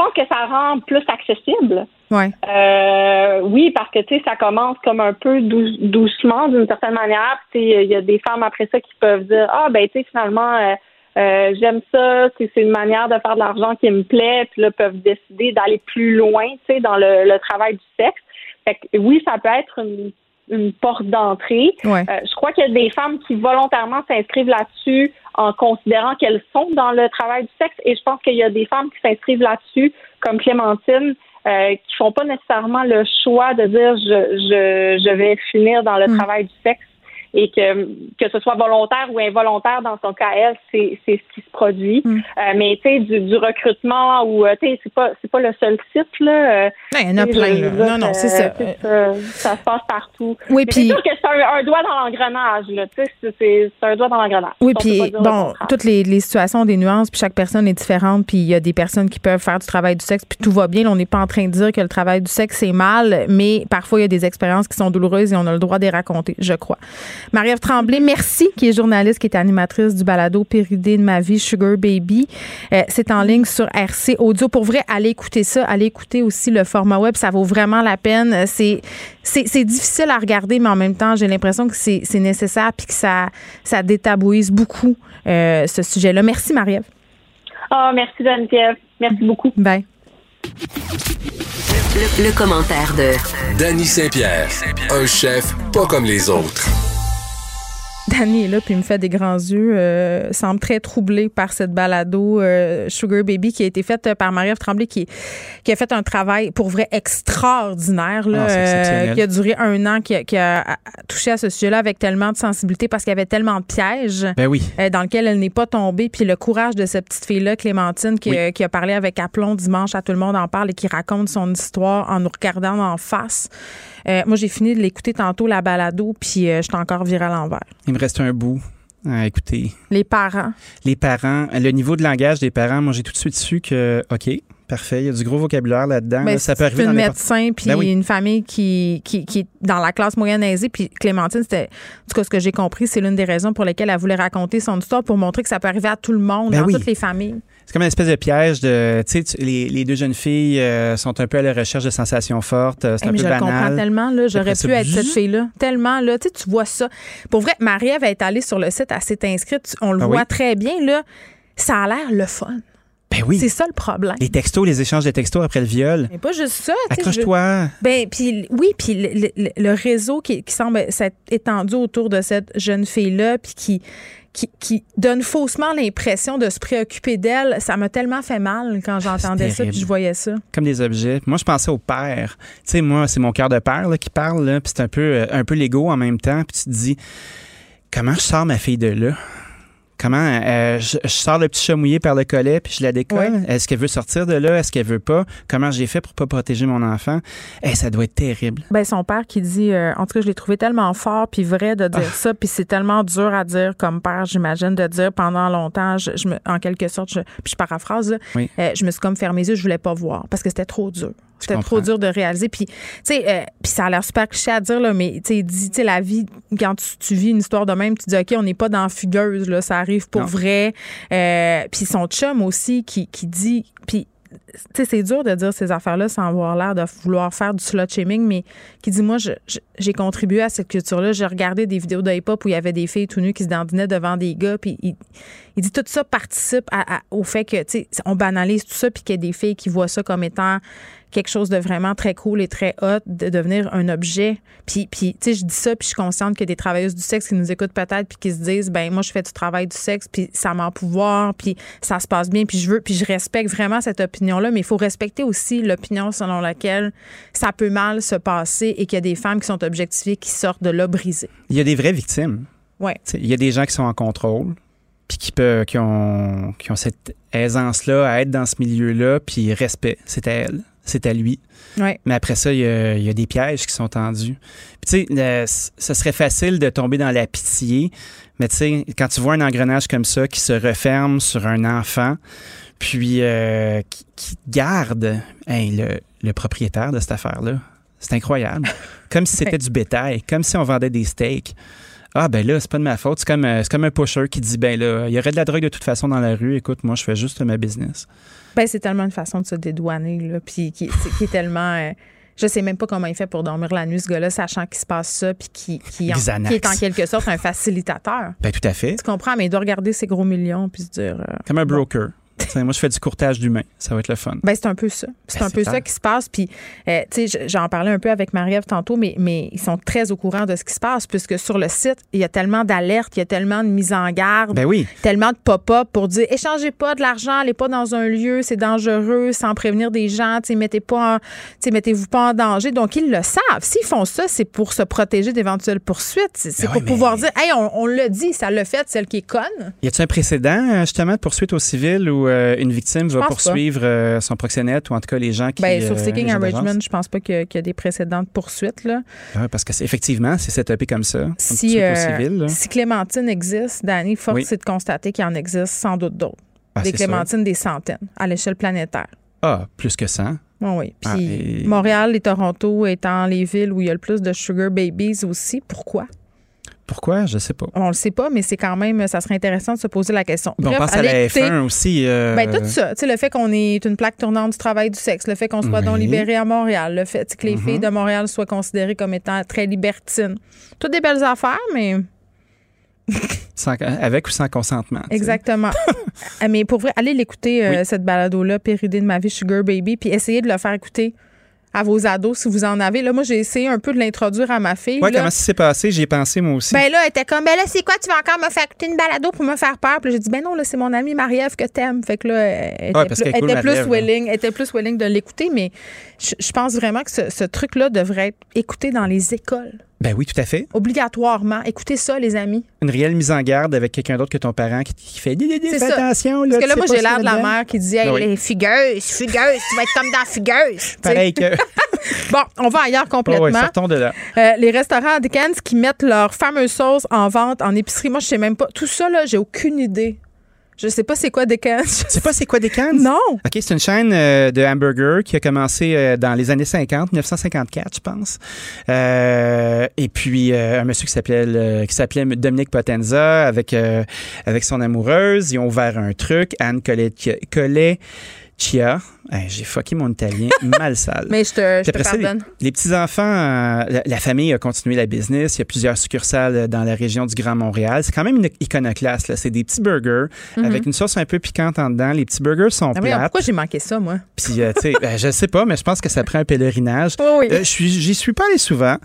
Pense que ça rend plus accessible. Ouais. Euh, oui, parce que tu sais, ça commence comme un peu dou- doucement d'une certaine manière. Puis, tu sais, il y a des femmes après ça qui peuvent dire ah ben tu sais finalement euh, euh, j'aime ça, c'est c'est une manière de faire de l'argent qui me plaît. Puis là peuvent décider d'aller plus loin, tu sais, dans le, le travail du sexe. Fait que, oui, ça peut être une, une porte d'entrée. Ouais. Euh, je crois qu'il y a des femmes qui volontairement s'inscrivent là-dessus en considérant qu'elles sont dans le travail du sexe. Et je pense qu'il y a des femmes qui s'inscrivent là-dessus, comme Clémentine, euh, qui font pas nécessairement le choix de dire je, je, je vais finir dans le travail du sexe et que que ce soit volontaire ou involontaire dans son cas elle c'est c'est ce qui se produit Euh, mais tu sais du, du recrutement ou euh, tu sais c'est pas c'est pas le seul site là Ben, il y en a plein, là. Non, non, c'est ça. euh, ça ça se passe partout Oui, puis- c'est sûr que c'est un, un doigt dans l'engrenage là tu sais c'est- un doigt dans l'engrenage Oui, puis bon, toutes les, les situations ont des nuances, puis chaque personne est différente, puis il y a des personnes qui peuvent faire du travail du sexe, puis tout va bien. Là, on n'est pas en train de dire que le travail du sexe c'est mal, mais parfois il y a des expériences qui sont douloureuses et on a le droit de les raconter, je crois. Marie-Ève Tremblay, merci, qui est journaliste, qui est animatrice du balado Péridée de ma vie, Sugar Baby. Euh, c'est en ligne sur RC Audio. Pour vrai, allez écouter ça, allez écouter aussi le format web, ça vaut vraiment la peine. C'est c'est c'est difficile à regarder, mais en même temps, j'ai l'impression que c'est c'est nécessaire puis que ça, ça détabouise beaucoup euh, ce sujet-là. Merci, Marie-Ève. ah merci Geneviève merci beaucoup Bye. Le, le commentaire de Danny Saint-Pierre, un chef pas comme les autres. Danny est là puis il me fait des grands yeux, euh, semble très troublé par cette balado euh, Sugar Baby qui a été faite par Marie-Ève Tremblay qui, qui a fait un travail pour vrai extraordinaire là, Ah, euh, qui a duré un an, qui a, qui a- a touché à ce sujet-là avec tellement de sensibilité parce qu'il y avait tellement de pièges Ben oui. euh, dans lequel elle n'est pas tombée. Puis le courage de cette petite fille-là, Clémentine, qui, euh, qui a parlé avec aplomb dimanche à Tout le monde en parle et qui raconte son histoire en nous regardant en face. Euh, moi, j'ai fini de l'écouter tantôt, la balado, puis euh, j'étais encore virée à l'envers. Il me reste un bout à écouter. Les parents. Les parents, le niveau de langage des parents, moi, j'ai tout de suite su que, OK, parfait, il y a du gros vocabulaire là-dedans. Ben, là, ça peut arriver une dans n'importe- médecin, puis Ben oui. une famille qui, qui, qui est dans la classe moyenne aisée. Puis Clémentine, c'était, en tout cas, ce que j'ai compris, c'est l'une des raisons pour lesquelles elle voulait raconter son histoire pour montrer que ça peut arriver à tout le monde, Ben dans oui. toutes les familles. C'est comme une espèce de piège de, tu sais, les, les deux jeunes filles euh, sont un peu à la recherche de sensations fortes. euh, C'est Hey, un mais peu je banal. comprends tellement, là. J'aurais pu être cette fille-là. Tellement, là. Tu sais, tu vois ça. Pour vrai, Marie-Ève est allée sur le site, elle s'est inscrite. On le Ah voit oui? très bien, là. Ça a l'air le fun. Ben oui. C'est ça le problème. Les textos, les échanges de textos après le viol. Mais pas juste ça. Accroche-toi. Ben, puis oui, puis le, le- le réseau qui, qui semble s'être étendu autour de cette jeune fille-là, puis qui, qui, qui donne faussement l'impression de se préoccuper d'elle, ça m'a tellement fait mal quand j'entendais ça, puis je voyais ça. comme des objets. Moi, je pensais au père. Tu sais, moi, c'est mon cœur de père là, qui parle, là, puis c'est un peu, euh, un peu l'ego en même temps. Puis tu te dis, comment je sors ma fille de là? Comment euh, je, je sors le petit chat mouillé par le collet puis je la décolle. Est-ce qu'elle veut sortir de là? Est-ce qu'elle veut pas? Comment j'ai fait pour pas protéger mon enfant? Eh, ça doit être terrible. Ben, son père qui dit, euh, en tout cas, je l'ai trouvé tellement fort puis vrai de dire Ah. ça, puis c'est tellement dur à dire comme père, j'imagine, de dire pendant longtemps, je, je me, en quelque sorte, je, puis je paraphrase, là, Oui. euh, je me suis comme fermé les yeux, je voulais pas voir parce que c'était trop dur. C'était trop dur de réaliser. Puis, tu sais, euh, puis ça a l'air super cliché à dire, là, mais tu sais, la vie, quand tu, tu vis une histoire de même, tu dis, OK, on n'est pas dans fugueuse, là, ça arrive pour Non. vrai. Euh, puis son chum aussi qui, qui dit, puis tu sais, c'est dur de dire ces affaires-là sans avoir l'air de vouloir faire du slut shaming, mais qui dit, moi, j'ai contribué à cette culture-là. J'ai regardé des vidéos de hip-hop où il y avait des filles tout nues qui se dandinaient devant des gars, puis il, il dit tout ça participe à- à- au fait que, tu sais, on banalise tout ça, puis qu'il y a des filles qui voient ça comme étant quelque chose de vraiment très cool et très hot, de devenir un objet. Puis, puis tu sais, je dis ça, puis je suis consciente qu'il y a des travailleuses du sexe qui nous écoutent peut-être, puis qui se disent, ben moi, je fais du travail du sexe, puis ça m'a pouvoir, puis ça se passe bien, puis je veux, puis je respecte vraiment cette opinion-là, mais il faut respecter aussi l'opinion selon laquelle ça peut mal se passer et qu'il y a des femmes qui sont objectifiées qui sortent de là brisées. Il y a des vraies victimes. Ouais. Il y a des gens qui sont en contrôle, puis qui, peuvent, qui, ont, qui ont cette aisance-là à être dans ce milieu-là, puis respect. C'est à elle, c'est à lui. Ouais. Mais après ça, il y, a, il y a des pièges qui sont tendus. Puis tu sais, ce serait facile de tomber dans la pitié, mais tu sais, quand tu vois un engrenage comme ça qui se referme sur un enfant, puis euh, qui, qui garde hey, le, le propriétaire de cette affaire-là, c'est incroyable. Comme si c'était Ouais. du bétail, comme si on vendait des steaks. Ah ben là, c'est pas de ma faute. C'est comme, euh, comme un pusher qui dit ben là, il y aurait de la drogue de toute façon dans la rue. Écoute, moi, je fais juste ma business. Ben, c'est tellement une façon de se dédouaner, là, puis qui, qui est tellement... euh, je sais même pas comment il fait pour dormir la nuit, ce gars-là, sachant qu'il se passe ça, puis qui, qui, en- Xanax. qui est en quelque sorte un facilitateur. Ben tout à fait. Tu comprends? Mais il doit regarder ses gros millions, puis se dire... euh, Comme un broker. Moi, je fais du courtage d'humains. Ça va être le fun. Ben, c'est un peu ça. C'est Ben, un peu clair. ça qui se passe. Puis, euh, tu sais, j'en parlais un peu avec Marie-Ève tantôt, mais, mais ils sont très au courant de ce qui se passe, puisque sur le site, il y a tellement d'alertes, il y a tellement de mises en garde, Ben oui. tellement de pop-up pour dire échangez pas de l'argent, allez pas dans un lieu, c'est dangereux, sans prévenir des gens, tu sais, mettez pas, en- mettez-vous pas en danger. Donc, ils le savent. S'ils font ça, c'est pour se protéger d'éventuelles poursuites. C'est Ben pour oui, pouvoir mais- dire hey, on, on l'a dit, ça l'a fait, celle qui est conne. Y a-t-il un précédent, euh, justement, de poursuite au civil où euh, une victime va poursuivre euh, son proxénète ou en tout cas les gens qui. Sur euh, Seeking gens Arrangement, d'agence? je pense pas qu'il y, y a des précédentes poursuites. Là. Ouais, parce que effectivement, c'est setupé comme ça. Si, civil. si Clémentine existe, Danny, force Oui. c'est de constater qu'il en existe sans doute d'autres. Ah, des. Clémentines, des centaines, à l'échelle planétaire. Ah, plus que ça. Oui, oui. Puis Ah, et- Montréal et Toronto étant les villes où il y a le plus de sugar babies aussi. Pourquoi? Pourquoi? Je sais pas. On le sait pas, mais c'est quand même, ça serait intéressant de se poser la question. On pense à la écouter- F1 aussi. euh, Ben, tout ça. Tu sais, le fait qu'on est une plaque tournante du travail du sexe, le fait qu'on soit donc libéré à Montréal, le fait que les Mhm. filles de Montréal soient considérées comme étant très libertines. Toutes des belles affaires, mais sans- avec ou sans consentement. exactement. Ah, mais pour vrai, allez l'écouter, euh, Oui. cette balado-là, Péridée de ma vie, Sugar Baby, puis essayez de le faire écouter à vos ados si vous en avez. Là, moi, j'ai essayé un peu de l'introduire à ma fille. Là. comment ça s'est passé? J'y ai pensé, moi aussi. Ben là, elle était comme, ben là, c'est quoi, tu vas encore me faire écouter une balado pour me faire peur? Puis j'ai dit, ben non, là, c'est mon amie Marie-Ève que t'aimes. Fait que là, elle Ouais, plus, cool, elle était plus là. willing, elle était plus willing de l'écouter, mais je, je pense vraiment que ce, ce truc-là devrait être écouté dans les écoles. Ben oui, tout à fait. Obligatoirement. Écoutez ça, les amis. Une réelle mise en garde avec quelqu'un d'autre que ton parent qui, qui fait fais attention. Là, Parce que là, moi, j'ai l'air de la mère qui dit, hey, Ben oui. les fugueuses, fugueuses, tu vas être comme dans fugueuse. Pareil que. Bon, on va ailleurs complètement. ouais, sortons de là. Euh, les restaurants à Dickens qui mettent leur fameuse sauce en vente en épicerie. Moi, je sais même pas. Tout ça, là, j'ai aucune idée. Je sais pas c'est quoi Dickens. Tu sais pas c'est quoi des cannes? Non. OK, c'est une chaîne euh, de hamburgers qui a commencé euh, dans les années 50, 1954, je pense. Euh, et puis, euh, un monsieur qui s'appelait qui s'appelait Dominique Potenza avec, avec son amoureuse. Ils ont ouvert un truc, Anne Coleccia. Hey, J'ai fucké mon italien mal sale. Mais je te, je Puis te après ça, les- pardonne. les, petits-enfants, euh, la, la famille a continué la business. Il y a plusieurs succursales euh, dans la région du Grand Montréal. C'est quand même une iconoclaste. C'est des petits burgers Mhm. avec une sauce un peu piquante en dedans. Les petits burgers sont Ah oui, plates. pourquoi j'ai manqué ça, moi? Puis, euh, tu sais, ben, je sais pas, mais je pense que ça prend un pèlerinage. Oui, oui. Euh, j'y suis pas allé souvent,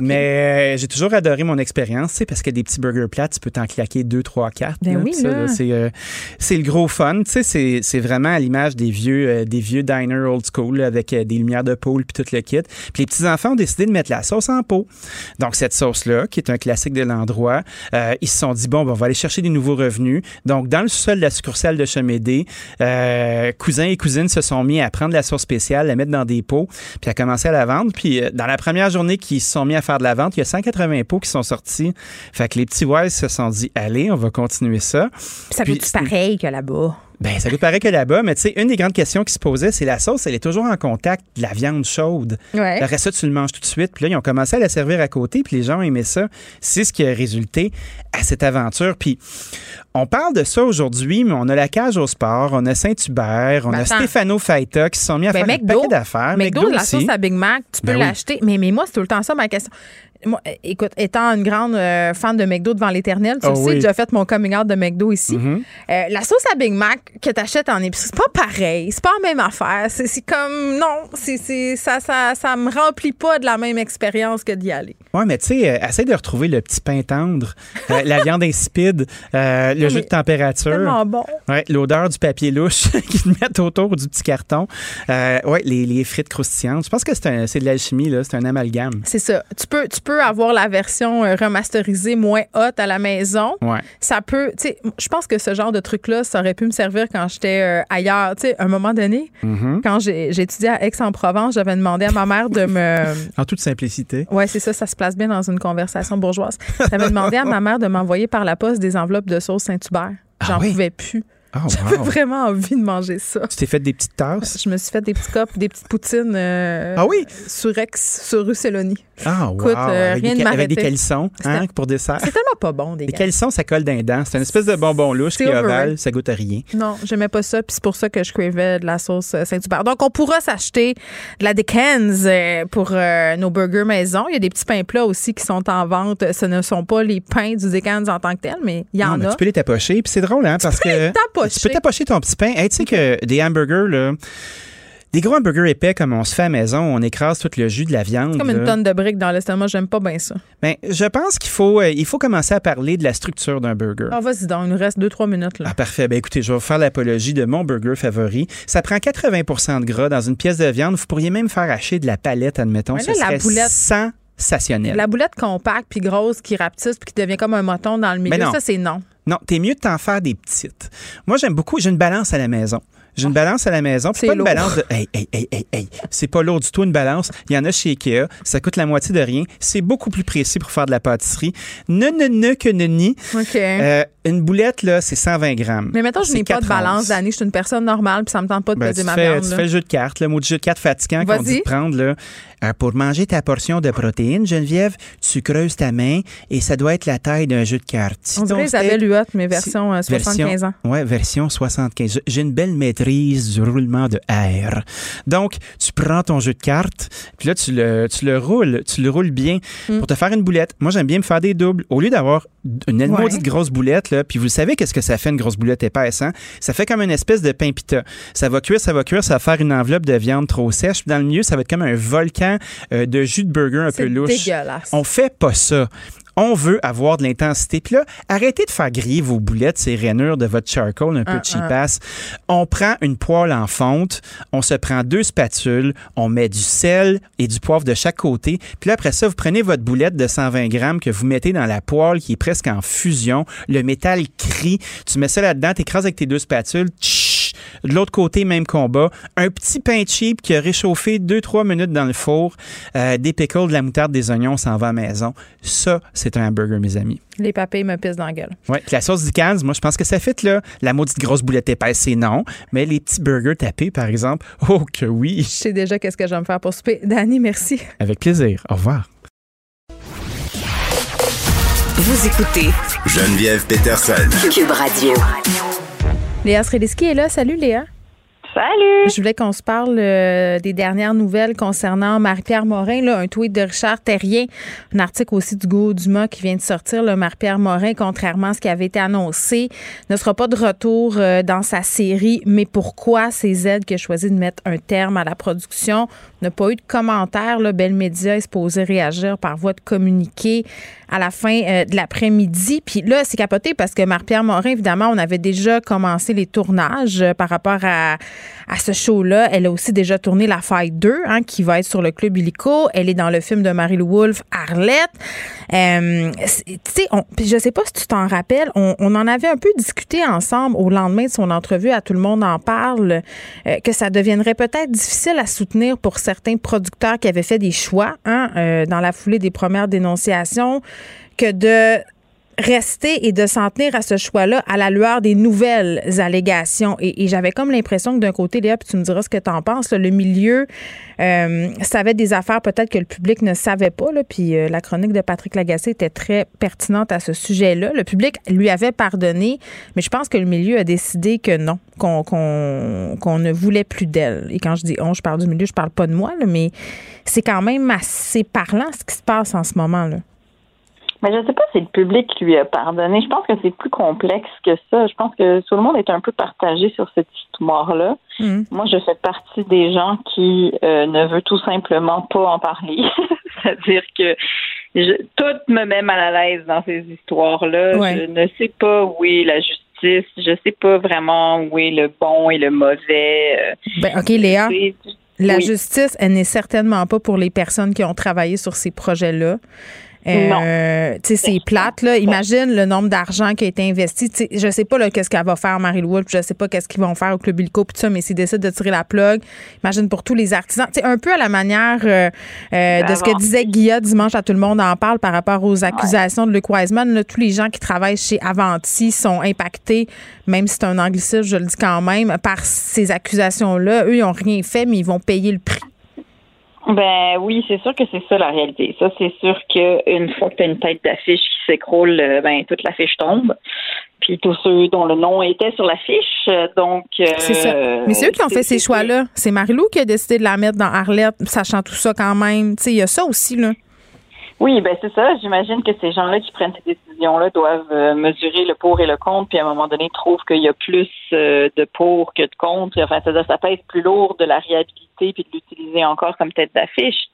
mais j'ai toujours adoré mon expérience, parce que des petits burgers plats, tu peux t'en claquer deux, trois, quatre. Ben oui, c'est, le gros fun, tu sais, c'est, vraiment à l'image des vieux, des vieux diners old school avec euh, des lumières de pôle puis tout le kit. Puis les petits-enfants ont décidé de mettre la sauce en pot. Donc, cette sauce-là, qui est un classique de l'endroit, euh, ils se sont dit, bon, ben, on va aller chercher des nouveaux revenus. Donc, dans le sous-sol de la succursale de Chemédé, euh, cousins et cousines se sont mis à prendre la sauce spéciale, la mettre dans des pots, puis à commencer à la vendre. Puis, euh, dans la première journée qu'ils se sont mis à faire de la vente, il y a 180 pots qui sont sortis. Fait que les petits Wise se sont dit, allez, on va continuer ça. Ça Puis, coûte pareil que là-bas? Ben, ça coûte pareil que là-bas, mais tu sais, une des grandes questions qui se posait, c'est la sauce, elle est toujours en contact de la viande chaude. Ouais. Le reste, ça, tu le manges tout de suite. Puis là, ils ont commencé à la servir à côté, puis les gens aimé ça. C'est ce qui a résulté à cette aventure. Puis on parle de ça aujourd'hui, mais on a la cage au sport, on a Saint-Hubert, on Ben, a attends. Stéphano Faita qui se sont mis à Ben, faire un McDo, paquet d'affaires. McDo, la aussi. sauce à Big Mac, tu peux Ben oui. l'acheter. Mais, mais moi, c'est tout le temps ça ma question. Moi, écoute, étant une grande euh, fan de McDo devant l'éternel, tu Oh le sais, oui. j'ai déjà fait mon coming out de McDo ici. Mhm. Euh, la sauce à Big Mac que tu achètes en épicerie, c'est pas pareil. C'est pas la même affaire. C'est comme. Non, c'est c'est- ça, ça, ça me remplit pas de la même expérience que d'y aller. Ouais, mais tu sais, euh, essaye de retrouver le petit pain tendre, euh, la viande insipide, le Non, jeu mais de température. tellement bon. Ouais, l'odeur du papier louche qu'ils mettent autour du petit carton. Ouais, les, les frites croustillantes. Je pense que c'est de l'alchimie, là. C'est un amalgame. C'est ça. Tu peux, tu peux avoir la version euh, remasterisée moins haute à la maison. Ouais. Ça peut, tu sais, je pense que ce genre de truc-là, ça aurait pu me servir quand j'étais euh, ailleurs. Tu sais, à un moment donné, Mhm. quand j'ai étudié à Aix-en-Provence, j'avais demandé à ma mère de me. En toute simplicité. Ouais, c'est ça, ça se place bien dans une conversation bourgeoise. J'avais demandé à ma mère de m'envoyer par la poste des enveloppes de sauce Saint-Hubert. J'en Ah oui? pouvais plus. Oh, J'avais vraiment envie de manger ça. Tu t'es fait des petites tasses? Je me suis fait des petits copes, des petites poutines. euh, Ah oui? Sur Rex, sur rue. Ah, wow. Écoute, euh, rien des, de ca- avec des calissons hein, pour dessert. C'est tellement pas bon, des Les calissons, ça colle d'un dent. C'est une espèce de bonbon louche qui ovale. Ça goûte à rien. Non, j'aimais pas ça, puis c'est pour ça que je cravais de la sauce euh, Saint-Hubert. Donc, on pourra s'acheter de la Dickens euh, pour euh, nos burgers maison. Il y a des petits pains plats aussi qui sont en vente. Ce ne sont pas les pains du Dickens en tant que tel, mais il y Non, en mais a. tu peux les tapocher. Puis c'est drôle, hein, parce peux que. les tapocher. Tu peux tapocher ton petit pain. Hey, tu sais que des hamburgers, là. Des gros hamburgers épais comme on se fait à maison, on écrase tout le jus de la viande. C'est comme une là. tonne de briques dans l'estomac. J'aime pas bien ça. Ben, je pense qu'il faut, euh, il faut commencer à parler de la structure d'un burger. Ah, vas-y donc, il nous reste 2-3 minutes. Là. Ah, parfait. Ben, écoutez, je vais vous faire l'apologie de mon burger favori. Ça prend 80% de gras dans une pièce de viande. Vous pourriez même faire hacher de la palette, admettons. Ouais, Ce là, la boulette- sensationnel. La boulette compacte puis grosse qui rapetisse puis qui devient comme un moton dans le milieu, ça, c'est non. Non, t'es mieux de t'en faire des petites. Moi, j'aime beaucoup. J'ai une balance à la maison. J'ai une balance à la maison. C'est pas une lourd. balance de. Hey, hey, hey, hey, hey. C'est pas lourd du tout, une balance. Il y en a chez Ikea. Ça coûte la moitié de rien. C'est beaucoup plus précis pour faire de la pâtisserie. Ne, ne, ne que ne ni. OK. Euh, une boulette, là, c'est 120 grammes. mais mettons, je n'ai pas de 4 balance. Dani. Je suis une personne normale puis ça me tente pas de Ben, peser ma fais, viande. tu là. fais le jeu de cartes, le mot de jeu de cartes fatigant qu'on dit de prendre. Là. Euh, pour manger ta portion de protéines, Geneviève, tu creuses ta main et ça doit être la taille d'un jeu de cartes. Si On dirait Isabelle Huot, mais version euh, 75 ans. Oui, version 75. J'ai une belle maîtrise du roulement de R. Donc, tu prends ton jeu de cartes, puis là, tu le, tu le roules, tu le roules bien Mm. pour te faire une boulette. Moi, j'aime bien me faire des doubles. Au lieu d'avoir une Ouais. maudite grosse boulette, là, puis vous savez, qu'est-ce que ça fait une grosse boulette épaisse, hein? Ça fait comme une espèce de pain pita. Ça va cuire, ça va cuire, ça va faire une enveloppe de viande trop sèche. Puis dans le milieu, ça va être comme un volcan euh, de jus de burger un peu louche. dégueulasse. On fait pas ça. On veut avoir de l'intensité. Puis là, arrêtez de faire griller vos boulettes, ces rainures de votre charcoal un peu Ah, cheapass. On prend une poêle en fonte, on se prend deux spatules, on met du sel et du poivre de chaque côté. Puis là, après ça, vous prenez votre boulette de 120 grammes que vous mettez dans la poêle qui est presque en fusion. Le métal crie. Tu mets ça là-dedans, t'écrases avec tes deux spatules. Tch! De l'autre côté, même combat. Un petit pain cheap qui a réchauffé 2-3 minutes dans le four. Euh, des pickles, de la moutarde, des oignons, on s'en va à la maison. Ça, c'est un hamburger, mes amis. Les papilles me pissent dans la gueule. Ouais. Puis la sauce Dickens, moi, je pense que ça fait là. La maudite grosse boulette épaisse, c'est non. Mais les petits burgers tapés, par exemple, oh que oui. Je sais déjà qu'est-ce que je vais me faire pour souper. Dani, merci. Avec plaisir. Au revoir. Vous écoutez Geneviève Peterson. Cube Radio. Léa Srediski est là. Salut, Léa. Salut! Je voulais qu'on se parle euh, des dernières nouvelles concernant Marie-Pierre Morin. Là, un tweet de Richard Terrien, un article aussi du Go Dumas qui vient de sortir. Marie-Pierre Morin, contrairement à ce qui avait été annoncé, ne sera pas de retour euh, dans sa série. Mais pourquoi CZ qui a choisi de mettre un terme à la production n'a pas eu de commentaire? Là, Belle Média est supposé réagir par voie de communiqué à la fin euh, de l'après-midi. Puis là, c'est capoté parce que Marie-Pierre Morin, évidemment, on avait déjà commencé les tournages euh, par rapport à à ce show-là. Elle a aussi déjà tourné La Faille 2, hein, qui va être sur le Club Illico. Elle est dans le film de Marie-Lou Wolfe, Arlette. Euh, tu sais, je sais pas si tu t'en rappelles, on, en avait un peu discuté ensemble au lendemain de son entrevue à Tout le monde en parle, euh, que ça deviendrait peut-être difficile à soutenir pour certains producteurs qui avaient fait des choix hein, euh, dans la foulée des premières dénonciations, que de rester et de s'en tenir à ce choix-là à la lueur des nouvelles allégations. Et, j'avais comme l'impression que d'un côté, Léa, puis tu me diras ce que tu en penses, le milieu euh, savait des affaires peut-être que le public ne savait pas. Là, puis euh, la chronique de Patrick Lagacé était très pertinente à ce sujet-là. Le public lui avait pardonné, mais je pense que le milieu a décidé que non, qu'on qu'on ne voulait plus d'elle. Et quand je dis on, je parle du milieu, je parle pas de moi, là, mais c'est quand même assez parlant ce qui se passe en ce moment. là. Mais je ne sais pas si le public lui a pardonné. Je pense que c'est plus complexe que ça. Je pense que tout le monde est un peu partagé sur cette histoire-là. Mm. Moi, je fais partie des gens qui euh, ne veut tout simplement pas en parler. C'est-à-dire que je, tout me met mal à l'aise dans ces histoires-là. Je ne sais pas où est la justice. Je ne sais pas vraiment où est le bon et le mauvais. Euh. Ben, OK, Léa. La justice, elle n'est certainement pas pour les personnes qui ont travaillé sur ces projets-là. Euh, tu sais, c'est plate, là. Imagine le nombre d'argent qui a été investi. sais, je sais pas, là, qu'est-ce qu'elle va faire, Marie Wolf. Je sais pas qu'est-ce qu'ils vont faire au Club Illico, tout ça, mais s'ils décident de tirer la plug, imagine pour tous les artisans. Tu un peu à la manière euh, euh, de ce que disait Guilla dimanche à Tout le monde en parle par rapport aux accusations de Luc Wiseman. tous les gens qui travaillent chez Avanti sont impactés, même si c'est un anglicisme, je le dis quand même, par ces accusations-là. Eux, ils n'ont rien fait, mais ils vont payer le prix. Ben oui, c'est sûr que c'est ça la réalité. Ça, c'est sûr qu'une fois que tu as une tête d'affiche qui s'écroule, euh, ben toute l'affiche tombe. Puis tous ceux dont le nom était sur l'affiche, euh, donc... c'est ça. Euh, Mais c'est eux qui ont fait ces choix-là. C'est Marilou qui a décidé de la mettre dans Arlette, sachant tout ça quand même. Tu sais, il y a ça aussi, là. Oui, ben c'est ça. J'imagine que ces gens-là qui prennent ces décisions-là doivent mesurer le pour et le contre, puis à un moment donné trouvent qu'il y a plus de pour que de contre. Enfin, ça, ça pèse plus lourd de la réhabilitation puis de l'utiliser encore comme tête d'affiche.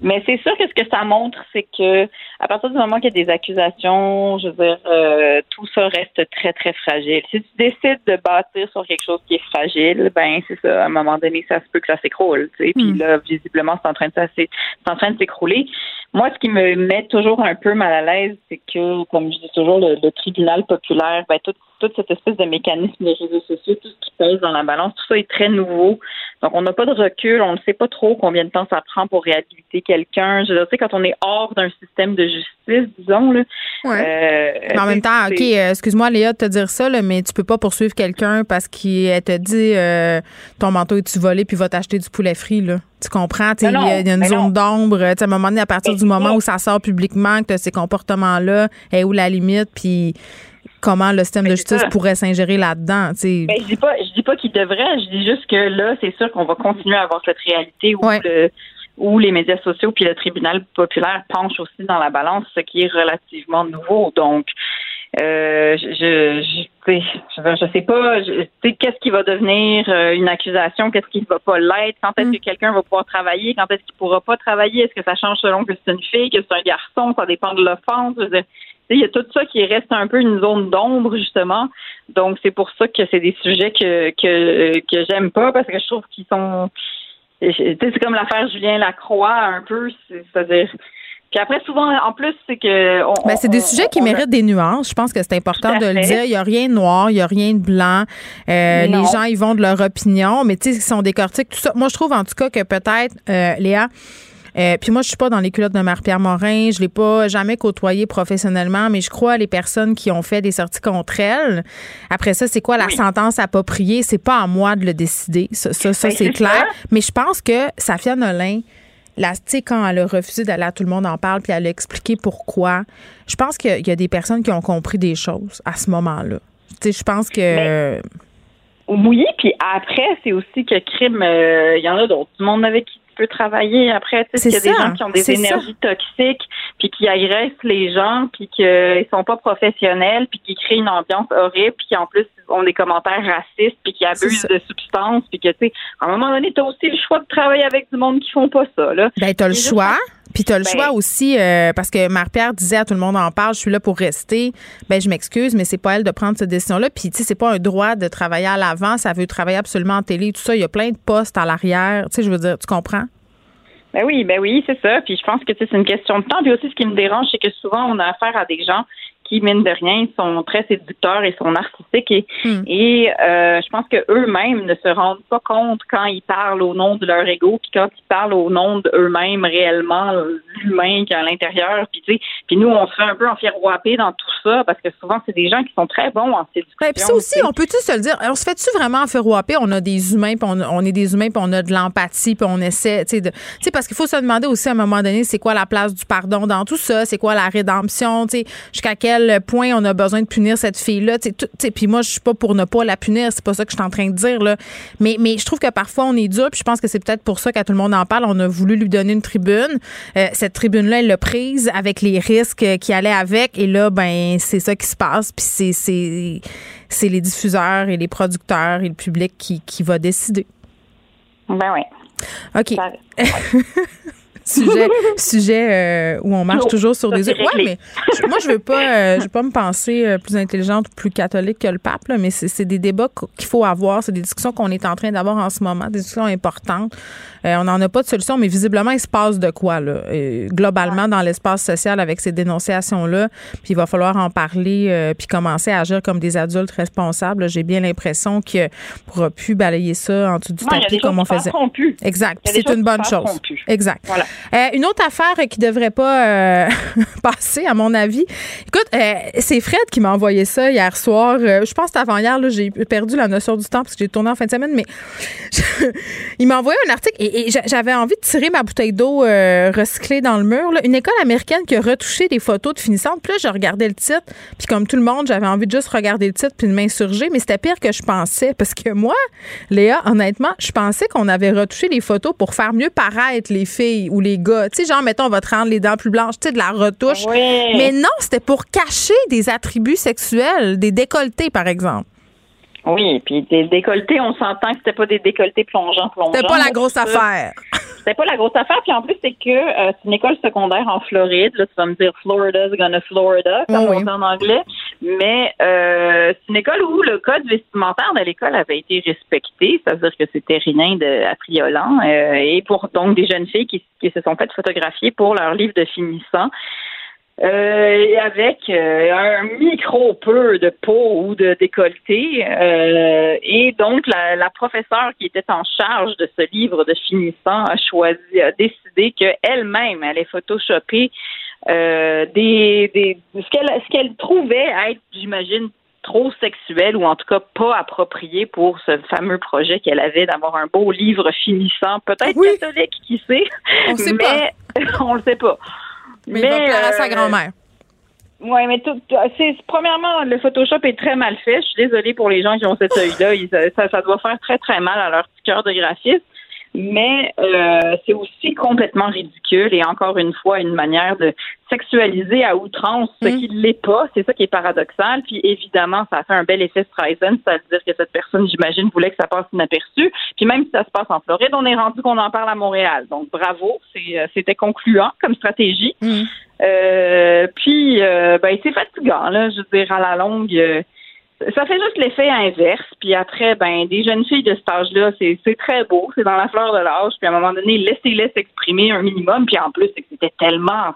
Mais c'est sûr que ce que ça montre, c'est que à partir du moment qu'il y a des accusations, je veux dire, euh, tout ça reste très, très fragile. Si tu décides de bâtir sur quelque chose qui est fragile, ben c'est ça, à un moment donné, ça se peut que ça s'écroule. Puis hmm. là, visiblement, c'est en train de c'est en train de s'écrouler. Moi, ce qui me met toujours un peu mal à l'aise, c'est que, comme je dis toujours, le, tribunal populaire, ben, toute, toute cette espèce de mécanisme des réseaux sociaux, tout ce qui pèse dans la balance, tout ça est très nouveau. Donc, on n'a pas de recul, on ne sait pas trop combien de temps ça prend pour réhabiliter quelqu'un. Je sais, quand on est hors d'un système de justice, disons, là. Euh, en même temps, OK, excuse-moi, Léa, de te dire ça, mais tu peux pas poursuivre quelqu'un parce qu'il te dit euh, ton manteau est-tu volé puis va t'acheter du poulet frit, là. Tu comprends? Il y, a une zone d'ombre. À un moment donné, à partir du moment où ça sort publiquement, que tu as ces comportements-là, et où la limite, puis comment le système de justice pourrait s'ingérer là-dedans. Ben, je dis pas, je dis pas qu'il devrait. Je dis juste que là, c'est sûr qu'on va continuer à avoir cette réalité où où les médias sociaux puis le tribunal populaire penchent aussi dans la balance, ce qui est relativement nouveau. Donc, euh, je, je, je, je, sais pas, qu'est-ce qui va devenir euh, une accusation, qu'est-ce qui ne va pas l'être, quand est-ce mm. que quelqu'un va pouvoir travailler, quand est-ce qu'il pourra pas travailler, est-ce que ça change selon que c'est une fille, que c'est un garçon, ça dépend de l'offense. Il y a tout ça qui reste un peu une zone d'ombre, justement. Donc, c'est pour ça que c'est des sujets que, que, que j'aime pas, parce que je trouve qu'ils sont. C'est comme l'affaire Julien Lacroix, un peu. C'est-à-dire puis après, souvent, en plus, c'est que. Ben, c'est des sujets qui méritent des nuances. Je pense que c'est important de le dire. Il n'y a rien de noir, il n'y a rien de blanc. Euh, les gens, ils vont de leur opinion, mais tu sais, ils sont décortiques, tout ça. Moi, je trouve en tout cas que peut-être, euh, Léa, euh, puis moi, je suis pas dans les culottes de Marie-Pierre Morin. Je l'ai pas jamais côtoyé professionnellement, mais je crois les personnes qui ont fait des sorties contre elle. Après ça, c'est quoi la sentence appropriée? C'est pas à moi de le décider. Ça, ça, ben, c'est clair. Mais je pense que Safia Nolin, la, quand elle a refusé d'aller à Tout le monde en parle, puis elle a expliqué pourquoi, je pense qu'il y a des personnes qui ont compris des choses à ce moment-là. Je pense que... oui, puis après, c'est aussi que crime, euh, il y en a d'autres. Du monde avec qui tu peux travailler après. Tu sais, il y a des gens qui ont des énergies toxiques, puis qui agressent les gens, puis qu'ils sont pas professionnels, puis qui créent une ambiance horrible, puis qui en plus ont des commentaires racistes, puis qui abusent de substances, puis que tu sais, à un moment donné, tu as aussi le choix de travailler avec du monde qui font pas ça. Là. Ben, tu as le choix. Puis tu as le Ben- choix aussi, euh, parce que Marie-Pierre disait à tout le monde en parle, je suis là pour rester. Ben je m'excuse, mais c'est pas elle de prendre cette décision-là. Puis tu sais, c'est pas un droit de travailler à l'avant. Ça veut travailler absolument en télé, tout ça. Il y a plein de postes à l'arrière. Tu sais, je veux dire, tu comprends? Ben oui, ben oui, c'est ça. Puis je pense que tu sais, c'est une question de temps. Puis aussi, ce qui me dérange, c'est que souvent, on a affaire à des gens qui, mine de rien, sont très séducteurs et sont narcissiques. Et, et euh, je pense que eux-mêmes ne se rendent pas compte quand ils parlent au nom de leur ego, puis quand ils parlent au nom d'eux-mêmes réellement, l'humain qui est à l'intérieur. Puis, tu sais, puis nous, on se fait un peu enfiroiper dans tout ça parce que souvent, c'est des gens qui sont très bons en séduction. Ben, puis ça aussi, on peut-tu se le dire? On se fait-tu vraiment enferroiper? On a des humains, puis on, on est des humains, puis on a de l'empathie, puis on essaie, tu sais, de- tu sais, parce qu'il faut se demander aussi à un moment donné, c'est quoi la place du pardon dans tout ça? C'est quoi la rédemption? Tu sais, jusqu'à quel point on a besoin de punir cette fille-là? Puis moi, je suis pas pour ne pas la punir, c'est pas ça que je suis en train de dire, là. Mais, mais je trouve que parfois, on est dur, puis je pense que c'est peut-être pour ça qu'à tout le monde en parle, on a voulu lui donner une tribune. Euh, cette tribune-là, elle l'a prise avec les risques qui allaient avec, et là, ben, c'est ça qui se passe, puis c'est, c'est, c'est les diffuseurs et les producteurs et le public qui, qui va décider. Ben oui. OK. sujet sujet euh, où on marche toujours sur des œufs. Ouais, mais je- moi je veux pas euh, je veux pas me penser euh, plus intelligente ou plus catholique que le pape là, mais c'est c'est des débats qu- qu'il faut avoir, c'est des discussions qu'on est en train d'avoir en ce moment, des discussions importantes. Euh, on n'en a pas de solution, mais visiblement il se passe de quoi là, euh, globalement dans l'espace social avec ces dénonciations là, puis il va falloir en parler euh, puis commencer à agir comme des adultes responsables. J'ai bien l'impression qu'on pourra plus balayer ça en dessous du Non, tapis comme on faisait. Exact. C'est une bonne chose. Exact. Voilà. Euh, une autre affaire qui devrait pas euh, passer, à mon avis. Écoute, euh, c'est Fred qui m'a envoyé ça hier soir. Je pense avant-hier, j'ai perdu la notion du temps parce que j'ai tourné en fin de semaine, mais il m'a envoyé un article et, et j'a- j'avais envie de tirer ma bouteille d'eau recyclée dans le mur. là. Une école américaine qui a retouché des photos de finissantes. Puis je regardais le titre, puis comme tout le monde, j'avais envie de juste regarder le titre puis de m'insurger, mais c'était pire que je pensais parce que moi, Léa, honnêtement, je pensais qu'on avait retouché les photos pour faire mieux paraître les filles ou les gars. Tu sais, genre, mettons, on va te rendre les dents plus blanches, tu sais, de la retouche. Oui. Mais non, c'était pour cacher des attributs sexuels, des décolletés, par exemple. Oui, puis des décolletés, on s'entend que c'était pas des décolletés plongeants, plongeants. C'était pas la grosse affaire. C'était pas la grosse affaire. Puis en plus, c'est que euh, c'est une école secondaire en Floride. Là, tu vas me dire Florida's gonna Florida, comme Oui. on dit en anglais. Mais euh, c'est une école où le code vestimentaire de l'école avait été respecté. C'est-à-dire que c'était rien de affriolant. Euh, et pour donc des jeunes filles qui, qui se sont faites photographier pour leur livre de finissant. Euh, avec euh, un micro peu de peau ou de décolleté. Euh, et donc, la, la professeure qui était en charge de ce livre de finissant a choisi, a décidé qu'elle-même allait photoshopper euh, des, des, ce qu'elle ce qu'elle trouvait être, j'imagine, trop sexuel ou en tout cas pas approprié pour ce fameux projet qu'elle avait d'avoir un beau livre finissant, peut-être catholique, qui sait, On sait mais on le sait pas. Mais, il va plaire à sa euh, grand-mère. oui, mais tout, c'est premièrement le Photoshop est très mal fait. Je suis désolée pour les gens qui ont cet œil-là. Ils- Ça, ça doit faire très très mal à leur petit cœur de graphiste. Mais euh, c'est aussi complètement ridicule et encore une fois une manière de sexualiser à outrance ce qui ne l'est pas. C'est ça qui est paradoxal. Puis évidemment, ça a fait un bel effet Streisand, c'est-à-dire que cette personne, j'imagine, voulait que ça passe inaperçu. Puis même si ça se passe en Floride, on est rendu qu'on en parle à Montréal. Donc bravo, c'est, euh, c'était concluant comme stratégie. Euh, puis, euh, ben, c'est fatigant, là. Je veux dire, à la longue, euh, ça fait juste l'effet inverse. Puis après, ben, des jeunes filles de cet âge-là, c'est, c'est très beau, c'est dans la fleur de l'âge. Puis à un moment donné, laissez-les s'exprimer un minimum. Puis en plus, c'est que c'était tellement,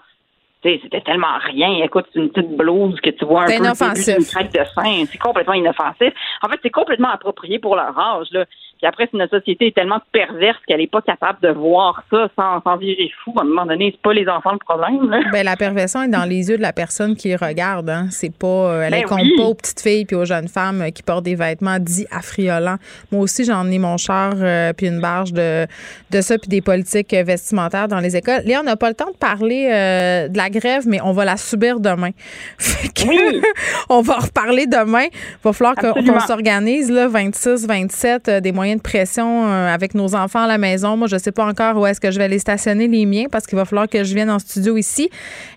c'était tellement rien. Écoute, c'est une petite blouse que tu vois un C'est peu d'une craque de sein. C'est complètement inoffensif. En fait, c'est complètement approprié pour leur âge, là. Puis après, si notre société est tellement perverse qu'elle n'est pas capable de voir ça sans, sans virer fou, à un moment donné, c'est pas les enfants le problème, là. Ben, la perversion est dans les yeux de la personne qui regarde. Hein. C'est pas, euh, elle Ben incombe oui. pas aux petites filles puis aux jeunes femmes euh, qui portent des vêtements dits affriolants. Moi aussi, j'en ai mon char euh, puis une barge de, de ça puis des politiques vestimentaires dans les écoles. Léa, on n'a pas le temps de parler euh, de la grève, mais on va la subir demain. Fait que on va en reparler demain. Il va falloir qu'on qu'on s'organise, là, 26, 27, euh, des moyens de pression euh, avec nos enfants à la maison. Moi, je sais pas encore où est-ce que je vais les stationner, les miens, parce qu'il va falloir que je vienne en studio ici.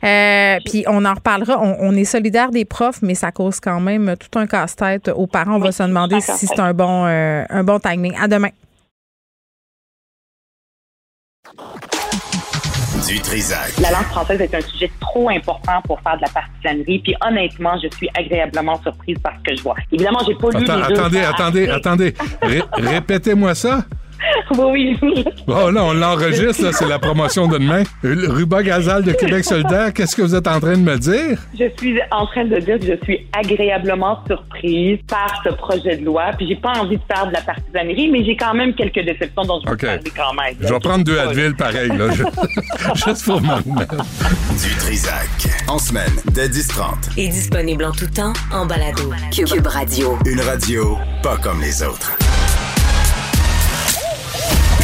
Euh, puis on en reparlera. On, on est solidaire des profs, mais ça cause quand même tout un casse-tête aux parents. On va se demander si c'est un bon, euh, un bon timing. À demain. Du Trisac. La langue française est un sujet trop important pour faire de la partisanerie. Puis honnêtement, je suis agréablement surprise par ce que je vois. Évidemment, j'ai pas lu Attends, les deux attendez, attendez, attendez. Ré- Répétez-moi ça. oui, oui. Oh là, on l'enregistre, là, c'est la promotion de demain. Ruba Gazal de Québec solidaire, qu'est-ce que vous êtes en train de me dire? Je suis en train de dire que je suis agréablement surprise par ce projet de loi. Puis j'ai pas envie de faire de la partisanerie, mais j'ai quand même quelques déceptions dont je vais parler quand même. Je vais prendre deux Advil pareil, là. Juste pour remettre. Du Trisac. En semaine, dès 10h30. est disponible en tout temps en balado. Cube Radio. Une radio pas comme les autres.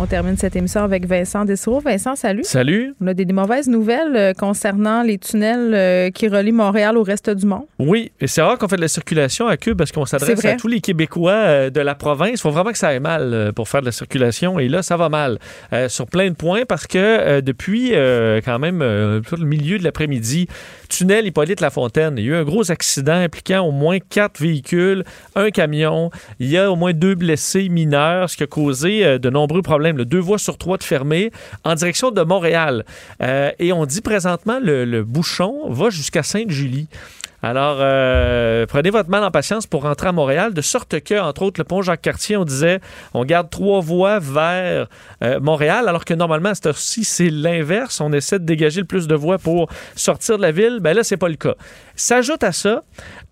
On termine cette émission avec Vincent Dessereau. Vincent, salut. Salut. On a des, des mauvaises nouvelles euh, concernant les tunnels euh, qui relient Montréal au reste du monde. Oui, et c'est rare qu'on fait de la circulation à Cube parce qu'on s'adresse à tous les Québécois euh, de la province. Il faut vraiment que ça aille mal pour faire de la circulation. Et là, ça va mal euh, sur plein de points parce que euh, depuis euh, quand même le milieu de l'après-midi, tunnel Hippolyte Lafontaine, il y a eu un gros accident impliquant au moins quatre véhicules, un camion. Il y a au moins deux blessés mineurs, ce qui a causé euh, de nombreux problèmes. Le deux voies sur trois de fermées en direction de Montréal. Euh, et on dit présentement le, le bouchon va jusqu'à Sainte-Julie. Alors, euh, prenez votre mal en patience pour rentrer à Montréal, de sorte que, entre autres, le pont Jacques-Cartier, on disait, on garde trois voies vers euh, Montréal, alors que normalement, à cette heure-ci, c'est l'inverse. On essaie de dégager le plus de voies pour sortir de la ville. Ben là, c'est pas le cas. S'ajoute à ça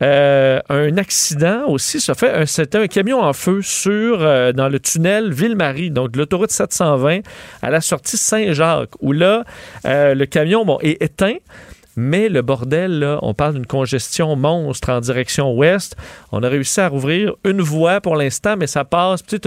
euh, un accident aussi. Ça fait c'était un camion en feu sur dans le tunnel Ville-Marie, donc l'autoroute 720 à la sortie Saint-Jacques, où là, le camion bon, est éteint. Mais le bordel, là, on parle d'une congestion monstre en direction ouest. On a réussi à rouvrir une voie pour l'instant, mais ça passe. Tu,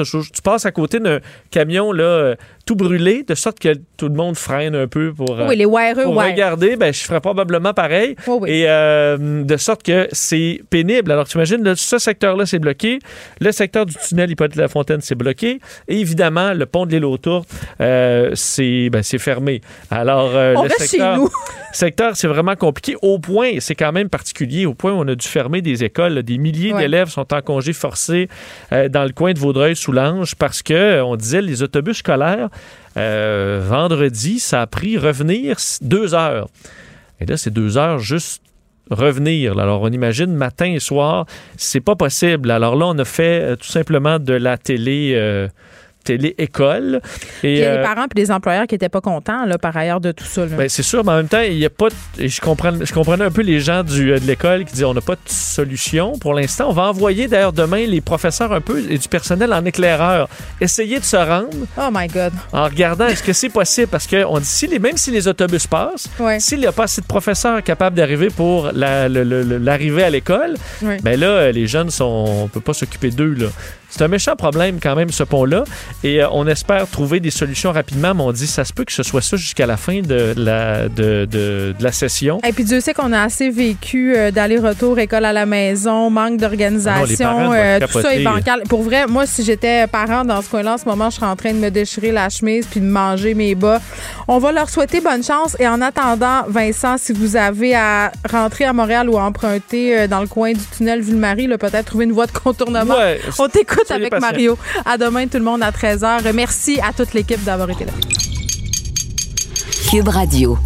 passes à côté d'un camion là, euh, tout brûlé, de sorte que tout le monde freine un peu pour, Oui, les wireux, pour regarder. Ben, je ferais probablement pareil. Et euh, de sorte que c'est pénible. Alors, tu imagines, là, ce secteur-là, c'est bloqué. Le secteur du tunnel Hippolyte de la Fontaine, c'est bloqué. Et évidemment, le pont de l'île aux Tourtes, euh, c'est ben, fermé. Alors, euh, On le chez secteur, nous. secteur, c'est vraiment compliqué. Au point, c'est quand même particulier, au point où on a dû fermer des écoles. là. Des milliers Ouais. d'élèves sont en congé forcé euh, dans le coin de Vaudreuil-Soulanges parce que, on disait, les autobus scolaires, euh, vendredi, ça a pris revenir deux heures. Et là, c'est deux heures juste revenir. Alors, on imagine matin et soir, c'est pas possible. Alors là, on a fait euh, tout simplement de la télé. euh, télé-école. Puis il y a euh, des parents et des employeurs qui n'étaient pas contents, là, par ailleurs, de tout ça. là. ben, c'est sûr, mais en même temps, il y a pas. de- et je, comprends, je comprenais un peu les gens du, euh, de l'école qui disaient on n'a pas de solution pour l'instant. On va envoyer d'ailleurs demain les professeurs un peu et du personnel en éclaireur. Essayer de se rendre Oh my God. en regardant est-ce que c'est possible? Parce que on dit si les, même si les autobus passent, Ouais. s'il n'y a pas assez de professeurs capables d'arriver pour la- l'arrivée à l'école, Ouais. ben là, les jeunes sont. On peut pas s'occuper d'eux, là. C'est un méchant problème quand même, ce pont-là. Et euh, on espère trouver des solutions rapidement, mais on dit ça se peut que ce soit ça jusqu'à la fin de la, de, de- de la session. Et puis Dieu sait qu'on a assez vécu euh, d'aller-retour, école à la maison, manque Ah d'organisation, euh, tout ça est bancal. Pour vrai, moi, si j'étais parent dans ce coin-là, en ce moment, je serais en train de me déchirer la chemise puis de manger mes bas. On va leur souhaiter bonne chance. Et en attendant, Vincent, si vous avez à rentrer à Montréal ou à emprunter dans le coin du tunnel Ville-Marie, peut-être trouver une voie de contournement. Ouais, On t'écoute avec patient. Mario. À demain, tout le monde à 13h. Merci à toute l'équipe d'avoir été là. Cube Radio.